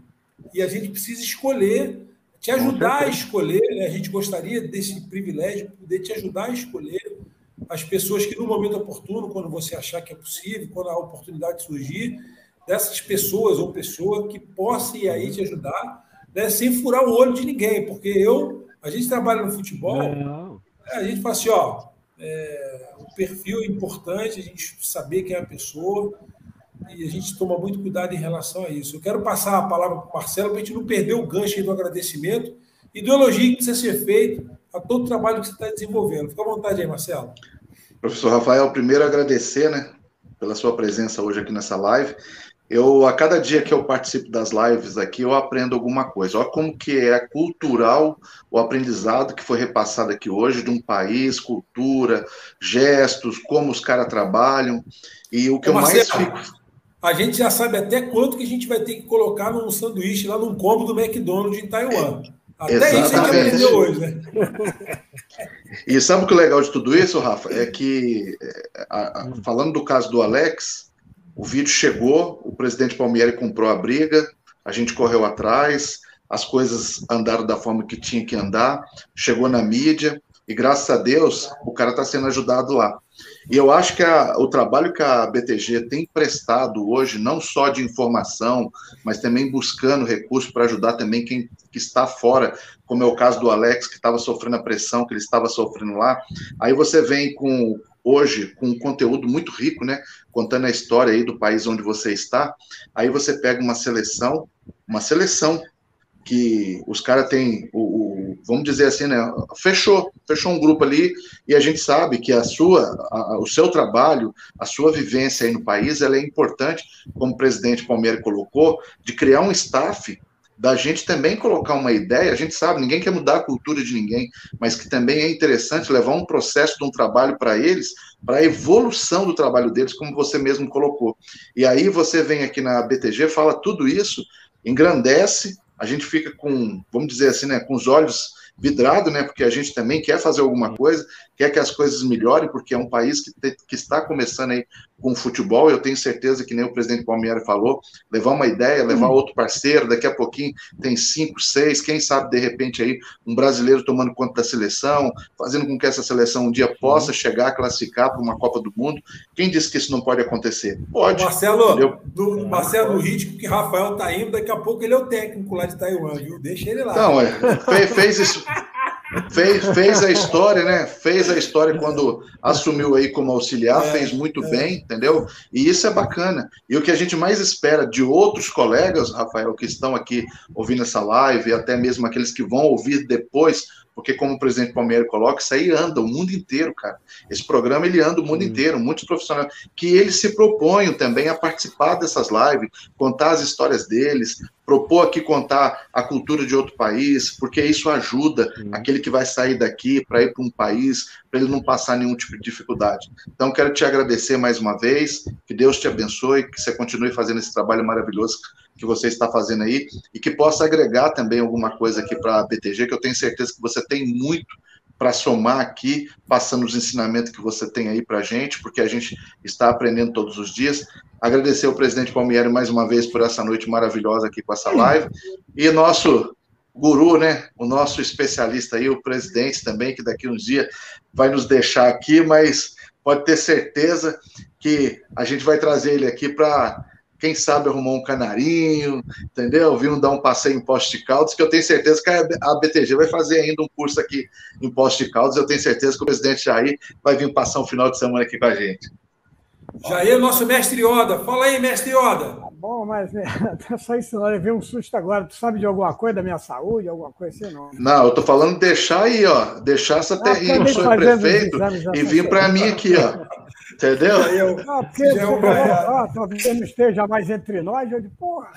E a gente precisa escolher, te ajudar a escolher, né? a gente gostaria desse privilégio, poder te ajudar a escolher as pessoas que, no momento oportuno, quando você achar que é possível, quando a oportunidade surgir, dessas pessoas ou pessoa que possa ir aí te ajudar, né, sem furar o olho de ninguém, porque eu, a gente trabalha no futebol, é, a gente fala assim, ó, é, o perfil é importante, a gente saber quem é a pessoa, e a gente toma muito cuidado em relação a isso. Eu quero passar a palavra para o Marcelo para a gente não perder o gancho do agradecimento e do elogio que precisa ser feito a todo o trabalho que você está desenvolvendo. Fica à vontade aí, Marcelo. Professor Rafael, primeiro agradecer né, pela sua presença hoje aqui nessa live. Eu, a cada dia que eu participo das lives aqui, eu aprendo alguma coisa. Olha como que é cultural o aprendizado que foi repassado aqui hoje de um país, cultura, gestos, como os caras trabalham. E o que Ô, eu Marcelo, mais fico... A gente já sabe até quanto que a gente vai ter que colocar num sanduíche lá num combo do McDonald's em Taiwan. Até Exatamente. isso a gente aprendeu hoje, né? E sabe o que é legal de tudo isso, Rafa? É que, a, a, falando do caso do Alex, o vídeo chegou, o presidente Palmieri comprou a briga, a gente correu atrás, as coisas andaram da forma que tinha que andar, chegou na mídia, e graças a Deus o cara está sendo ajudado lá. E eu acho que a, o trabalho que a BTG tem prestado hoje, não só de informação, mas também buscando recursos para ajudar também quem que está fora, como é o caso do Alex, que estava sofrendo a pressão que ele estava sofrendo lá. Aí você vem com hoje com um conteúdo muito rico, né? Contando a história aí do país onde você está. Aí você pega uma seleção, uma seleção que os caras têm o, o, vamos dizer assim, né? Fechou, fechou um grupo ali e a gente sabe que a sua, a, o seu trabalho, a sua vivência aí no país, ela é importante, como o presidente Palmeiras colocou, de criar um staff da gente também colocar uma ideia, a gente sabe, ninguém quer mudar a cultura de ninguém, mas que também é interessante levar um processo de um trabalho para eles, para a evolução do trabalho deles, como você mesmo colocou. E aí você vem aqui na BTG, fala tudo isso, engrandece, a gente fica com, vamos dizer assim, né, com os olhos vidrado, né? Porque a gente também quer fazer alguma coisa, quer que as coisas melhorem, porque é um país que, te, que está começando aí com futebol. Eu tenho certeza que nem o presidente Palmeiras falou, levar uma ideia, levar uhum. outro parceiro, daqui a pouquinho tem cinco, seis, quem sabe de repente aí um brasileiro tomando conta da seleção, fazendo com que essa seleção um dia possa uhum. chegar a classificar para uma Copa do Mundo. Quem disse que isso não pode acontecer? Pode. Marcelo, do, Marcelo, do ritmo que Rafael tá indo, daqui a pouco ele é o técnico lá de Taiwan, viu? Deixa ele lá. Não, é, fez, fez isso. Fez, fez a história, né? Fez a história quando assumiu aí como auxiliar, é, fez muito é. bem, entendeu? E isso é bacana. E o que a gente mais espera de outros colegas, Rafael, que estão aqui ouvindo essa live, e até mesmo aqueles que vão ouvir depois porque como o presidente Palmeiras coloca, isso aí anda o mundo inteiro, cara. Esse programa ele anda o mundo inteiro, muitos profissionais que eles se propõem também a participar dessas lives, contar as histórias deles, propor aqui contar a cultura de outro país, porque isso ajuda aquele que vai sair daqui para ir para um país, para ele não passar nenhum tipo de dificuldade. Então quero te agradecer mais uma vez, que Deus te abençoe, que você continue fazendo esse trabalho maravilhoso que você está fazendo aí e que possa agregar também alguma coisa aqui para a BTG, que eu tenho certeza que você tem muito para somar aqui, passando os ensinamentos que você tem aí para a gente, porque a gente está aprendendo todos os dias. Agradecer ao presidente Palmieri mais uma vez por essa noite maravilhosa aqui com essa live. E nosso guru, né? O nosso especialista aí, o presidente também, que daqui uns dias vai nos deixar aqui, mas pode ter certeza que a gente vai trazer ele aqui para quem sabe arrumar um canarinho, entendeu? Vir um dar um passeio em Poste de Caldas, que eu tenho certeza que a BTG vai fazer ainda um curso aqui em Poste de Caldas, eu tenho certeza que o presidente Jair vai vir passar um final de semana aqui com a gente. Jair, nosso mestre Yoda. Fala aí, mestre Yoda. Tá bom, mas né, só isso não, levei um susto agora. Tu sabe de alguma coisa da minha saúde, alguma coisa assim, não? Não, eu tô falando deixar aí, ó. Deixar essa terrinha, ah, eu sou prefeito, e vir para mim aqui, ó. Entendeu? Eu, não, porque você falou, ah, talvez não esteja mais entre nós, eu digo, porra.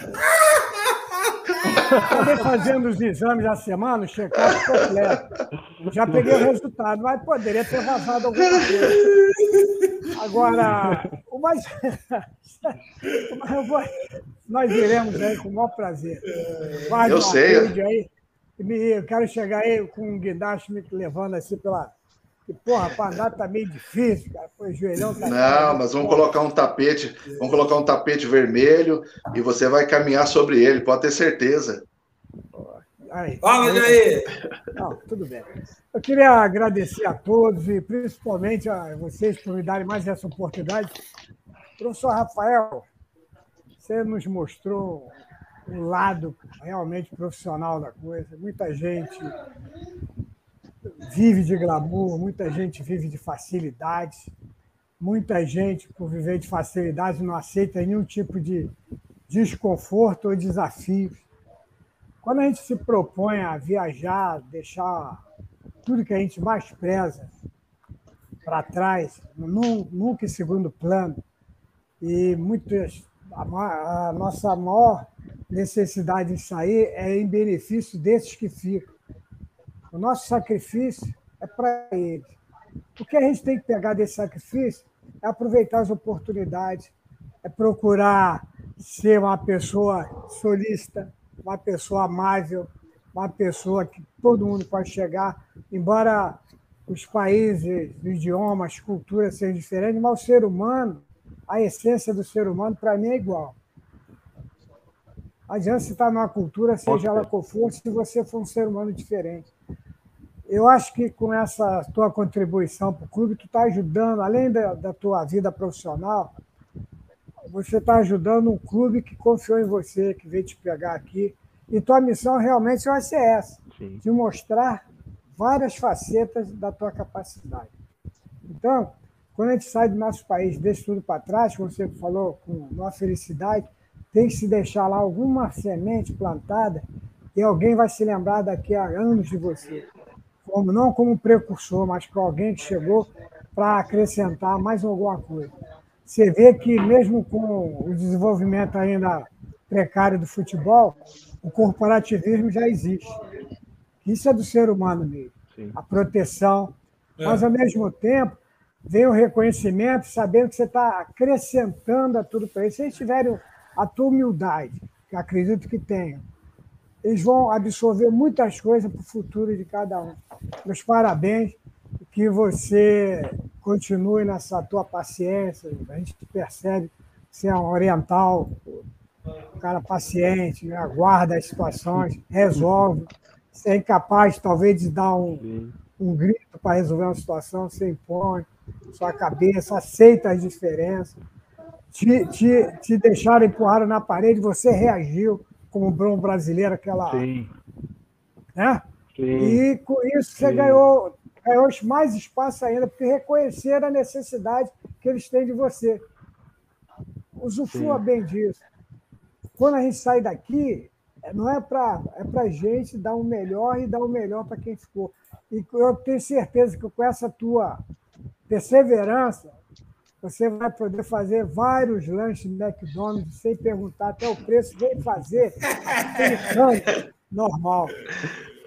Acabei fazendo os exames a semana, o check-up completo. Já peguei o resultado, mas poderia ter vazado alguma coisa. Agora, o mais. Nós iremos aí com o maior prazer. Guarde eu sei. Aí, eu quero chegar aí com um guindaste me levando assim pela que, porra, para andar tá meio difícil, cara. Pô, joelhão tá. Não, mas vamos colocar um tapete, vamos colocar um tapete vermelho e você vai caminhar sobre ele, pode ter certeza. Aí, Fala, Jair! Não, tudo bem. Eu queria agradecer a todos e principalmente a vocês por me darem mais essa oportunidade. Professor Rafael, você nos mostrou um lado realmente profissional da coisa. Muita gente vive de glamour, muita gente vive de facilidades, muita gente, por viver de facilidade, não aceita nenhum tipo de desconforto ou desafio. Quando a gente se propõe a viajar, deixar tudo que a gente mais preza para trás, nunca em segundo plano, e muitas, a, a nossa maior necessidade de sair é em benefício desses que ficam. O nosso sacrifício é para eles. O que a gente tem que pegar desse sacrifício é aproveitar as oportunidades, é procurar ser uma pessoa solista, uma pessoa amável, uma pessoa que todo mundo pode chegar, embora os países, os idiomas, as culturas sejam diferentes, mas o ser humano, a essência do ser humano, para mim, é igual. adianta você estar numa cultura, seja ela qual for, se você for um ser humano diferente. Eu acho que com essa tua contribuição para o clube, tu está ajudando, além da, da tua vida profissional, você está ajudando um clube que confiou em você, que veio te pegar aqui. E tua missão realmente vai ser essa: Sim. de mostrar várias facetas da tua capacidade. Então, quando a gente sai do nosso país, deixa tudo para trás, como você falou, com uma felicidade, tem que se deixar lá alguma semente plantada e alguém vai se lembrar daqui a anos de você. Como, não como precursor, mas como alguém que chegou para acrescentar mais alguma coisa. Você vê que, mesmo com o desenvolvimento ainda precário do futebol, o corporativismo já existe. Isso é do ser humano mesmo. Sim. A proteção. É. Mas, ao mesmo tempo, vem o reconhecimento, sabendo que você está acrescentando a tudo para eles. Se eles tiverem a tua humildade, que acredito que tenham, eles vão absorver muitas coisas para o futuro de cada um. Meus parabéns, que você continue nessa tua paciência. A gente percebe que você é um oriental, um cara paciente, né? aguarda as situações, resolve. Você é incapaz, talvez, de dar um, um grito para resolver uma situação, você impõe sua cabeça, aceita as diferenças te, te, te deixaram empurrado na parede, você reagiu como bom brasileiro, aquela. Sim. Né? Sim. E com isso você ganhou, ganhou mais espaço ainda, porque reconheceram a necessidade que eles têm de você. Usufrua Sim. bem disso. Quando a gente sai daqui, não é para é a gente dar o melhor e dar o melhor para quem ficou. E eu tenho certeza que com essa tua perseverança, você vai poder fazer vários lanches no McDonald's sem perguntar até o preço, vem fazer normal.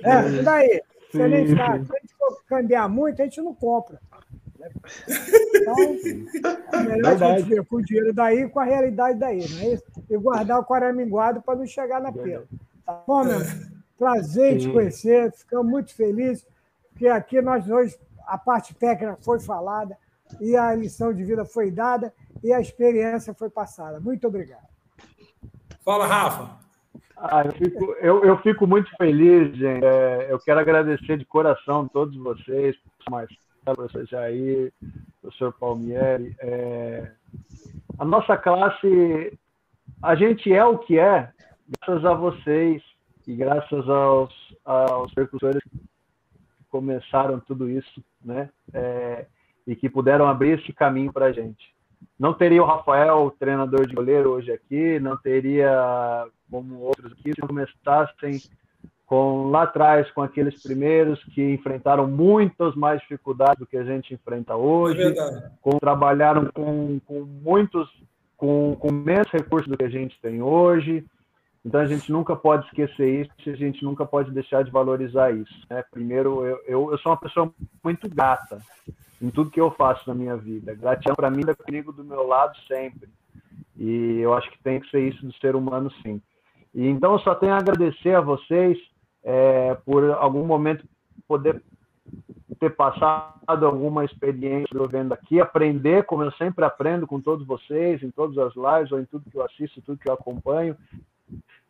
É, e daí? Se a gente for cambiar muito, a gente não compra. Então, é melhor a gente ver com o dinheiro daí com a realidade daí, não é isso? E guardar o quaraminguado para não chegar na pena. Tá bom, meu? Prazer em te conhecer, ficamos muito felizes, porque aqui nós dois, a parte técnica foi falada e a lição de vida foi dada e a experiência foi passada. Muito obrigado. Fala, Rafa. Ah, eu, fico, eu, eu, fico, muito feliz, gente. É, eu quero agradecer de coração a todos vocês, Marcelo, professor Jair, professor Palmieri. É, a nossa classe, a gente é o que é graças a vocês e graças aos, aos percussores que começaram tudo isso, né? É, e que puderam abrir esse caminho para a gente. Não teria o Rafael, treinador de goleiro, hoje aqui, não teria como outros aqui, se começassem com lá atrás com aqueles primeiros que enfrentaram muitas mais dificuldades do que a gente enfrenta hoje, é com, trabalharam com, com muitos com, com menos recursos do que a gente tem hoje. Então a gente nunca pode esquecer isso, a gente nunca pode deixar de valorizar isso. Né? Primeiro, eu, eu, eu sou uma pessoa muito grata em tudo que eu faço na minha vida. Gratidão para mim é comigo do meu lado sempre. E eu acho que tem que ser isso do ser humano, sim. E então eu só tenho a agradecer a vocês é, por algum momento poder ter passado alguma experiência eu vendo aqui, aprender como eu sempre aprendo com todos vocês, em todas as lives ou em tudo que eu assisto, tudo que eu acompanho.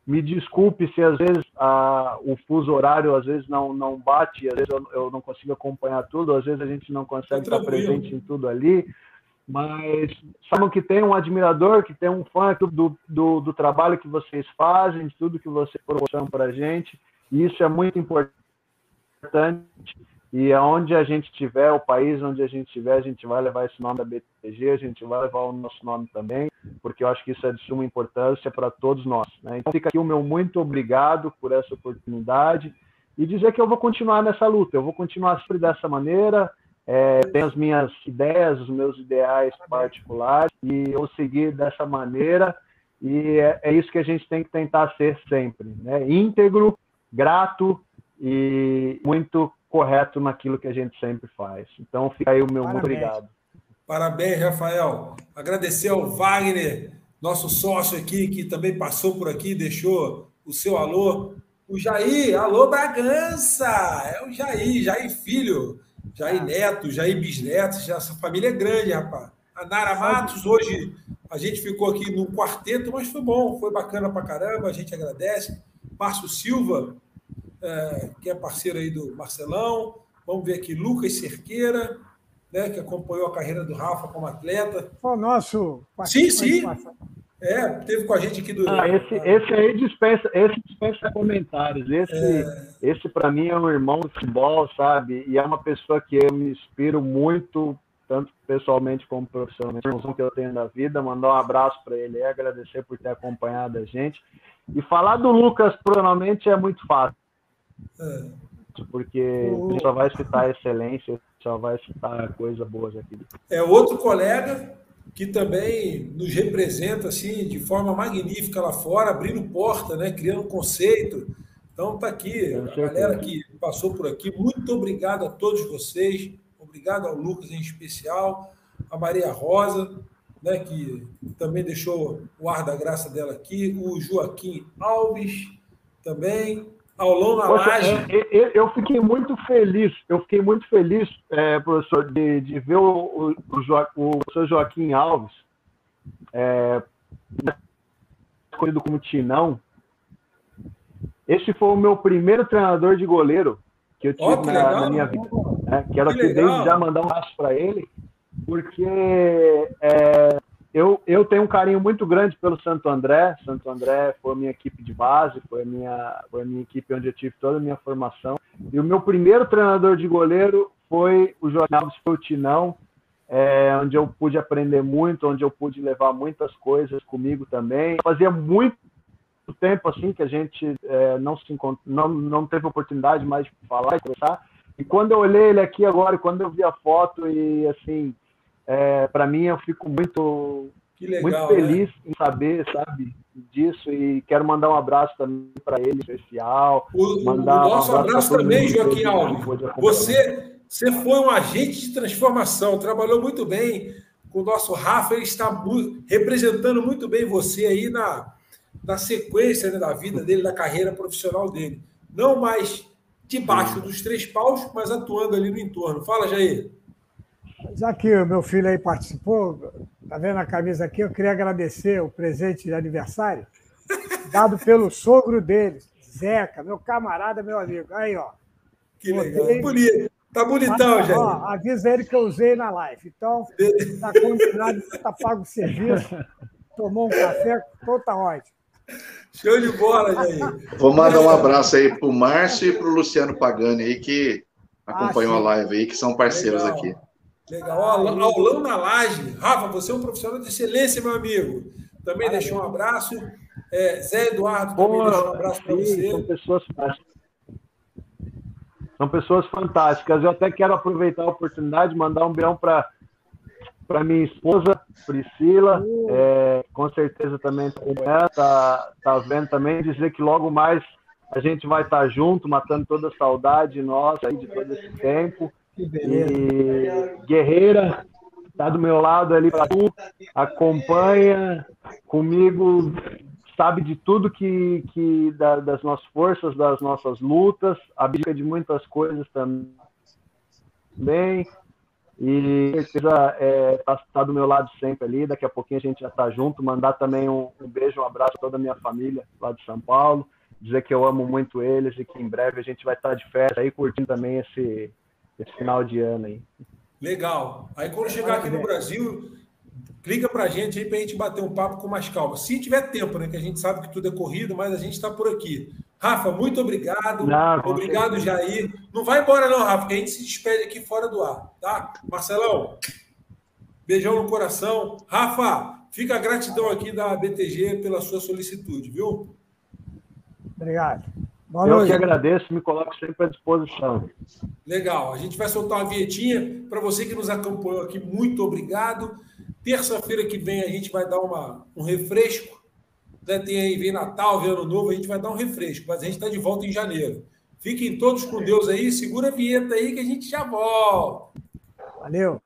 Me desculpe se às vezes a, o fuso horário às vezes não, não bate, às vezes eu, eu não consigo acompanhar tudo, às vezes a gente não consegue estar presente em tudo ali, mas saibam que tem um admirador, que tem um fã do, do, do trabalho que vocês fazem, de tudo que vocês proporcionam para a gente, e isso é muito importante e aonde a gente tiver, o país onde a gente estiver, a gente vai levar esse nome da BTG, a gente vai levar o nosso nome também, porque eu acho que isso é de suma importância para todos nós. Né? Então fica aqui o meu muito obrigado por essa oportunidade e dizer que eu vou continuar nessa luta, eu vou continuar sempre dessa maneira, é, tenho as minhas ideias, os meus ideais particulares e eu seguir dessa maneira e é, é isso que a gente tem que tentar ser sempre, né? íntegro, grato e muito correto naquilo que a gente sempre faz. Então, fica aí o meu muito obrigado. Parabéns, Rafael. Agradecer ao Wagner, nosso sócio aqui, que também passou por aqui, deixou o seu alô. O Jair, alô Bragança! É o Jair, Jair Filho, Jair Neto, Jair Bisneto, essa família é grande, rapaz. A Nara Matos hoje A gente ficou aqui no quarteto, mas foi bom, foi bacana pra caramba, a gente agradece. Márcio Silva, é, que é parceiro aí do Marcelão. Vamos ver aqui, Lucas Cerqueira, né, que acompanhou a carreira do Rafa como atleta. Foi o nosso. Sim, sim. É, teve com a gente aqui do. Ah, esse, esse aí dispensa, esse dispensa comentários. Esse, é... esse para mim é um irmão de futebol, sabe? E é uma pessoa que eu me inspiro muito, tanto pessoalmente como profissionalmente, a que eu tenho na vida. Mandar um abraço para ele e agradecer por ter acompanhado a gente. E falar do Lucas, provavelmente, é muito fácil. É. Porque a gente só vai citar excelência, só vai citar coisas boas aqui. É outro colega que também nos representa assim de forma magnífica lá fora, abrindo porta, né, criando conceito. Então tá aqui, a galera que passou por aqui, muito obrigado a todos vocês, obrigado ao Lucas em especial, a Maria Rosa, né, que também deixou o ar da graça dela aqui, o Joaquim Alves também, Aulão na Poxa, laje. É, é, eu fiquei muito feliz, eu fiquei muito feliz, é, professor, de, de ver o, o, o, o professor Joaquim Alves é, escolhido como Tinão. Esse foi o meu primeiro treinador de goleiro que eu tive oh, na, na, minha vida. Né? Quero que aqui desde já mandar um abraço para ele, porque é, eu, eu tenho um carinho muito grande pelo Santo André. Santo André foi a minha equipe de base, foi a minha, foi a minha equipe onde eu tive toda a minha formação. E o meu primeiro treinador de goleiro foi o Jorge Alves, foi o Tinão, é, onde eu pude aprender muito, onde eu pude levar muitas coisas comigo também. Fazia muito tempo assim que a gente é, não se não, não teve oportunidade mais de falar e conversar. E quando eu olhei ele aqui agora, quando eu vi a foto e assim é, para mim eu fico muito, legal, muito feliz né? em saber, sabe, disso e quero mandar um abraço também para ele especial. O, mandar o nosso um abraço, abraço também, Joaquim Alves. Você, você foi um agente de transformação, trabalhou muito bem com o nosso Rafa, ele está representando muito bem você aí na, na sequência né, da vida dele, da carreira profissional dele. Não mais debaixo dos três paus, mas atuando ali no entorno. Fala, Jair. Já que o meu filho aí participou, tá vendo a camisa aqui? Eu queria agradecer o presente de aniversário dado pelo sogro dele, Zeca, meu camarada, meu amigo. Aí, ó. Que legal. Bonito. Tá bonitão, gente. avisa ele que eu usei na live. Então, tá combinado, tá pago o serviço. Tomou um café, então tá ótimo. Show de bola, Jair. Vou mandar um abraço aí pro Márcio e pro Luciano Pagani aí, que acompanhou ah, a live aí, que são parceiros Legal. aqui. Legal. Aulão na laje. Rafa, você é um profissional de excelência, meu amigo. Também Parabéns. deixou um abraço. É, Zé Eduardo também deixou um abraço para você. São pessoas São pessoas fantásticas. Eu até quero aproveitar a oportunidade de mandar um beijão para para minha esposa, Priscila, é, com certeza também está tá, tá vendo também, dizer que logo mais a gente vai estar tá junto, matando toda a saudade nossa aí de todo esse tempo. E Guerreira está do meu lado ali, acompanha comigo, sabe de tudo que, que da, das nossas forças, das nossas lutas, abdica de muitas coisas também. E certeza é, tá, tá do meu lado sempre ali. Daqui a pouquinho a gente já está junto. Mandar também um, um beijo, um abraço a toda a minha família lá de São Paulo. Dizer que eu amo muito eles e que em breve a gente vai estar tá de festa aí curtindo também esse, esse final de ano aí. Legal. Aí quando chegar aqui no Brasil, clica para a gente aí para a gente bater um papo com mais calma. Se tiver tempo, né? Que a gente sabe que tudo é corrido, mas a gente está por aqui. Rafa, muito obrigado. Não, obrigado, Jair. Não vai embora, não, Rafa, que a gente se despede aqui fora do ar, tá? Marcelão, beijão no coração. Rafa, fica a gratidão aqui da BTG pela sua solicitude, viu? Obrigado. Boa eu noite. que agradeço, me coloco sempre à disposição. Legal. A gente vai soltar uma vietinha para você que nos acompanhou aqui. Muito obrigado. Terça-feira que vem a gente vai dar uma, um refresco. Né? Tem aí, vem Natal, vem Ano Novo, a gente vai dar um refresco, mas a gente está de volta em janeiro. Fiquem todos com Deus aí, segura a vinheta aí que a gente já volta. Valeu.